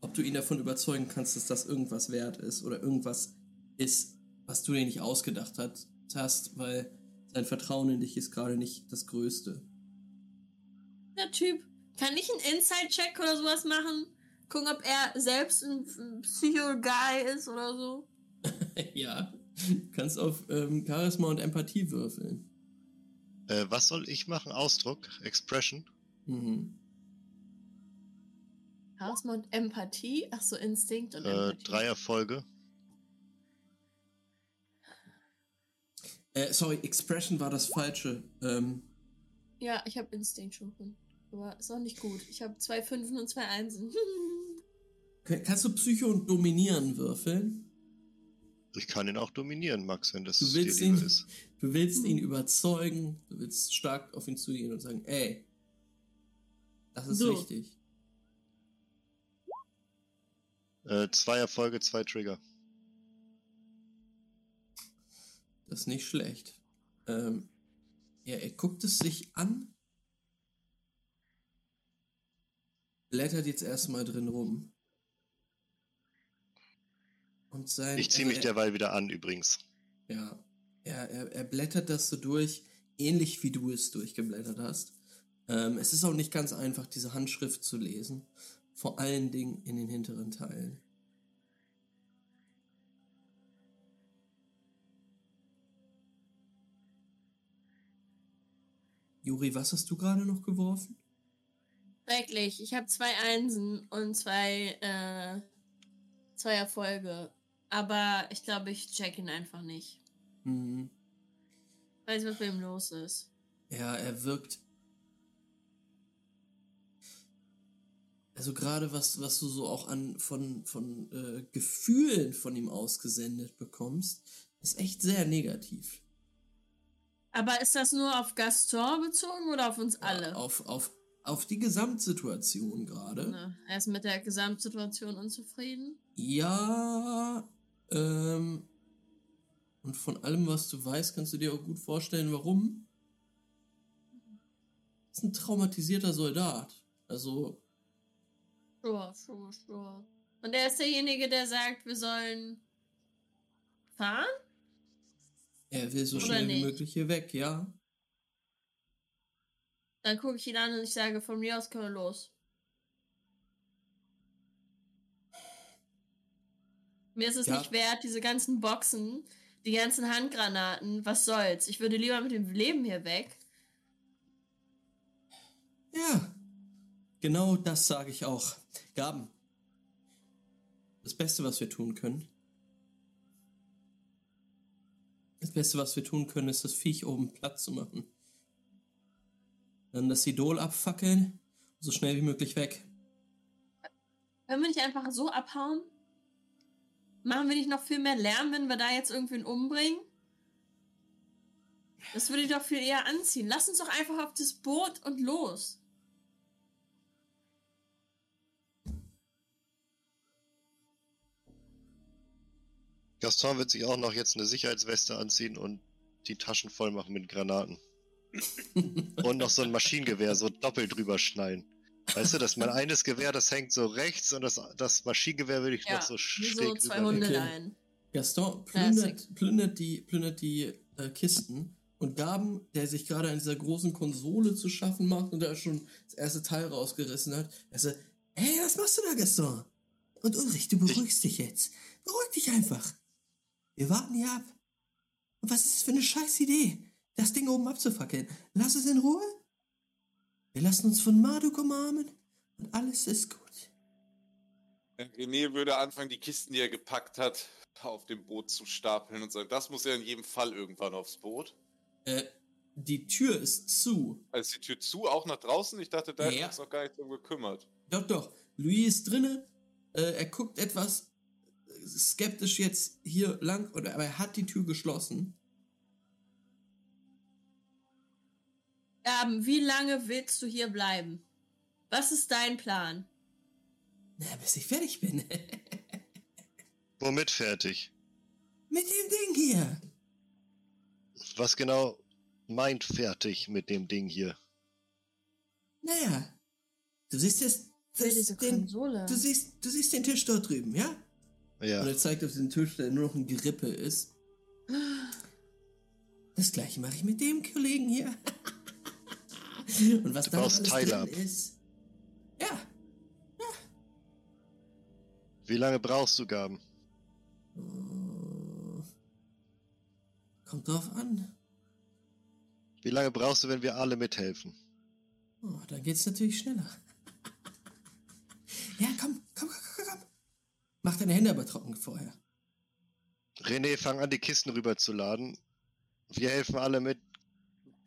Ob du ihn davon überzeugen kannst, dass das irgendwas wert ist oder irgendwas ist, was du dir nicht ausgedacht hat- hast, weil sein Vertrauen in dich ist gerade nicht das Größte. Der Typ. Kann ich einen Inside-Check oder sowas machen? Gucken, ob er selbst ein ein Psycho-Guy ist oder so? ja. Du kannst auf ähm, Charisma und Empathie würfeln. Äh, was soll ich machen? Ausdruck? Expression? Mhm. Charisma und Empathie? Ach so, Instinkt und Äh, Empathie. drei Erfolge. Äh, sorry, Expression war das falsche. Ähm, Ja, ich habe Instinct schon. Aber ist auch nicht gut. Ich habe zwei Fünfen und zwei Einsen. Kannst du Psycho und Dominieren würfeln? Ich kann ihn auch dominieren, Max, wenn das Du dir willst lieber ihn, ist. du willst ihn überzeugen, du willst stark auf ihn zugehen und sagen, ey, das ist So. wichtig. Äh, zwei Erfolge, zwei Trigger. Das ist nicht schlecht. Ähm, ja, er guckt es sich an, blättert jetzt erstmal drin rum. Und sein. Ich ziehe mich er- derweil wieder an, übrigens. Ja, er, er, er blättert das so durch, ähnlich wie du es durchgeblättert hast. Ähm, es ist auch nicht ganz einfach, diese Handschrift zu lesen. Vor allen Dingen in den hinteren Teilen. Juri, was hast du gerade noch geworfen? Schrecklich. Ich habe zwei Einsen und zwei, äh, zwei Erfolge. Aber ich glaube, ich check ihn einfach nicht. Hm, Weiß, was bei ihm los ist. ja, er wirkt. Also gerade was, was du so auch an von, von äh, Gefühlen von ihm ausgesendet bekommst, ist echt sehr negativ. Aber ist das nur auf Gaston bezogen oder auf uns alle? Auf, auf, auf die Gesamtsituation gerade. Ne, er ist mit der Gesamtsituation unzufrieden. Ja, ähm, und von allem, was du weißt, kannst du dir auch gut vorstellen, warum. Ist ein traumatisierter Soldat. Also, Sure, sure, sure. Und er ist derjenige, der sagt, wir sollen fahren? er will so Oder schnell wie nicht? möglich hier weg, ja. Dann gucke ich ihn an und ich sage, von mir aus können wir los. Mir ist es Ja. nicht wert, diese ganzen Boxen, die ganzen Handgranaten, was soll's. Ich würde lieber mit dem Leben hier weg. Ja, genau das sage ich auch. Gaben, das Beste, was wir tun können, das Beste, was wir tun können, ist das Viech oben platt zu machen. Dann das Idol abfackeln, so schnell wie möglich weg. Können wir nicht einfach so abhauen? Machen wir nicht noch viel mehr Lärm, wenn wir da jetzt irgendwen umbringen? Das würde ich doch viel eher anziehen. Lass uns doch einfach auf das Boot und los. Gaston wird sich auch noch jetzt eine Sicherheitsweste anziehen und die Taschen voll machen mit Granaten. und noch so ein Maschinengewehr so doppelt drüber schnallen. Weißt du, dass mein eines Gewehr, das hängt so rechts und das, das Maschinengewehr würde ich Ja, noch so schräg so zwei. Hundeleien. Gaston Classic. plündert, plündert die, plündert die äh, Kisten und Gaben, der sich gerade an dieser großen Konsole zu schaffen macht und da schon das erste Teil rausgerissen hat, er sagt, hey, was machst du da, Gaston? Und Ulrich, du beruhigst dich jetzt. Beruhig dich einfach. Wir warten hier ab. Und was ist das für eine scheiß Idee, das Ding oben abzufackeln? Lass es in Ruhe. Wir lassen uns von Marduk umarmen und alles ist gut. René würde anfangen, die Kisten, die er gepackt hat, auf dem Boot zu stapeln und sagen, das muss ja in jedem Fall irgendwann aufs Boot. Äh, die Tür ist zu. Also die Tür zu, auch nach draußen? Ich dachte, da Ja. wir uns noch gar nicht drum gekümmert. Doch, doch. Louis ist drinne. Äh, er guckt etwas skeptisch jetzt hier lang, oder, aber er hat die Tür geschlossen. Gaben, wie lange willst du hier bleiben? Was ist dein Plan? Na, bis ich fertig bin. Womit fertig? Mit dem Ding hier. Was genau meint fertig mit dem Ding hier? Naja. Du siehst es. Für diese den, Konsole. du, siehst, du siehst den Tisch dort drüben, ja? Ja. Und er zeigt auf diesen Tisch, der nur noch ein Gerippe ist. Das gleiche mache ich mit dem Kollegen hier. Und was Du da alles drin ist. Ja. Wie lange brauchst du, Gaben? Kommt drauf an. Wie lange brauchst du, wenn wir alle mithelfen? Oh, dann geht's natürlich schneller. ja, komm. Mach deine Hände aber trocken vorher. René, fang an, die Kisten rüberzuladen. Wir helfen alle mit,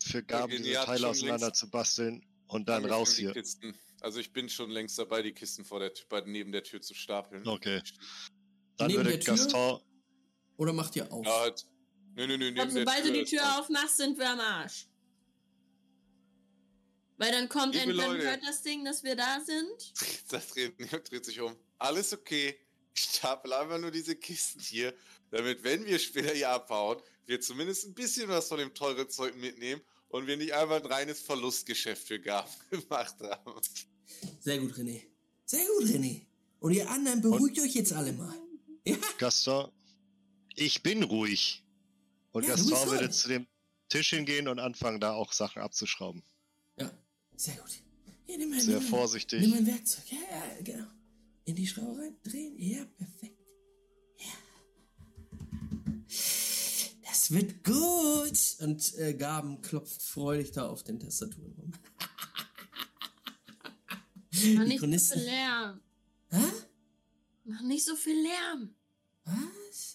für Gaben René diese Teile auseinander zu basteln und dann raus hier. Kisten Also ich bin schon längst dabei, die Kisten vor der Tür, bei- neben der Tür zu stapeln. Okay. Dann Neben würde der Tür? Gaston. Oder macht ihr auf? Ja, halt. Nö, nö, nö, glaub, sobald du die Tür aufmachst, sind wir am Arsch. Weil dann kommt Liebe entweder Leute. hört das Ding, dass wir da sind. Das dreht, dreht sich um. Alles okay. Ich stapel einfach nur diese Kisten hier, damit, wenn wir später hier abhauen, wir zumindest ein bisschen was von dem teuren Zeug mitnehmen und wir nicht einfach ein reines Verlustgeschäft für Gaben gemacht haben. Sehr gut, René. Sehr gut, René. Und ihr anderen beruhigt euch jetzt alle mal. Ja, Gaston. Ich bin ruhig. Und Ja, Gaston würde zu dem Tisch hingehen und anfangen, da auch Sachen abzuschrauben. ja. Sehr gut. Hier, nimm mal, Sehr nimm vorsichtig. Nimm ein Werkzeug. Ja, ja, genau. In die Schraube rein, drehen. Ja, perfekt. Ja. Das wird gut. Und äh, Gaben klopft freudig da auf den Tastaturen rum. Mach nicht so Chronisten. viel Lärm. Hä? Mach nicht so viel Lärm. Was?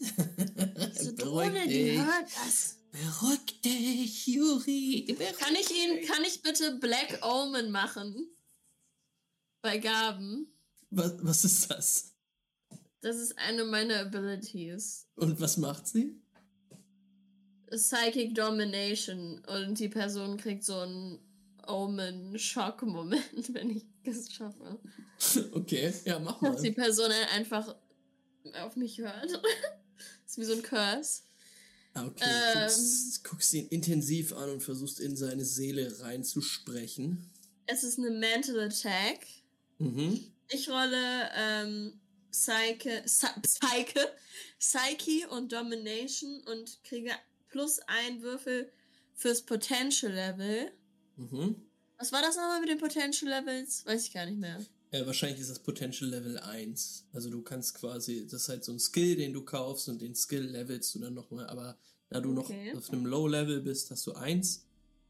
Diese Drohne, die hört das. Beruhig dich, Juri. Beruhig Kann ich ihn, kann ich bitte Black Omen machen? Bei Gaben. Was, was ist das? Das ist eine meiner Abilities. Und was macht sie? Psychic Domination. Und die Person kriegt so einen Omen-Schock-Moment, wenn ich es schaffe. Okay, ja, mach Dass die mal. Person dann einfach auf mich hört. ist wie so ein Curse. Ah, okay, Ähm. guckst, guckst ihn intensiv an und versuchst in seine Seele reinzusprechen. Es ist eine Mental Attack. Mhm. Ich rolle ähm, Psyche, Psy- Psyche, Psyche und Domination und kriege plus ein Würfel fürs Potential Level. Mhm. Was war das nochmal mit den Potential Levels? Weiß ich gar nicht mehr. Äh, wahrscheinlich ist das Potential Level 1. Also du kannst quasi, das ist halt so ein Skill, den du kaufst und den Skill levelst du dann nochmal. Aber da du Okay. noch auf einem Low Level bist, hast du 1.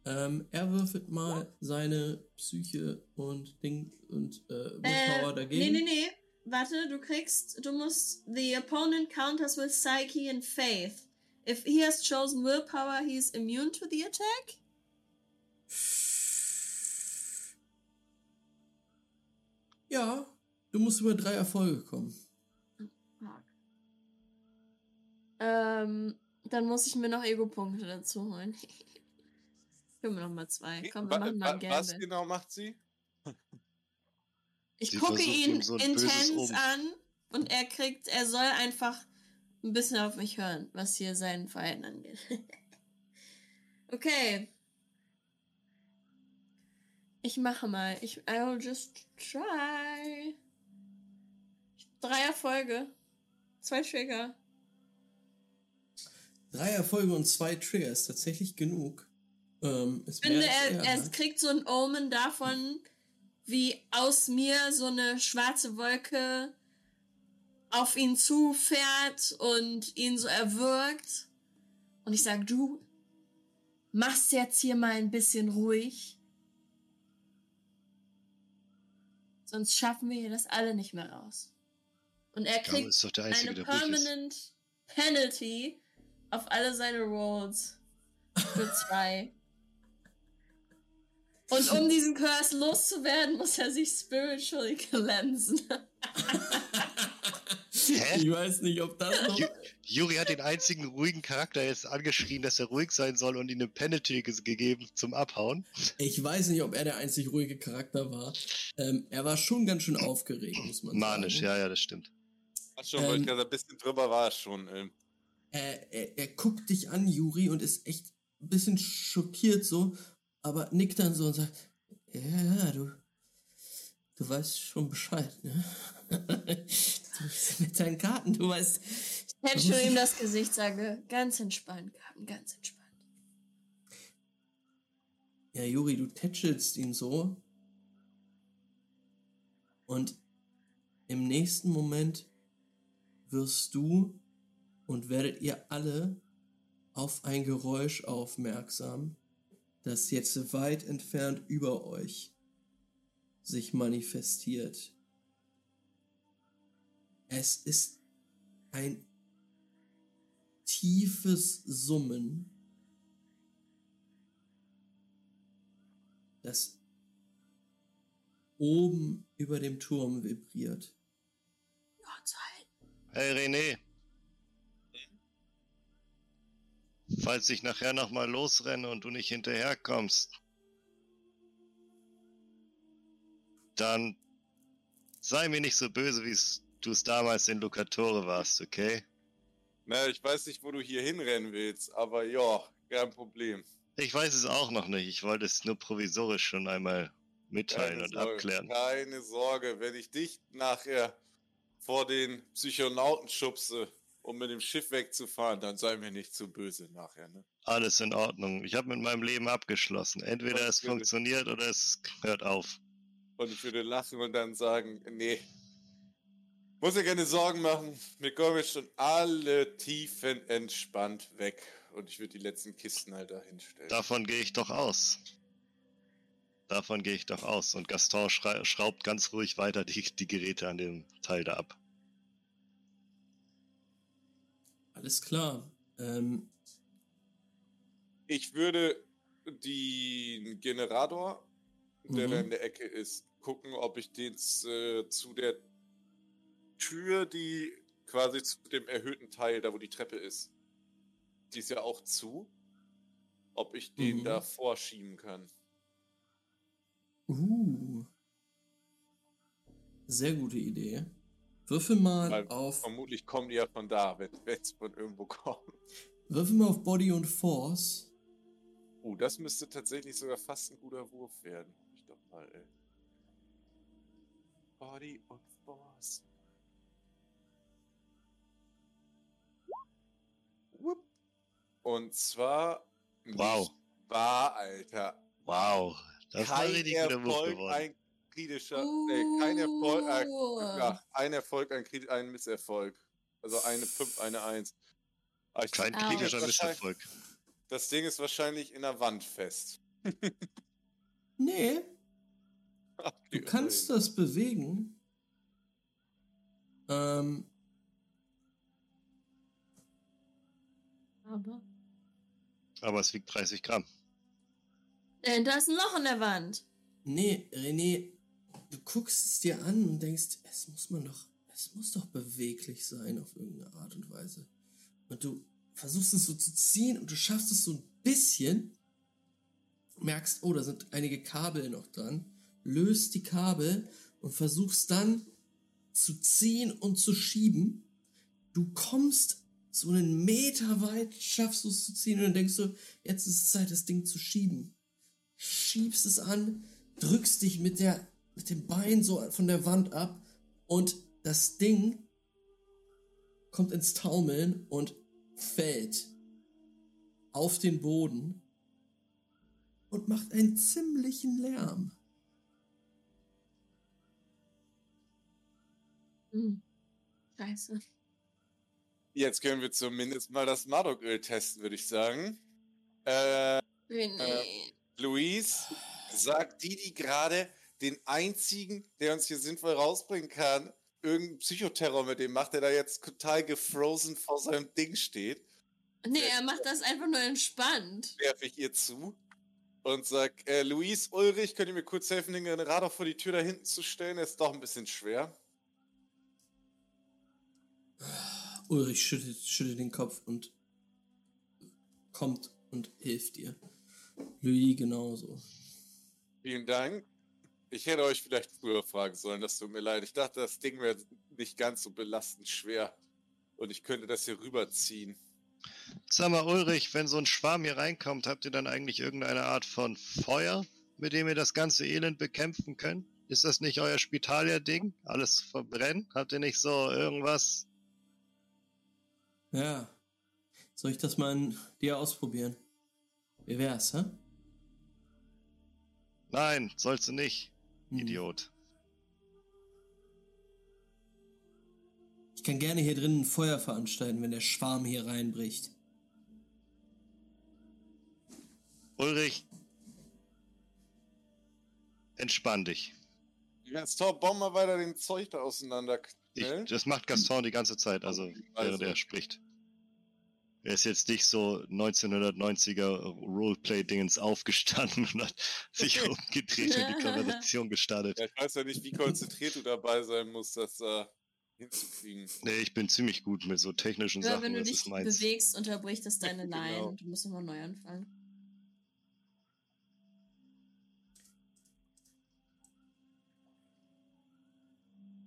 Ähm, er würfelt mal seine Psyche und Ding und äh, Willpower Äh, dagegen. nee, nee, nee. Warte, du kriegst, du musst, the opponent counters with Psyche and Faith. If he has chosen Willpower, he is immune to the attack. Ja, du musst über drei Erfolge kommen. Ähm, dann muss ich mir noch Ego-Punkte dazu holen. Können wir noch mal zwei. Komm, wir machen mal wa- was genau macht sie? Ich Sie gucke ihn so intens Omen. an und er kriegt, er soll einfach ein bisschen auf mich hören, was hier sein Verhalten angeht. okay. Ich mache mal. Ich, I will just try. Drei Erfolge. Zwei Trigger. Drei Erfolge und zwei Trigger ist tatsächlich genug. Ähm, Ich finde, er, er kriegt so ein Omen davon, wie aus mir so eine schwarze Wolke auf ihn zufährt und ihn so erwürgt. Und ich sag, du machst jetzt hier mal ein bisschen ruhig. Sonst schaffen wir hier das alle nicht mehr raus. Und er kriegt der Einzige, eine permanent Penalty auf alle seine Rolls für zwei. Und um diesen Curse loszuwerden, muss er sich spiritually cleansen. Hä? Ich weiß nicht, ob das noch. Ju Juri hat den einzigen ruhigen Charakter jetzt angeschrien, dass er ruhig sein soll und ihm eine Penalty ge- gegeben zum Abhauen. Ich weiß nicht, ob er der einzig ruhige Charakter war. Ähm, er war schon ganz schön aufgeregt, muss man Manisch, sagen. ja, ja, das stimmt. Ach schon, Ähm, gerade ein bisschen drüber war es schon. Ähm, Er, er, er guckt dich an, Juri, und ist echt ein bisschen schockiert so, aber nickt dann so und sagt, ja, ja, du, du weißt schon Bescheid, ne? du, mit deinen Karten, du weißt. Ich tätschel ihm das Gesicht, sage, ganz entspannt, Gaben, ganz entspannt. Ja, Juri, du tätschelst ihn so. Und im nächsten Moment wirst du und werdet ihr alle auf ein Geräusch aufmerksam, das jetzt weit entfernt über euch sich manifestiert. Es ist ein tiefes Summen, das oben über dem Turm vibriert. Hey René. Falls ich nachher nochmal losrenne und du nicht hinterherkommst, dann sei mir nicht so böse, wie du es damals in Lucatore warst, okay? Na, ich weiß nicht, wo du hier hinrennen willst, aber ja, kein Problem. Ich weiß es auch noch nicht. Ich wollte es nur provisorisch schon einmal mitteilen und Sorge, abklären. Keine Sorge, wenn ich dich nachher vor den Psychonauten schubse, um mit dem Schiff wegzufahren, dann sei mir nicht zu böse nachher, ne? Alles in Ordnung. Ich habe mit meinem Leben abgeschlossen. Entweder es Natürlich. funktioniert oder es hört auf. Und ich würde lachen und dann sagen, nee, muss dir keine Sorgen machen, wir kommen jetzt schon alle tiefen entspannt weg. Und ich würde die letzten Kisten halt da hinstellen. Davon gehe ich doch aus. Davon gehe ich doch aus. Und Gaston schraubt ganz ruhig weiter die, die Geräte an dem Teil da ab. Alles klar. Ähm, Ich würde den Generator, der Mhm. da in der Ecke ist, gucken, ob ich den äh, zu der Tür, die quasi zu dem erhöhten Teil, da wo die Treppe ist, die ist ja auch zu, ob ich den Mhm. da vorschieben kann. uh. Sehr gute Idee. Würfel mal Weil auf, Vermutlich kommen die ja von da, wenn es von irgendwo kommt. würfel mal auf Body und Force. Oh, das müsste tatsächlich sogar fast ein guter Wurf werden. Ich doch mal, ey. Body und Force. Whoop. Und zwar. Wow. Wahr, Alter. Wow, das war ein kein richtig guter Wurf Erfolg, geworden. ein kritischer. Nee, kein Erfolg. Äh, Uh. ja, ein Erfolg, ein, Krit- ein Misserfolg. Also eine 5, eine 1. Aber ich Kein Au. kritischer das, Misserfolg. das Ding ist wahrscheinlich in der Wand fest. Nee, Ach, du kannst immerhin. das bewegen. Ähm, Aber. Aber es wiegt 30 Gramm. Denn da ist ein Loch in der Wand. nee, René, du guckst es dir an und denkst, es muss man doch, es muss doch beweglich sein auf irgendeine Art und Weise. Und du versuchst es so zu ziehen und du schaffst es so ein bisschen, merkst, oh, da sind einige Kabel noch dran, löst die Kabel und versuchst dann zu ziehen und zu schieben. Du kommst so einen Meter weit, schaffst du es zu ziehen und dann denkst du, jetzt ist es Zeit, das Ding zu schieben. Schiebst es an, drückst dich mit der, mit dem Bein so von der Wand ab und das Ding kommt ins Taumeln und fällt auf den Boden und macht einen ziemlichen Lärm. Hm. Scheiße. Jetzt können wir zumindest mal das Marduk-Öl testen, würde ich sagen. Äh, René. Luis, sagt die, die gerade den einzigen, der uns hier sinnvoll rausbringen kann, irgendeinen Psychoterror mit dem macht, der da jetzt total gefrozen vor seinem Ding steht, nee, er macht das einfach nur entspannt. werfe ich ihr zu und sag, äh, Luis, Ulrich, könnt ihr mir kurz helfen, den Generator vor die Tür da hinten zu stellen? Der ist doch ein bisschen schwer. Ulrich schüttelt, schüttelt den Kopf und kommt und hilft dir. Louis genauso. Vielen Dank. Ich hätte euch vielleicht früher fragen sollen, das tut mir leid. Ich dachte, das Ding wäre nicht ganz so belastend schwer. Und ich könnte das hier rüberziehen. Sag mal, Ulrich, wenn so ein Schwarm hier reinkommt, habt ihr dann eigentlich irgendeine Art von Feuer, mit dem ihr das ganze Elend bekämpfen könnt? Ist das nicht euer Spitalier-Ding? Alles verbrennen? Habt ihr nicht so irgendwas? Ja. Soll ich das mal an dir ausprobieren? Wie wär's, hä? Nein, sollst du nicht. Idiot. Ich kann gerne hier drinnen ein Feuer veranstalten, wenn der Schwarm hier reinbricht. Ulrich, entspann dich. Gaston, bauen mal weiter den Zeug da auseinander. Ich, Ne? das macht Gaston die ganze Zeit, also Also. während er spricht. Er ist jetzt nicht so 1990er Roleplay-Dingens aufgestanden und hat sich umgedreht und die Konversation gestartet. Ja, ich weiß ja nicht, wie konzentriert du dabei sein musst, das äh, hinzukriegen. Nee, ich bin ziemlich gut mit so technischen Ja, Sachen. wenn du das dich bewegst, unterbricht das deine Genau. Line und du musst nochmal neu anfangen.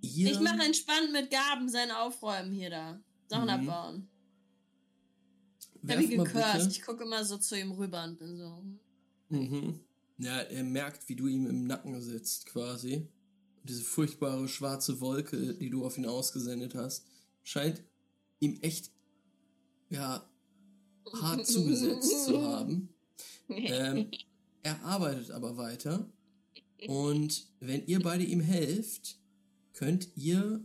Ihr, Ich mache entspannt mit Gaben sein Aufräumen hier da. Sachen Mhm. abbauen. Ich habe ihn bitte- Ich gucke immer so zu ihm rüber und bin so. hm. Mhm. Ja, er merkt, wie du ihm im Nacken sitzt, quasi. Und diese furchtbare schwarze Wolke, die du auf ihn ausgesendet hast, scheint ihm echt, ja, hart zugesetzt zu haben. Ähm, er arbeitet aber weiter. Und wenn ihr beide ihm helft, könnt ihr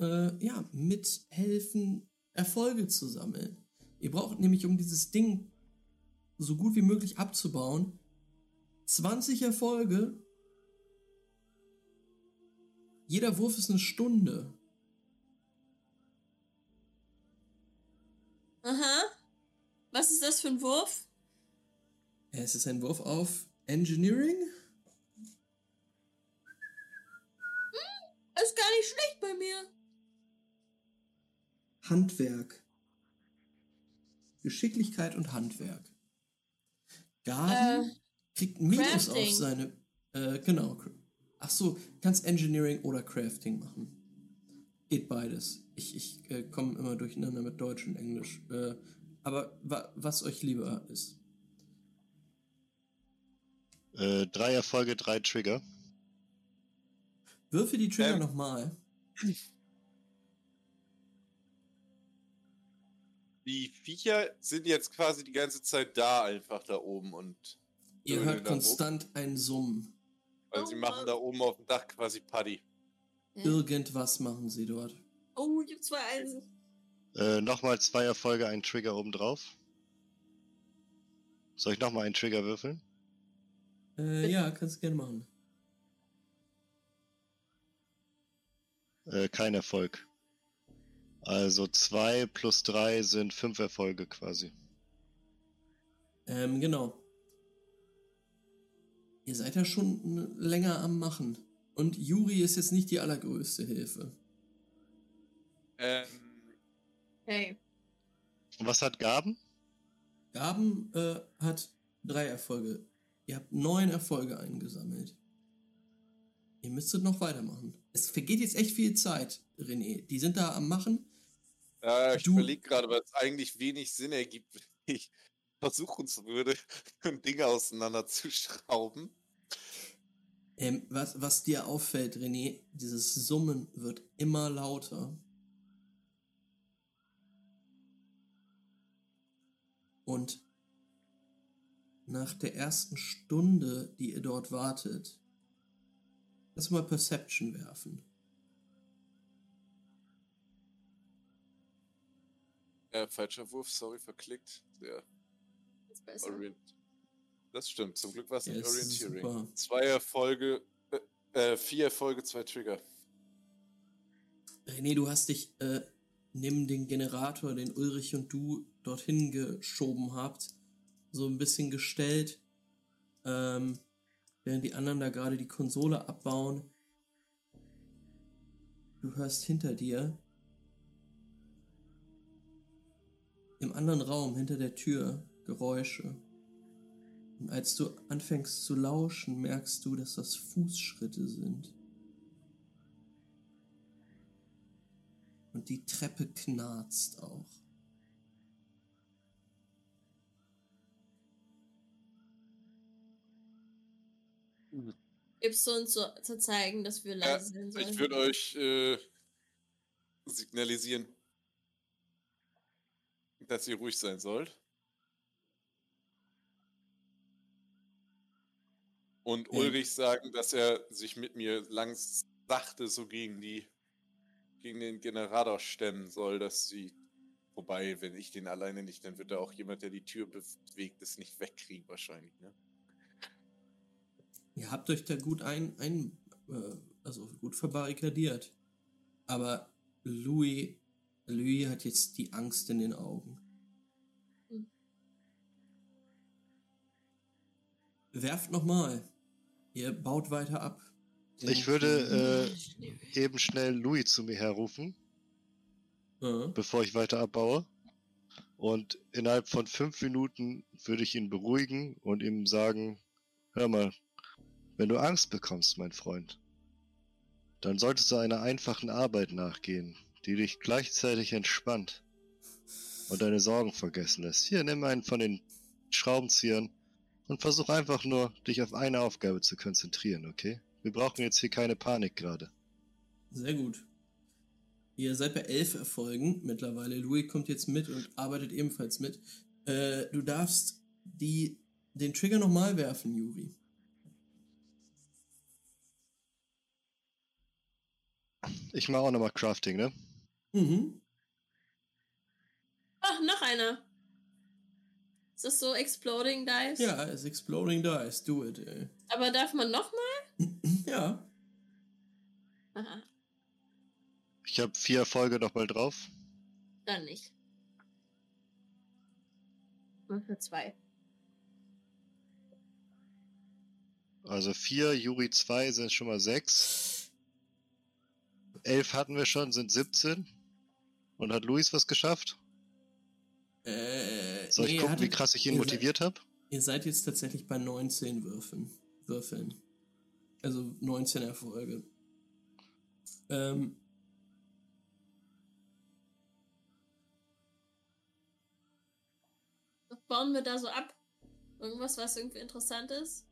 äh, ja, mithelfen, Erfolge zu sammeln. Ihr braucht nämlich, um dieses Ding so gut wie möglich abzubauen, 20 Erfolge. Jeder Wurf ist eine Stunde. Aha. Was ist das für ein Wurf? Es ist ein Wurf auf Engineering. Ist gar nicht schlecht bei mir. Handwerk. Geschicklichkeit und Handwerk. Gaben Äh, kriegt ein Minus Crafting. auf seine. Äh, genau. Ach so, kannst Engineering oder Crafting machen. Geht beides. Ich, ich äh, komme immer durcheinander mit Deutsch und Englisch. Äh, aber wa was euch lieber ist. Äh, drei Erfolge, drei Trigger. Würfe die Trigger Ähm. nochmal. Die Viecher sind jetzt quasi die ganze Zeit da, einfach da oben und. Ihr hört oben. konstant ein Summen. Weil sie machen da oben auf dem Dach quasi Paddy. Ja. Irgendwas machen sie dort. Oh, ich hab zwei Eisen. Äh, nochmal zwei Erfolge, ein Trigger obendrauf. Soll ich nochmal einen Trigger würfeln? Äh, ja, kannst du gerne machen. Äh, kein Erfolg. Also zwei plus drei sind fünf Erfolge quasi. Ähm, genau. Ihr seid ja schon länger am Machen. Und Juri ist jetzt nicht die allergrößte Hilfe. Ähm, Hey. Und was hat Gaben? Gaben äh, hat drei Erfolge. Ihr habt neun Erfolge eingesammelt. Ihr müsstet noch weitermachen. Es vergeht jetzt echt viel Zeit, René. Die sind da am Machen. Ja, ich Du- überlege gerade, weil es eigentlich wenig Sinn ergibt, wenn ich versuchen würde, Dinge auseinanderzuschrauben. Ähm, was, was dir auffällt, René, dieses Summen wird immer lauter. Und nach der ersten Stunde, die ihr dort wartet, lass mal Perception werfen. Äh, falscher Wurf, sorry, verklickt. Der Ist besser. Orient. Das stimmt, zum Glück war es Ja, nicht Orientering. super. Zwei Erfolge, äh, äh, vier Erfolge, zwei Trigger. René, du hast dich äh, neben den Generator, den Ulrich und du dorthin geschoben habt, so ein bisschen gestellt, ähm, während die anderen da gerade die Konsole abbauen. Du hörst hinter dir, im anderen Raum, hinter der Tür, Geräusche. Und als du anfängst zu lauschen, merkst du, dass das Fußschritte sind. Und die Treppe knarzt auch. Gibst du uns so zu zeigen, dass wir Ja, leise sind sollen? Ich würde euch äh, signalisieren, dass ihr ruhig sein sollt. Und Ja. Ulrich sagen, dass er sich mit mir lang sachte so gegen die gegen den Generator stemmen soll, dass sie wobei, wenn ich den alleine nicht, dann wird da auch jemand, der die Tür bewegt, es nicht wegkriegen wahrscheinlich, ne? Ihr habt euch da gut ein, ein äh, also gut verbarrikadiert. Aber Louis, Louis hat jetzt die Angst in den Augen. Hm. Werft nochmal. Ihr baut weiter ab. Ich würde äh, eben schnell Louis zu mir herrufen, ja. bevor ich weiter abbaue. Und innerhalb von fünf Minuten würde ich ihn beruhigen und ihm sagen, hör mal, wenn du Angst bekommst, mein Freund, dann solltest du einer einfachen Arbeit nachgehen die dich gleichzeitig entspannt und deine Sorgen vergessen lässt. Hier, nimm einen von den Schraubenziehern und versuch einfach nur, dich auf eine Aufgabe zu konzentrieren, okay? Wir brauchen jetzt hier keine Panik gerade. Sehr gut. Ihr seid bei elf Erfolgen mittlerweile. Louis kommt jetzt mit und arbeitet ebenfalls mit. Äh, du darfst die, den Trigger nochmal werfen, Juri. Ich mache auch nochmal Crafting, ne? Mhm. Ach, noch einer. Ist das so Exploding Dice? Ja, es Exploding Dice. Do it, ey. Aber darf man noch mal? Ja. Aha, Ich habe vier Erfolge nochmal drauf. dann nicht. Nur für zwei. Also vier, Juri zwei sind schon mal sechs. Elf hatten wir schon, sind 17. Und hat Luis was geschafft? Äh, Soll ich nee, gucken, wie krass ich ihn motiviert habe? Ihr seid jetzt tatsächlich bei 19 Würfeln. Würfeln. Also 19 Erfolge. Ähm, Was bauen wir da so ab? Irgendwas, was irgendwie interessant ist?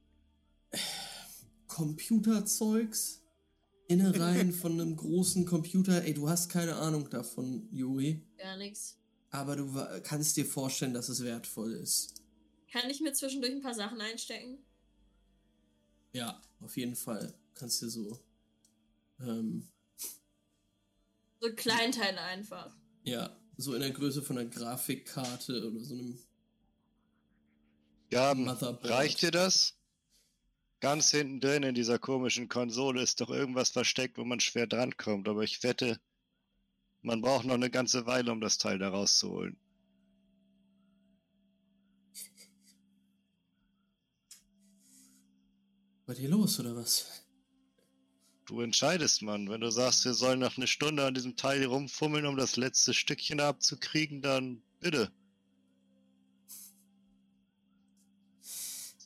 Computerzeugs, Innereien von einem großen Computer. Ey, du hast keine Ahnung davon, Juri. Gar nichts. Aber du kannst dir vorstellen, dass es wertvoll ist. Kann ich mir zwischendurch ein paar Sachen einstecken? Ja, auf jeden Fall. Kannst dir so. Ähm, So Kleinteile einfach. ja, so in der Größe von einer Grafikkarte oder so einem. Ja, Motherboard. reicht dir das? Ganz hinten drin in dieser komischen Konsole ist doch irgendwas versteckt, wo man schwer drankommt. Aber ich wette, man braucht noch eine ganze Weile, um das Teil da rauszuholen. Bei dir los, oder was? Du entscheidest, Mann. Wenn du sagst, wir sollen noch eine Stunde an diesem Teil rumfummeln, um das letzte Stückchen abzukriegen, dann bitte.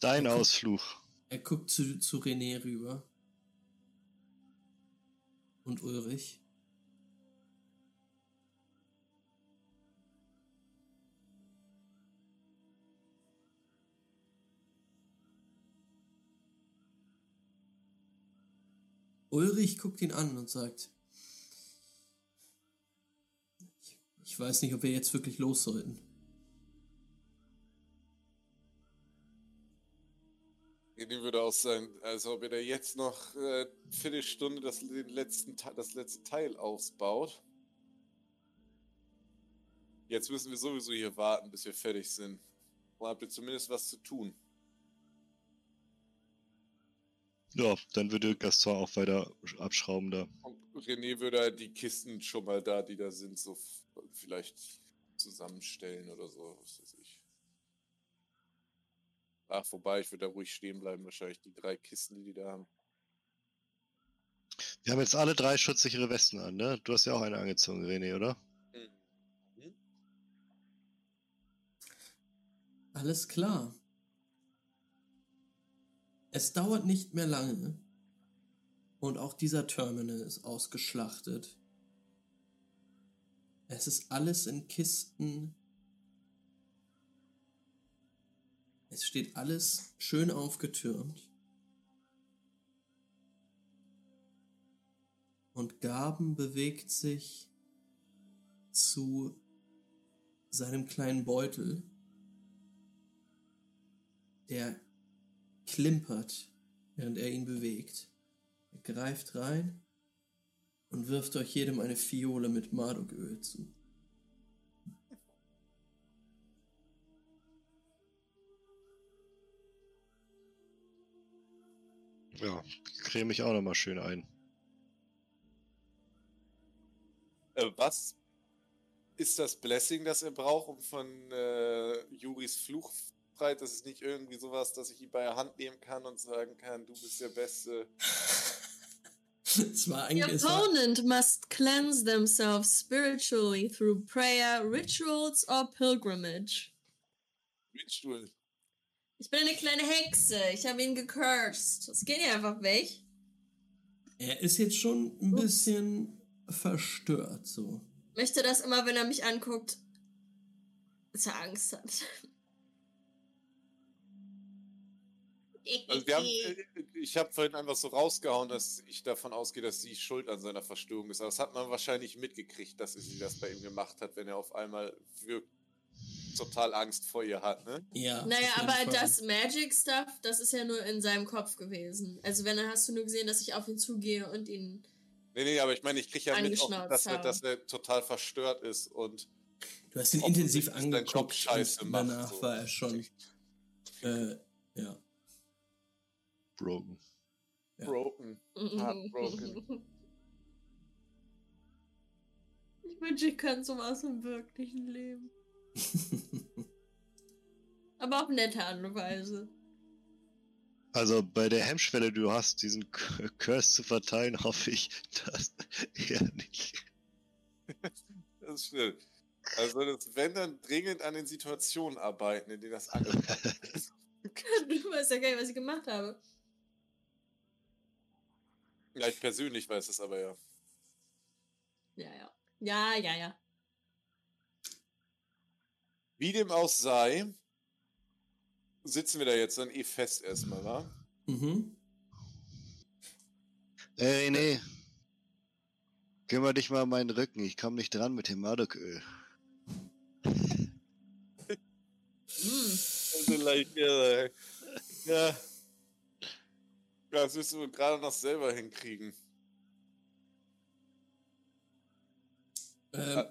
Dein Okay. Ausflug. Er guckt zu, zu René rüber. Und Ulrich. Ulrich guckt ihn an und sagt, ich, ich weiß nicht, ob wir jetzt wirklich los sollten. René würde auch sagen, also ob ihr da jetzt noch äh, Viertelstunde das, den letzten, Te- das letzte Teil ausbaut. Jetzt müssen wir sowieso hier warten, bis wir fertig sind. Dann habt ihr zumindest was zu tun. Ja, dann würde Gaston auch weiter abschrauben da. Und René würde halt die Kisten schon mal da, die da sind, so vielleicht zusammenstellen oder so, was weiß ich. Ach, vorbei, ich würde da ruhig stehen bleiben, wahrscheinlich die drei Kisten, die die da haben. Wir haben jetzt alle drei schutzsichere Westen an, ne? Du hast ja auch eine angezogen, René, oder? Mhm. Alles klar. Es dauert nicht mehr lange. Und auch dieser Terminal ist ausgeschlachtet. Es ist alles in Kisten. Es steht alles schön aufgetürmt. Und Gaben bewegt sich zu seinem kleinen Beutel der klimpert, während er ihn bewegt. Er greift rein und wirft euch jedem eine Fiole mit Marduköl zu. Ja, creme ich auch nochmal schön ein. Äh, was ist das Blessing, das er braucht, um von äh, Juris Fluch breit? Das ist nicht irgendwie sowas, dass ich ihn bei der Hand nehmen kann und sagen kann, du bist der Beste. The opponent must cleanse themselves spiritually through prayer, rituals or pilgrimage. Ritual. Ich bin eine kleine Hexe. Ich habe ihn gecursed. Es geht ja einfach weg. er ist jetzt schon ein bisschen verstört, so. Möchte das immer, wenn er mich anguckt, dass er Angst hat. Also wir haben, äh, ich habe vorhin einfach so rausgehauen, dass ich davon ausgehe, dass sie schuld an seiner Verstörung ist. Aber das hat man wahrscheinlich mitgekriegt, dass sie das bei ihm gemacht hat, wenn er auf einmal wirklich total Angst vor ihr hat, ne? Ja. Naja, aber Fall. das Magic Stuff, das ist ja nur in seinem Kopf gewesen. Also wenn, dann hast du nur gesehen, dass ich auf ihn zugehe und ihn. Nee, nee, aber ich meine, ich kriege ja mit, auch, dass, er, dass er total verstört ist und Du hast ihn intensiv angeguckt scheiße und macht, danach so. war er schon, äh, ja. Broken. Ja. broken. Heartbroken. Ich wünsche, ich könnte sowas im wirklichen Leben. Aber auf nette Art und Weise. Also bei der Hemmschwelle, die du hast, diesen Curse zu verteilen, hoffe ich, dass er nicht. Das stimmt. Also das, wenn dann dringend an den Situationen arbeiten, in denen das angepasst ist. Du weißt ja gar nicht, was ich gemacht habe. Ja, ich persönlich weiß es aber ja. Ja, ja. Ja, ja, ja. Wie dem auch sei, sitzen wir da jetzt dann eh fest erstmal, wa? mhm. Ey, nee. Kümmer dich mal um meinen Rücken, ich komm nicht dran mit dem Mardoköl. Mm. Also leicht irre. Ja. Das müssen wir gerade noch selber hinkriegen. Ähm,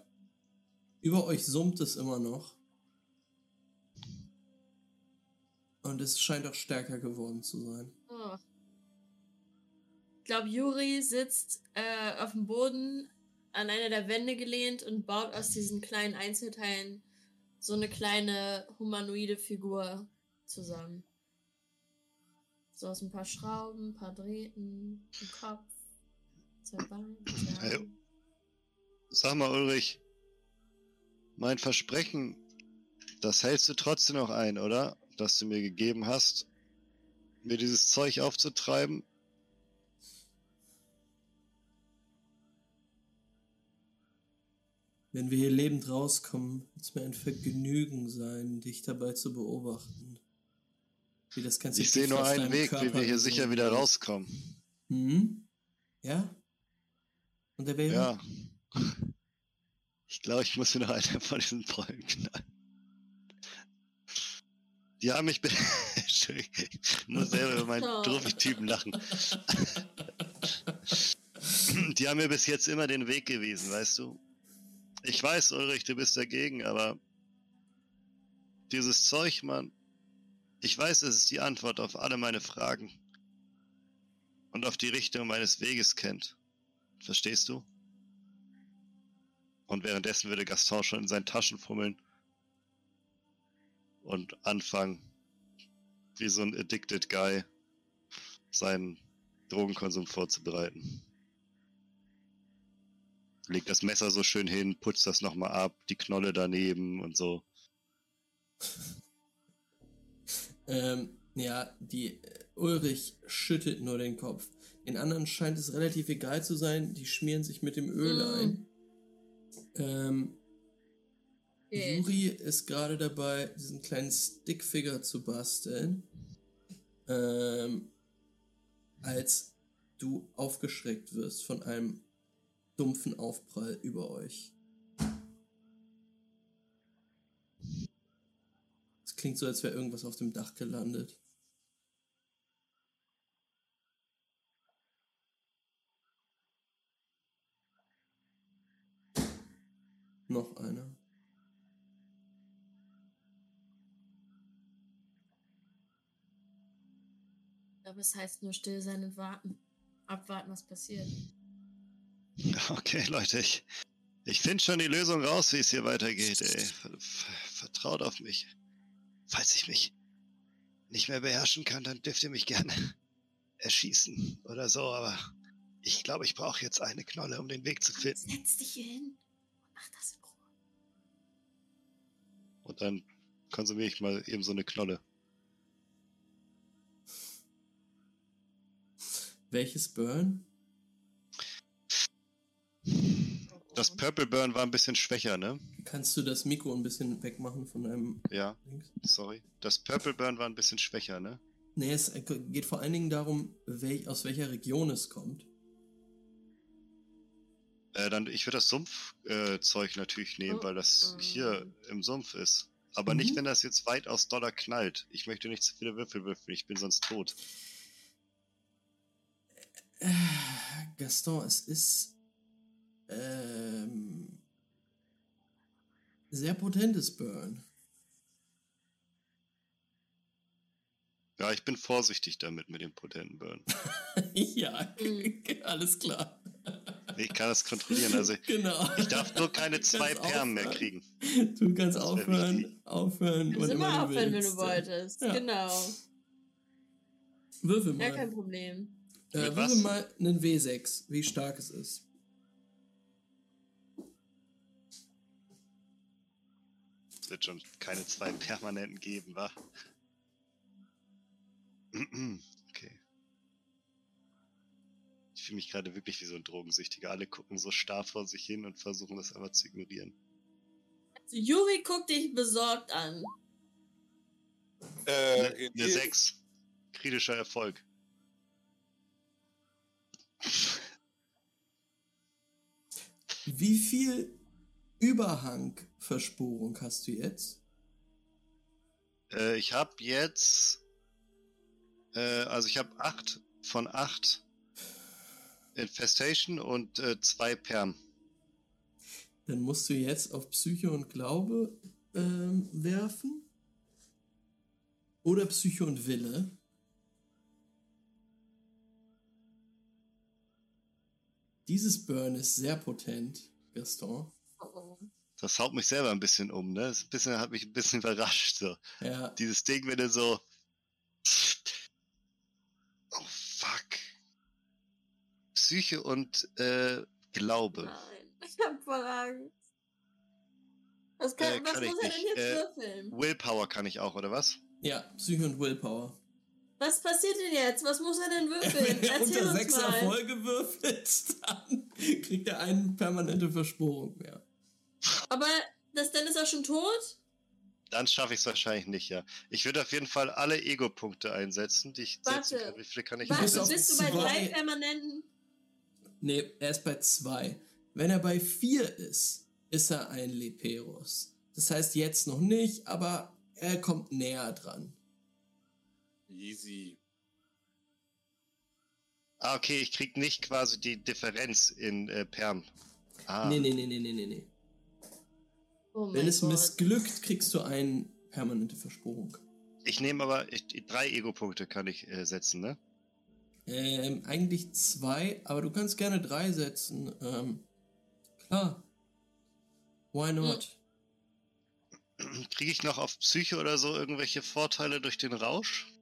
über euch summt es immer noch. Und es scheint auch stärker geworden zu sein. Oh. Ich glaube, Juri sitzt äh, auf dem Boden an einer der Wände gelehnt und baut aus diesen kleinen Einzelteilen so eine kleine humanoide Figur zusammen. So aus ein paar Schrauben, ein paar Drähten, ein Kopf, zwei Beine. Arme. Sag mal, Ulrich, mein Versprechen, das hältst du trotzdem noch ein, oder? Das du mir gegeben hast, mir dieses Zeug aufzutreiben. Wenn wir hier lebend rauskommen, wird es mir ein Vergnügen sein, dich dabei zu beobachten. Wie das ganze Ich sehe nur einen Weg, wie Körper wir hier sicher wieder rauskommen. Mhm. Ja? Und der wäre? Ja. Ich glaube, ich muss mir noch einer von diesen Bäumen knallen. Die haben mich. ich muss selber über meinen Oh. Trophy-Typen lachen. Die haben mir bis jetzt immer den Weg gewiesen, weißt du? Ich weiß, Ulrich, du bist dagegen, aber dieses Zeug, Mann, ich weiß, es ist die Antwort auf alle meine Fragen und auf die Richtung meines Weges kennt. Verstehst du? Und währenddessen würde Gaston schon in seinen Taschen fummeln und anfangen, wie so ein addicted Guy, seinen Drogenkonsum vorzubereiten. Legt das Messer so schön hin, putzt das nochmal ab, die Knolle daneben und so. Ähm, ja, die äh, Ulrich schüttet nur den Kopf. Den anderen scheint es relativ egal zu sein, die schmieren sich mit dem Öl Mm. ein. Ähm, Okay. Juri ist gerade dabei, diesen kleinen Stickfigure zu basteln. Ähm, als du aufgeschreckt wirst von einem dumpfen Aufprall über euch. Es klingt so, als wäre irgendwas auf dem Dach gelandet. Noch einer. Aber es heißt nur still sein und warten. Abwarten, was passiert. Okay, Leute, ich, ich finde schon die Lösung raus, wie es hier weitergeht, ey. Ver- ver- Vertraut auf mich. falls ich mich nicht mehr beherrschen kann, dann dürft ihr mich gerne erschießen oder so, aber ich glaube, ich brauche jetzt eine Knolle, um den Weg zu finden. Setz dich hier hin und mach das in Ruhe. Und dann konsumiere ich mal eben so eine Knolle. Welches Burn? Das Purple Burn war ein bisschen schwächer, ne? Kannst du das Mikro ein bisschen wegmachen von deinem Ja, Links? sorry. Das Purple Burn war ein bisschen schwächer, ne? Nee, es geht vor allen Dingen darum, wel aus welcher Region es kommt. Äh, dann, ich würde das Sumpfzeug äh, natürlich nehmen, Oh, weil das hier im Sumpf ist. Aber Mhm. nicht, wenn das jetzt weit aus Dollar knallt. Ich möchte nicht zu viele Würfel würfeln, ich bin sonst tot. Äh, Gaston, es ist ähm, sehr potentes Burn. Ja, ich bin vorsichtig damit mit dem potenten Burn. ja, Mhm. alles klar. Ich kann das kontrollieren. Also Genau. ich darf nur keine zwei Perlen mehr kriegen. Du kannst Das aufhören, aufhören, Du kannst immer aufhören, wenn du wolltest. Ja. Genau. Würfel Ja, mal. kein Problem. Äh, Mit was? mal einen W6, wie stark es ist. Es wird schon keine zwei permanenten geben, wa? Okay. Ich fühle mich gerade wirklich wie so ein Drogensüchtiger. Alle gucken so starr vor sich hin und versuchen das einfach zu ignorieren. Also, Yuri guckt dich besorgt an. Äh, Eine René- ne 6. Kritischer Erfolg. Wie viel Überhangversporung hast du jetzt? Äh, ich habe jetzt. Äh, also ich habe 8 von 8 Infestation und äh, zwei Perm. Dann musst du jetzt auf Psyche und Glaube ähm, werfen. Oder Psyche und Wille. Dieses Burn ist sehr potent, Gaston. Oh. Das haut mich selber ein bisschen um, ne? Das bisschen, hat mich ein bisschen überrascht. So. Ja, Dieses Ding, wenn du so. Oh fuck. Psyche und äh, Glaube. Nein, ich hab voll Angst. Was, kann, Äh, was kann ich muss er denn jetzt Äh, würfeln? Willpower kann ich auch, oder was? ja, Psyche und Willpower. Was passiert denn jetzt? Was muss er denn Wenn würfeln? er Erzähl unter uns sechs mal. Erfolge würfelt, dann kriegt er eine permanente Versporung mehr. Aber das dann ist er schon tot? Dann schaffe ich es wahrscheinlich nicht, ja. Ich würde auf jeden Fall alle Ego-Punkte einsetzen, die ich setzen Warte. kann. Wie viele kann ich Du bist du bei zwei. drei permanenten? Nee, er ist bei zwei. Wenn er bei vier ist, ist er ein Leperus. Das heißt jetzt noch nicht, aber er kommt näher dran. Easy. Ah, okay, ich krieg nicht quasi die Differenz in äh, Perm. Ah, Nee, nee, nee, nee, nee, nee. Oh Wenn es Gott. missglückt, kriegst du eine permanente Versporung. ich nehme aber ich, drei Ego-Punkte kann ich äh, setzen, ne? Ähm, eigentlich zwei, aber du kannst gerne drei setzen. Ähm, klar. Why not? Kriege ich noch auf Psyche oder so irgendwelche Vorteile durch den Rausch?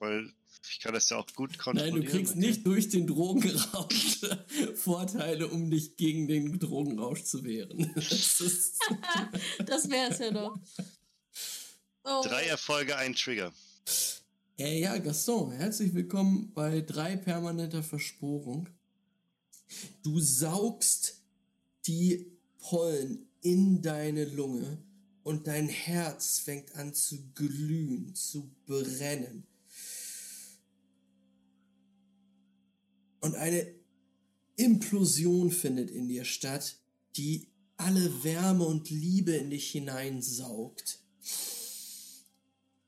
Weil ich kann das ja auch gut Nein, kontrollieren. du kriegst nicht durch den Drogenrausch Vorteile, um dich gegen den Drogenrausch zu wehren. Das Das wär's ja doch. Oh. Drei Erfolge, ein Trigger. Äh, ja, Gaston, herzlich willkommen bei drei permanenter Versporung. Du saugst die Pollen in deine Lunge und dein Herz fängt an zu glühen, zu brennen. Und eine Implosion findet in dir statt, die alle Wärme und Liebe in dich hineinsaugt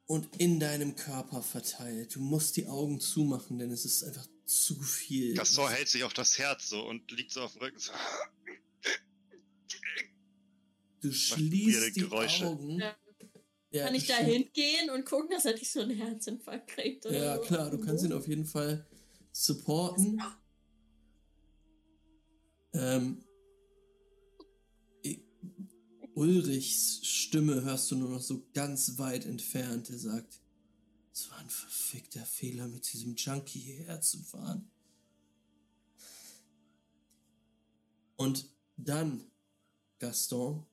und in deinem Körper verteilt. Du musst die Augen zumachen, denn es ist einfach zu viel. Gaston hält sich auf das Herz so und liegt so auf dem Rücken. So. du schließt die Geräusche. Augen. Ja. Ja, Kann ich da hingehen und gucken, dass er nicht so einen Herzinfarkt kriegt? Oder Ja, so? klar, du kannst ihn auf jeden Fall supporten. Ähm, Ulrichs Stimme hörst du nur noch so ganz weit entfernt, der sagt, es war ein verfickter Fehler, mit diesem Junkie hierher zu fahren. Und dann, Gaston,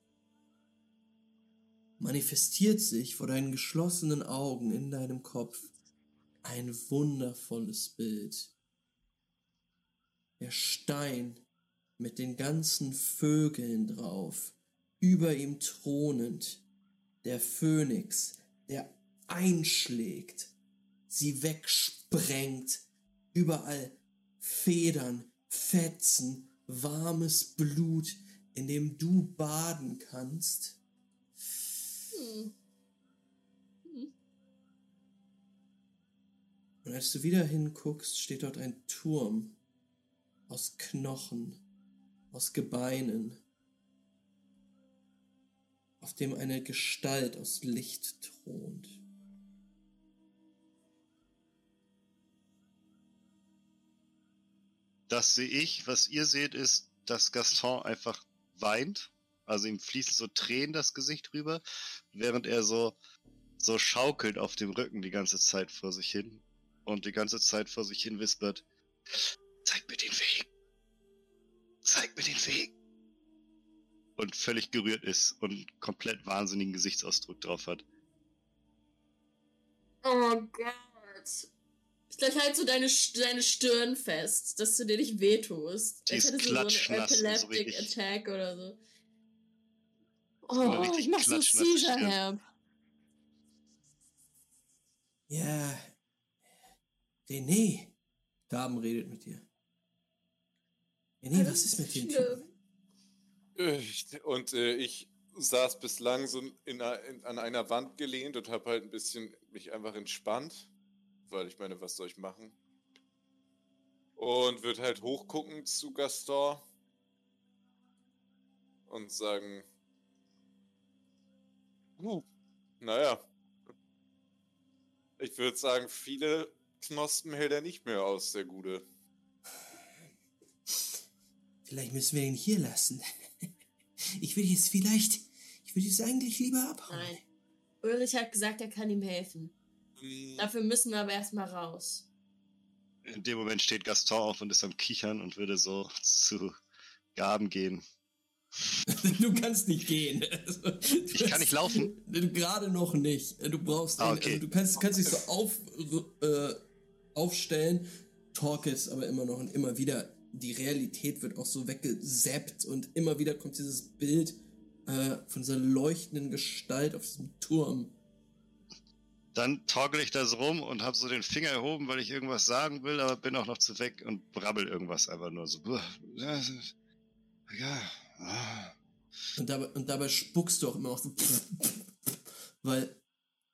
manifestiert sich vor deinen geschlossenen Augen in deinem Kopf ein wundervolles Bild. Der Stein mit den ganzen Vögeln drauf, über ihm thronend, der Phönix, der einschlägt, sie wegsprengt, überall Federn, Fetzen, warmes Blut, in dem du baden kannst. Hm. Und als du wieder hinguckst, steht dort ein Turm aus Knochen, aus Gebeinen, auf dem eine Gestalt aus Licht thront. Das sehe ich. Was ihr seht, ist, dass Gaston einfach weint. Also ihm fließen so Tränen das Gesicht rüber, während er so, so schaukelt auf dem Rücken die ganze Zeit vor sich hin. Und die ganze Zeit vor sich hin wispert, zeig mir den Weg. Zeig mir den Weg. Und völlig gerührt ist und komplett wahnsinnigen Gesichtsausdruck drauf hat. Oh Gott. Vielleicht halt so deine, deine Stirn fest, dass du dir nicht wehtust. Die ist so klatschnass so Epileptic richtig- Attack oder so. Oh, ich mach so. Help. Ja, René, Gaben redet mit dir. René, was ist mit dem Typen? Und äh, ich saß bislang so in, a- in, an einer Wand gelehnt und habe halt ein bisschen mich einfach entspannt, weil ich meine, was soll ich machen? Und würde halt hochgucken zu Gaston und sagen, uh, naja, ich würde sagen, viele Knospen hält er nicht mehr aus, der Gute. Vielleicht müssen wir ihn hier lassen. Ich will jetzt vielleicht, ich will jetzt eigentlich lieber abhauen. Nein. Ulrich hat gesagt, er kann ihm helfen. Hm, Dafür müssen wir aber erstmal raus. In dem Moment steht Gaston auf und ist am Kichern und würde so zu Gaben gehen. Du kannst nicht gehen. Du Ich kann nicht laufen? Du gerade noch nicht. Du brauchst Ah, einen, okay. also du kannst, kannst dich so auf, äh, aufstellen, torkelst aber immer noch und immer wieder. Die Realität wird auch so weggesappt und immer wieder kommt dieses Bild äh, von dieser leuchtenden Gestalt auf diesem Turm. Dann torkel ich da so rum und habe so den Finger erhoben, weil ich irgendwas sagen will, aber bin auch noch zu weg und brabbel irgendwas einfach nur so. Ja, ja. Und dabei, und dabei spuckst du auch immer auch so, weil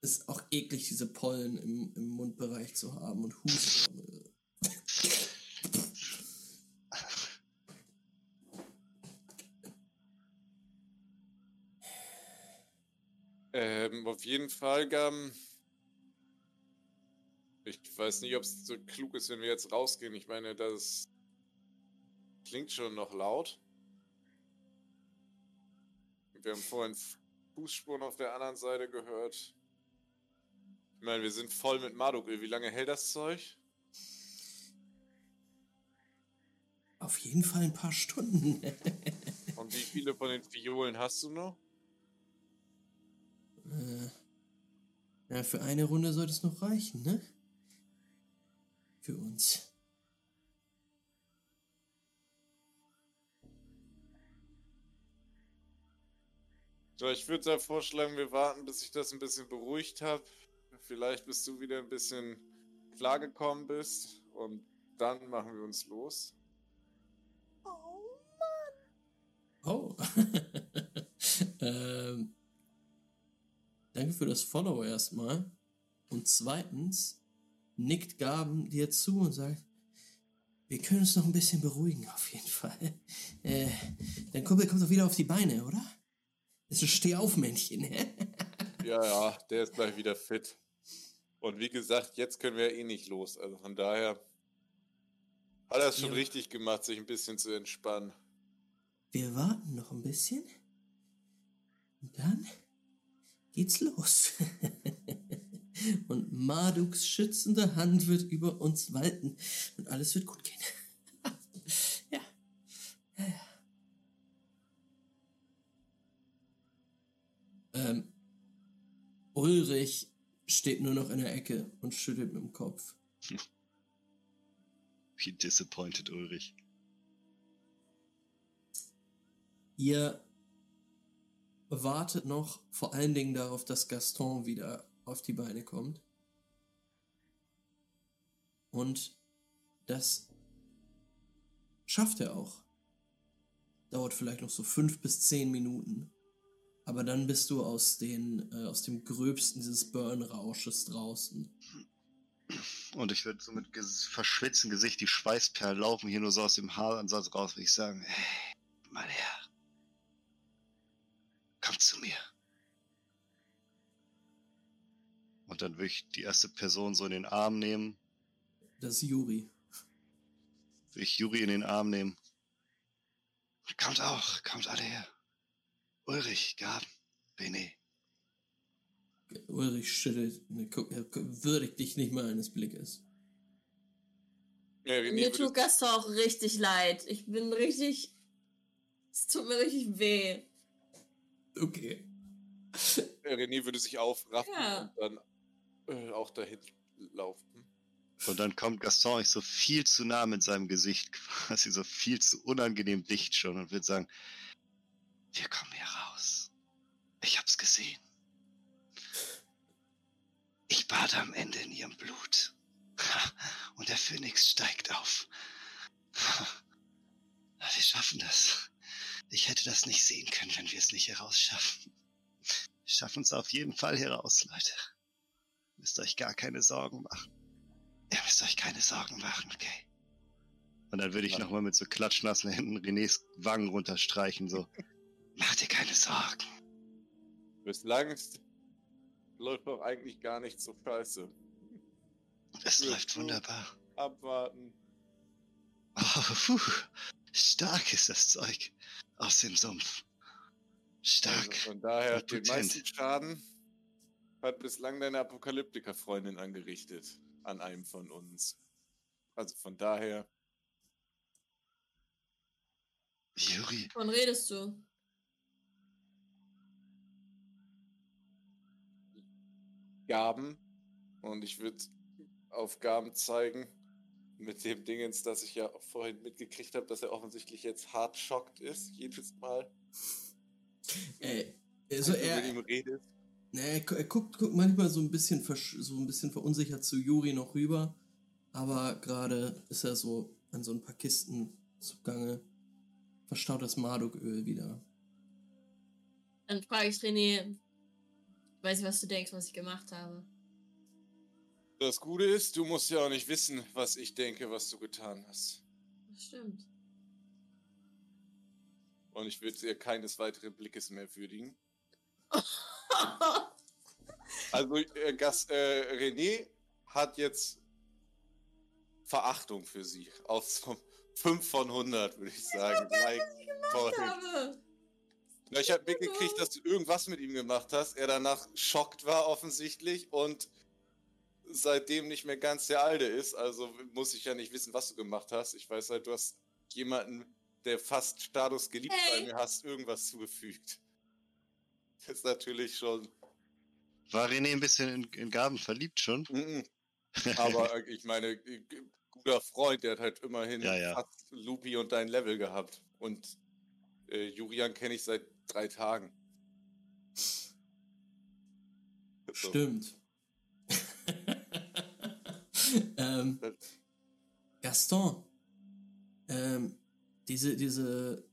es auch eklig diese Pollen im, im Mundbereich zu haben und hust. Ähm, auf jeden Fall, Gaben. Ich weiß nicht, ob es so klug ist, wenn wir jetzt rausgehen. Ich meine, das klingt schon noch laut. Wir haben vorhin Fußspuren auf der anderen Seite gehört. Ich meine, wir sind voll mit Marduk-Öl. Wie lange hält das Zeug? Auf jeden Fall ein paar Stunden. Und wie viele von den Violen hast du noch? Äh, ja, für eine Runde sollte es noch reichen, ne? Für uns. So, ich würde da vorschlagen, wir warten, bis ich das ein bisschen beruhigt habe. Vielleicht bis du wieder ein bisschen klargekommen bist. Und dann machen wir uns los. Oh. ähm, danke für das Follow erstmal. Und zweitens nickt Gaben dir zu und sagt, wir können uns noch ein bisschen beruhigen, auf jeden Fall. Äh, dein Kumpel kommt doch wieder auf die Beine, oder? Das ist ein Stehaufmännchen? Ja, ja, der ist gleich wieder fit. Und wie gesagt, jetzt können wir eh nicht los. Also von daher hat er es schon Ja. richtig gemacht, sich ein bisschen zu entspannen. Wir warten noch ein bisschen. Und dann geht's los. und Marduks schützende Hand wird über uns walten und alles wird gut gehen. ja. ja, ja. Ähm, Ulrich steht nur noch in der Ecke und schüttelt mit dem Kopf. Wie disappointed Ulrich. Ihr wartet noch vor allen Dingen darauf, dass Gaston wieder auf die Beine kommt. Und das schafft er auch. Dauert vielleicht noch so fünf bis zehn Minuten. Aber dann bist du aus, den, äh, aus dem Gröbsten dieses Burn-Rausches draußen. Und ich würde so mit ges verschwitztem Gesicht, die Schweißperlen laufen hier nur so aus dem Haaransatz raus, würde ich sagen, hey, mein Herr, komm zu mir. Und dann würde ich die erste Person so in den Arm nehmen, Das ist Juri. würde ich Juri in den Arm nehmen. Kommt auch, kommt alle her. Ulrich, Gaben, Bene. Ulrich schüttelt, ne, er würdigt dich nicht mal eines Blickes. Ja, René, Mir tut Gaston auch richtig leid. Ich bin richtig. Es tut mir richtig weh. Okay. René würde sich aufraffen Ja. und dann äh, auch dahin laufen. Und dann kommt Gaston euch so viel zu nah mit seinem Gesicht, quasi so viel zu unangenehm dicht schon und wird sagen, wir kommen hier raus. Ich hab's gesehen. Ich bade am Ende in ihrem Blut. Und der Phönix steigt auf. Wir schaffen das. Ich hätte das nicht sehen können, wenn wir es nicht herausschaffen. Wir schaffen es auf jeden Fall heraus, Leute. Müsst euch gar keine Sorgen machen. Ihr müsst euch keine Sorgen machen, okay? Und dann würde ich nochmal mit so klatschnassen Händen Renés Wangen runterstreichen, so. Mach dir keine Sorgen. Bislang ist, läuft doch eigentlich gar nicht so scheiße. Es läuft wunderbar. Abwarten. Oh, puh. Stark ist das Zeug aus dem Sumpf. Stark. Also von daher, den meisten Schaden hat bislang deine Apokalyptiker-Freundin angerichtet. An einem von uns. Also von daher, Juri, Wovon redest du? Gaben. Und ich würde auf Gaben zeigen. Mit dem Dingens, das ich ja vorhin mitgekriegt habe, dass er offensichtlich jetzt hart schockt ist, jedes Mal. Äh, also wenn du er, mit ihm redest. Na, er, gu- er guckt, guckt manchmal so ein bisschen so ein bisschen verunsichert zu Juri noch rüber, aber gerade ist er so an so ein paar Kisten zugange, verstaut das Marduköl wieder. Dann frage ich René, weiß ich, was du denkst, was ich gemacht habe. Das Gute ist, du musst ja auch nicht wissen, was ich denke, was du getan hast. Das stimmt. Und ich würde dir keines weiteren Blickes mehr würdigen. Also, äh, Gas, äh, René hat jetzt Verachtung für sie. Auf so 5 von 100, würde ich sagen. Like, toll. habe. Na, ich habe mitgekriegt, dass du irgendwas mit ihm gemacht hast. Er danach schockt war, offensichtlich. Und seitdem nicht mehr ganz der Alte ist. Also muss ich ja nicht wissen, was du gemacht hast. Ich weiß halt, du hast jemanden, der fast Status geliebt Hey. bei mir hast, irgendwas zugefügt. Das ist natürlich schon. war René ein bisschen in, in Gaben verliebt schon? Mhm. Aber äh, ich meine, äh, guter Freund, der hat halt immerhin Ja, ja. fast Lupi und dein Level gehabt. Und äh, Julian kenne ich seit drei Tagen. Stimmt. ähm, Gaston, ähm, diese, diese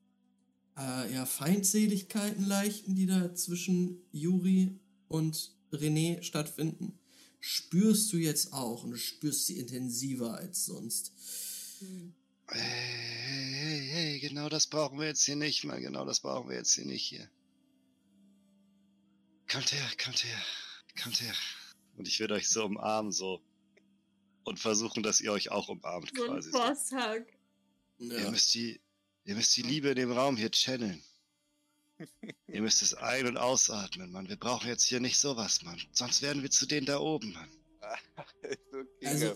äh, ja, Feindseligkeiten leichten, die da zwischen Juri und René stattfinden, spürst du jetzt auch und du spürst sie intensiver als sonst. Hm. Hey, hey, hey, genau das brauchen wir jetzt hier nicht, mal genau das brauchen wir jetzt hier nicht hier. Kommt her, kommt her, kommt her. Und ich werde euch so umarmen, so. Und versuchen, dass ihr euch auch umarmt, So ein quasi. So. Posthug. Ihr Ja, müsst die, ihr müsst die Liebe in dem Raum hier channeln. Ihr müsst es ein- und ausatmen, Mann. Wir brauchen jetzt hier nicht sowas, Mann. Sonst werden wir zu denen da oben, Mann. Also,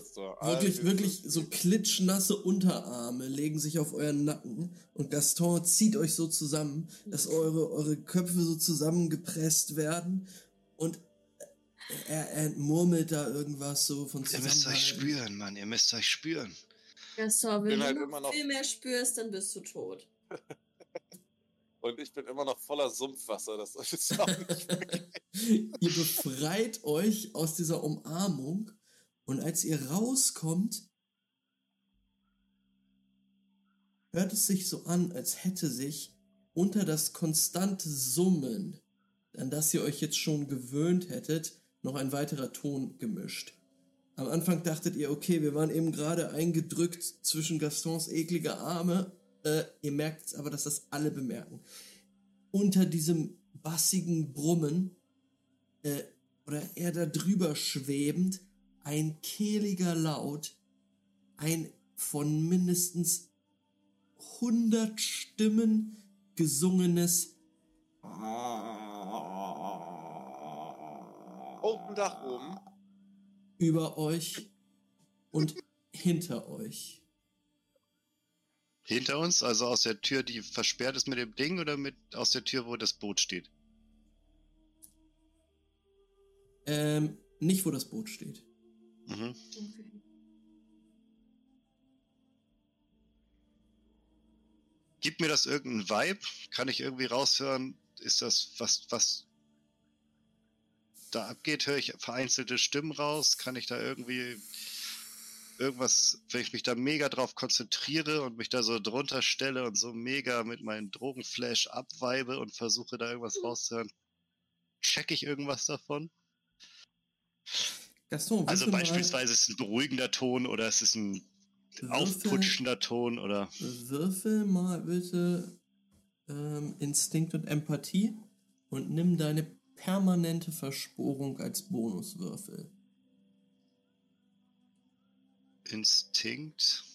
Wirklich, wirklich so klitschnasse Unterarme legen sich auf euren Nacken und Gaston zieht euch so zusammen, dass eure, eure Köpfe so zusammengepresst werden und er, er murmelt da irgendwas so von Ihr müsst euch spüren, Mann. Ihr müsst euch spüren. Gaston, wenn bin du halt noch immer noch- viel mehr spürst, dann bist du tot. Und ich bin immer noch voller Sumpfwasser, das ist auch nicht. ihr befreit euch aus dieser Umarmung und als ihr rauskommt, hört es sich so an, als hätte sich unter das konstante Summen, an das ihr euch jetzt schon gewöhnt hättet, noch ein weiterer Ton gemischt. Am Anfang dachtet ihr, okay, wir waren eben gerade eingedrückt zwischen Gastons eklige Arme. Äh, ihr merkt jetzt aber, dass das alle bemerken. Unter diesem bassigen Brummen äh, oder eher da drüber schwebend, ein kehliger Laut, ein von mindestens 100 Stimmen gesungenes Open Dach oben. über euch und hinter euch. Hinter uns, also aus der Tür, die versperrt ist mit dem Ding, oder mit aus der Tür, wo das Boot steht? Ähm, nicht wo das Boot steht. Mhm. Okay. Gibt mir das irgendeinen Vibe? Kann ich irgendwie raushören? Ist das was, was da abgeht? Höre ich vereinzelte Stimmen raus? Kann ich da irgendwie irgendwas, wenn ich mich da mega drauf konzentriere und mich da so drunter stelle und so mega mit meinem Drogenflash abweibe und versuche da irgendwas rauszuhören, check ich irgendwas davon? Gaston, Also würfel mal- beispielsweise ist es ein beruhigender Ton oder es ist ein Würfel- aufputschender Ton oder Würfel mal bitte ähm, Instinkt und Empathie und nimm deine permanente Versporung als Bonuswürfel. Instinkt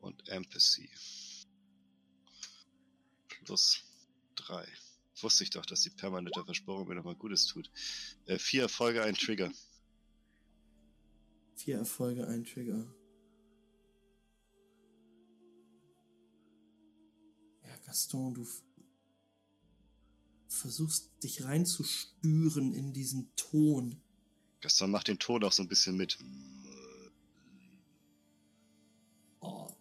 und Empathy. Plus drei. Wusste ich doch, dass die permanente Versporung mir nochmal Gutes tut. Äh, vier Erfolge, ein Trigger. Vier Erfolge, ein Trigger. Ja, Gaston, du versuchst dich reinzuspüren in diesen Ton. Gaston macht den Ton auch so ein bisschen mit. Oh,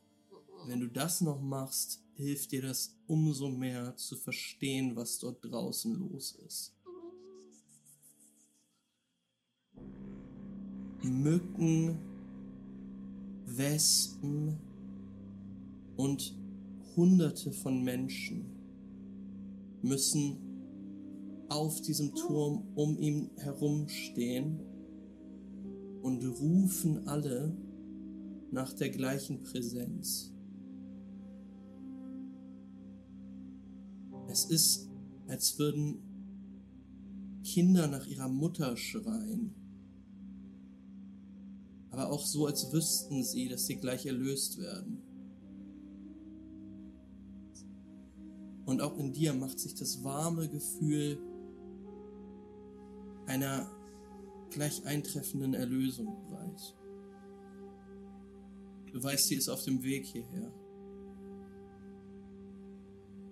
wenn du das noch machst, hilft dir das umso mehr zu verstehen, was dort draußen los ist. Mücken, Wespen und Hunderte von Menschen müssen auf diesem Turm um ihn herumstehen und rufen alle nach der gleichen Präsenz. Es ist, als würden Kinder nach ihrer Mutter schreien. Aber auch so, als wüssten sie, dass sie gleich erlöst werden. Und auch in dir macht sich das warme Gefühl einer gleich eintreffenden Erlösung breit. Du weißt, sie ist auf dem Weg hierher.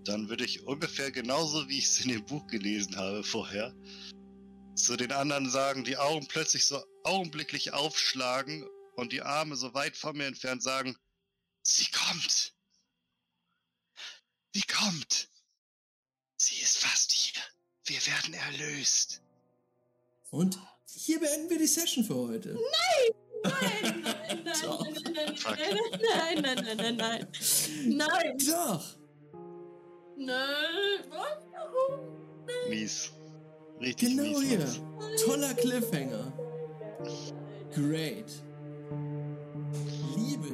Dann würde ich ungefähr genauso, wie ich es in dem Buch gelesen habe vorher, zu den anderen sagen, die Augen plötzlich so augenblicklich aufschlagen und die Arme so weit von mir entfernt sagen, sie kommt. Sie kommt. Sie ist fast hier. Wir werden erlöst. Und hier beenden wir die Session für heute. Nein, nein, nein, Doch. nein, Fuck. nein, nein, nein, nein, nein, nein. Nein, Doch! Nein, was? Warum? Nein. Mies. Richtig genau mies. Genau hier. Toller Cliffhanger. Great. Liebe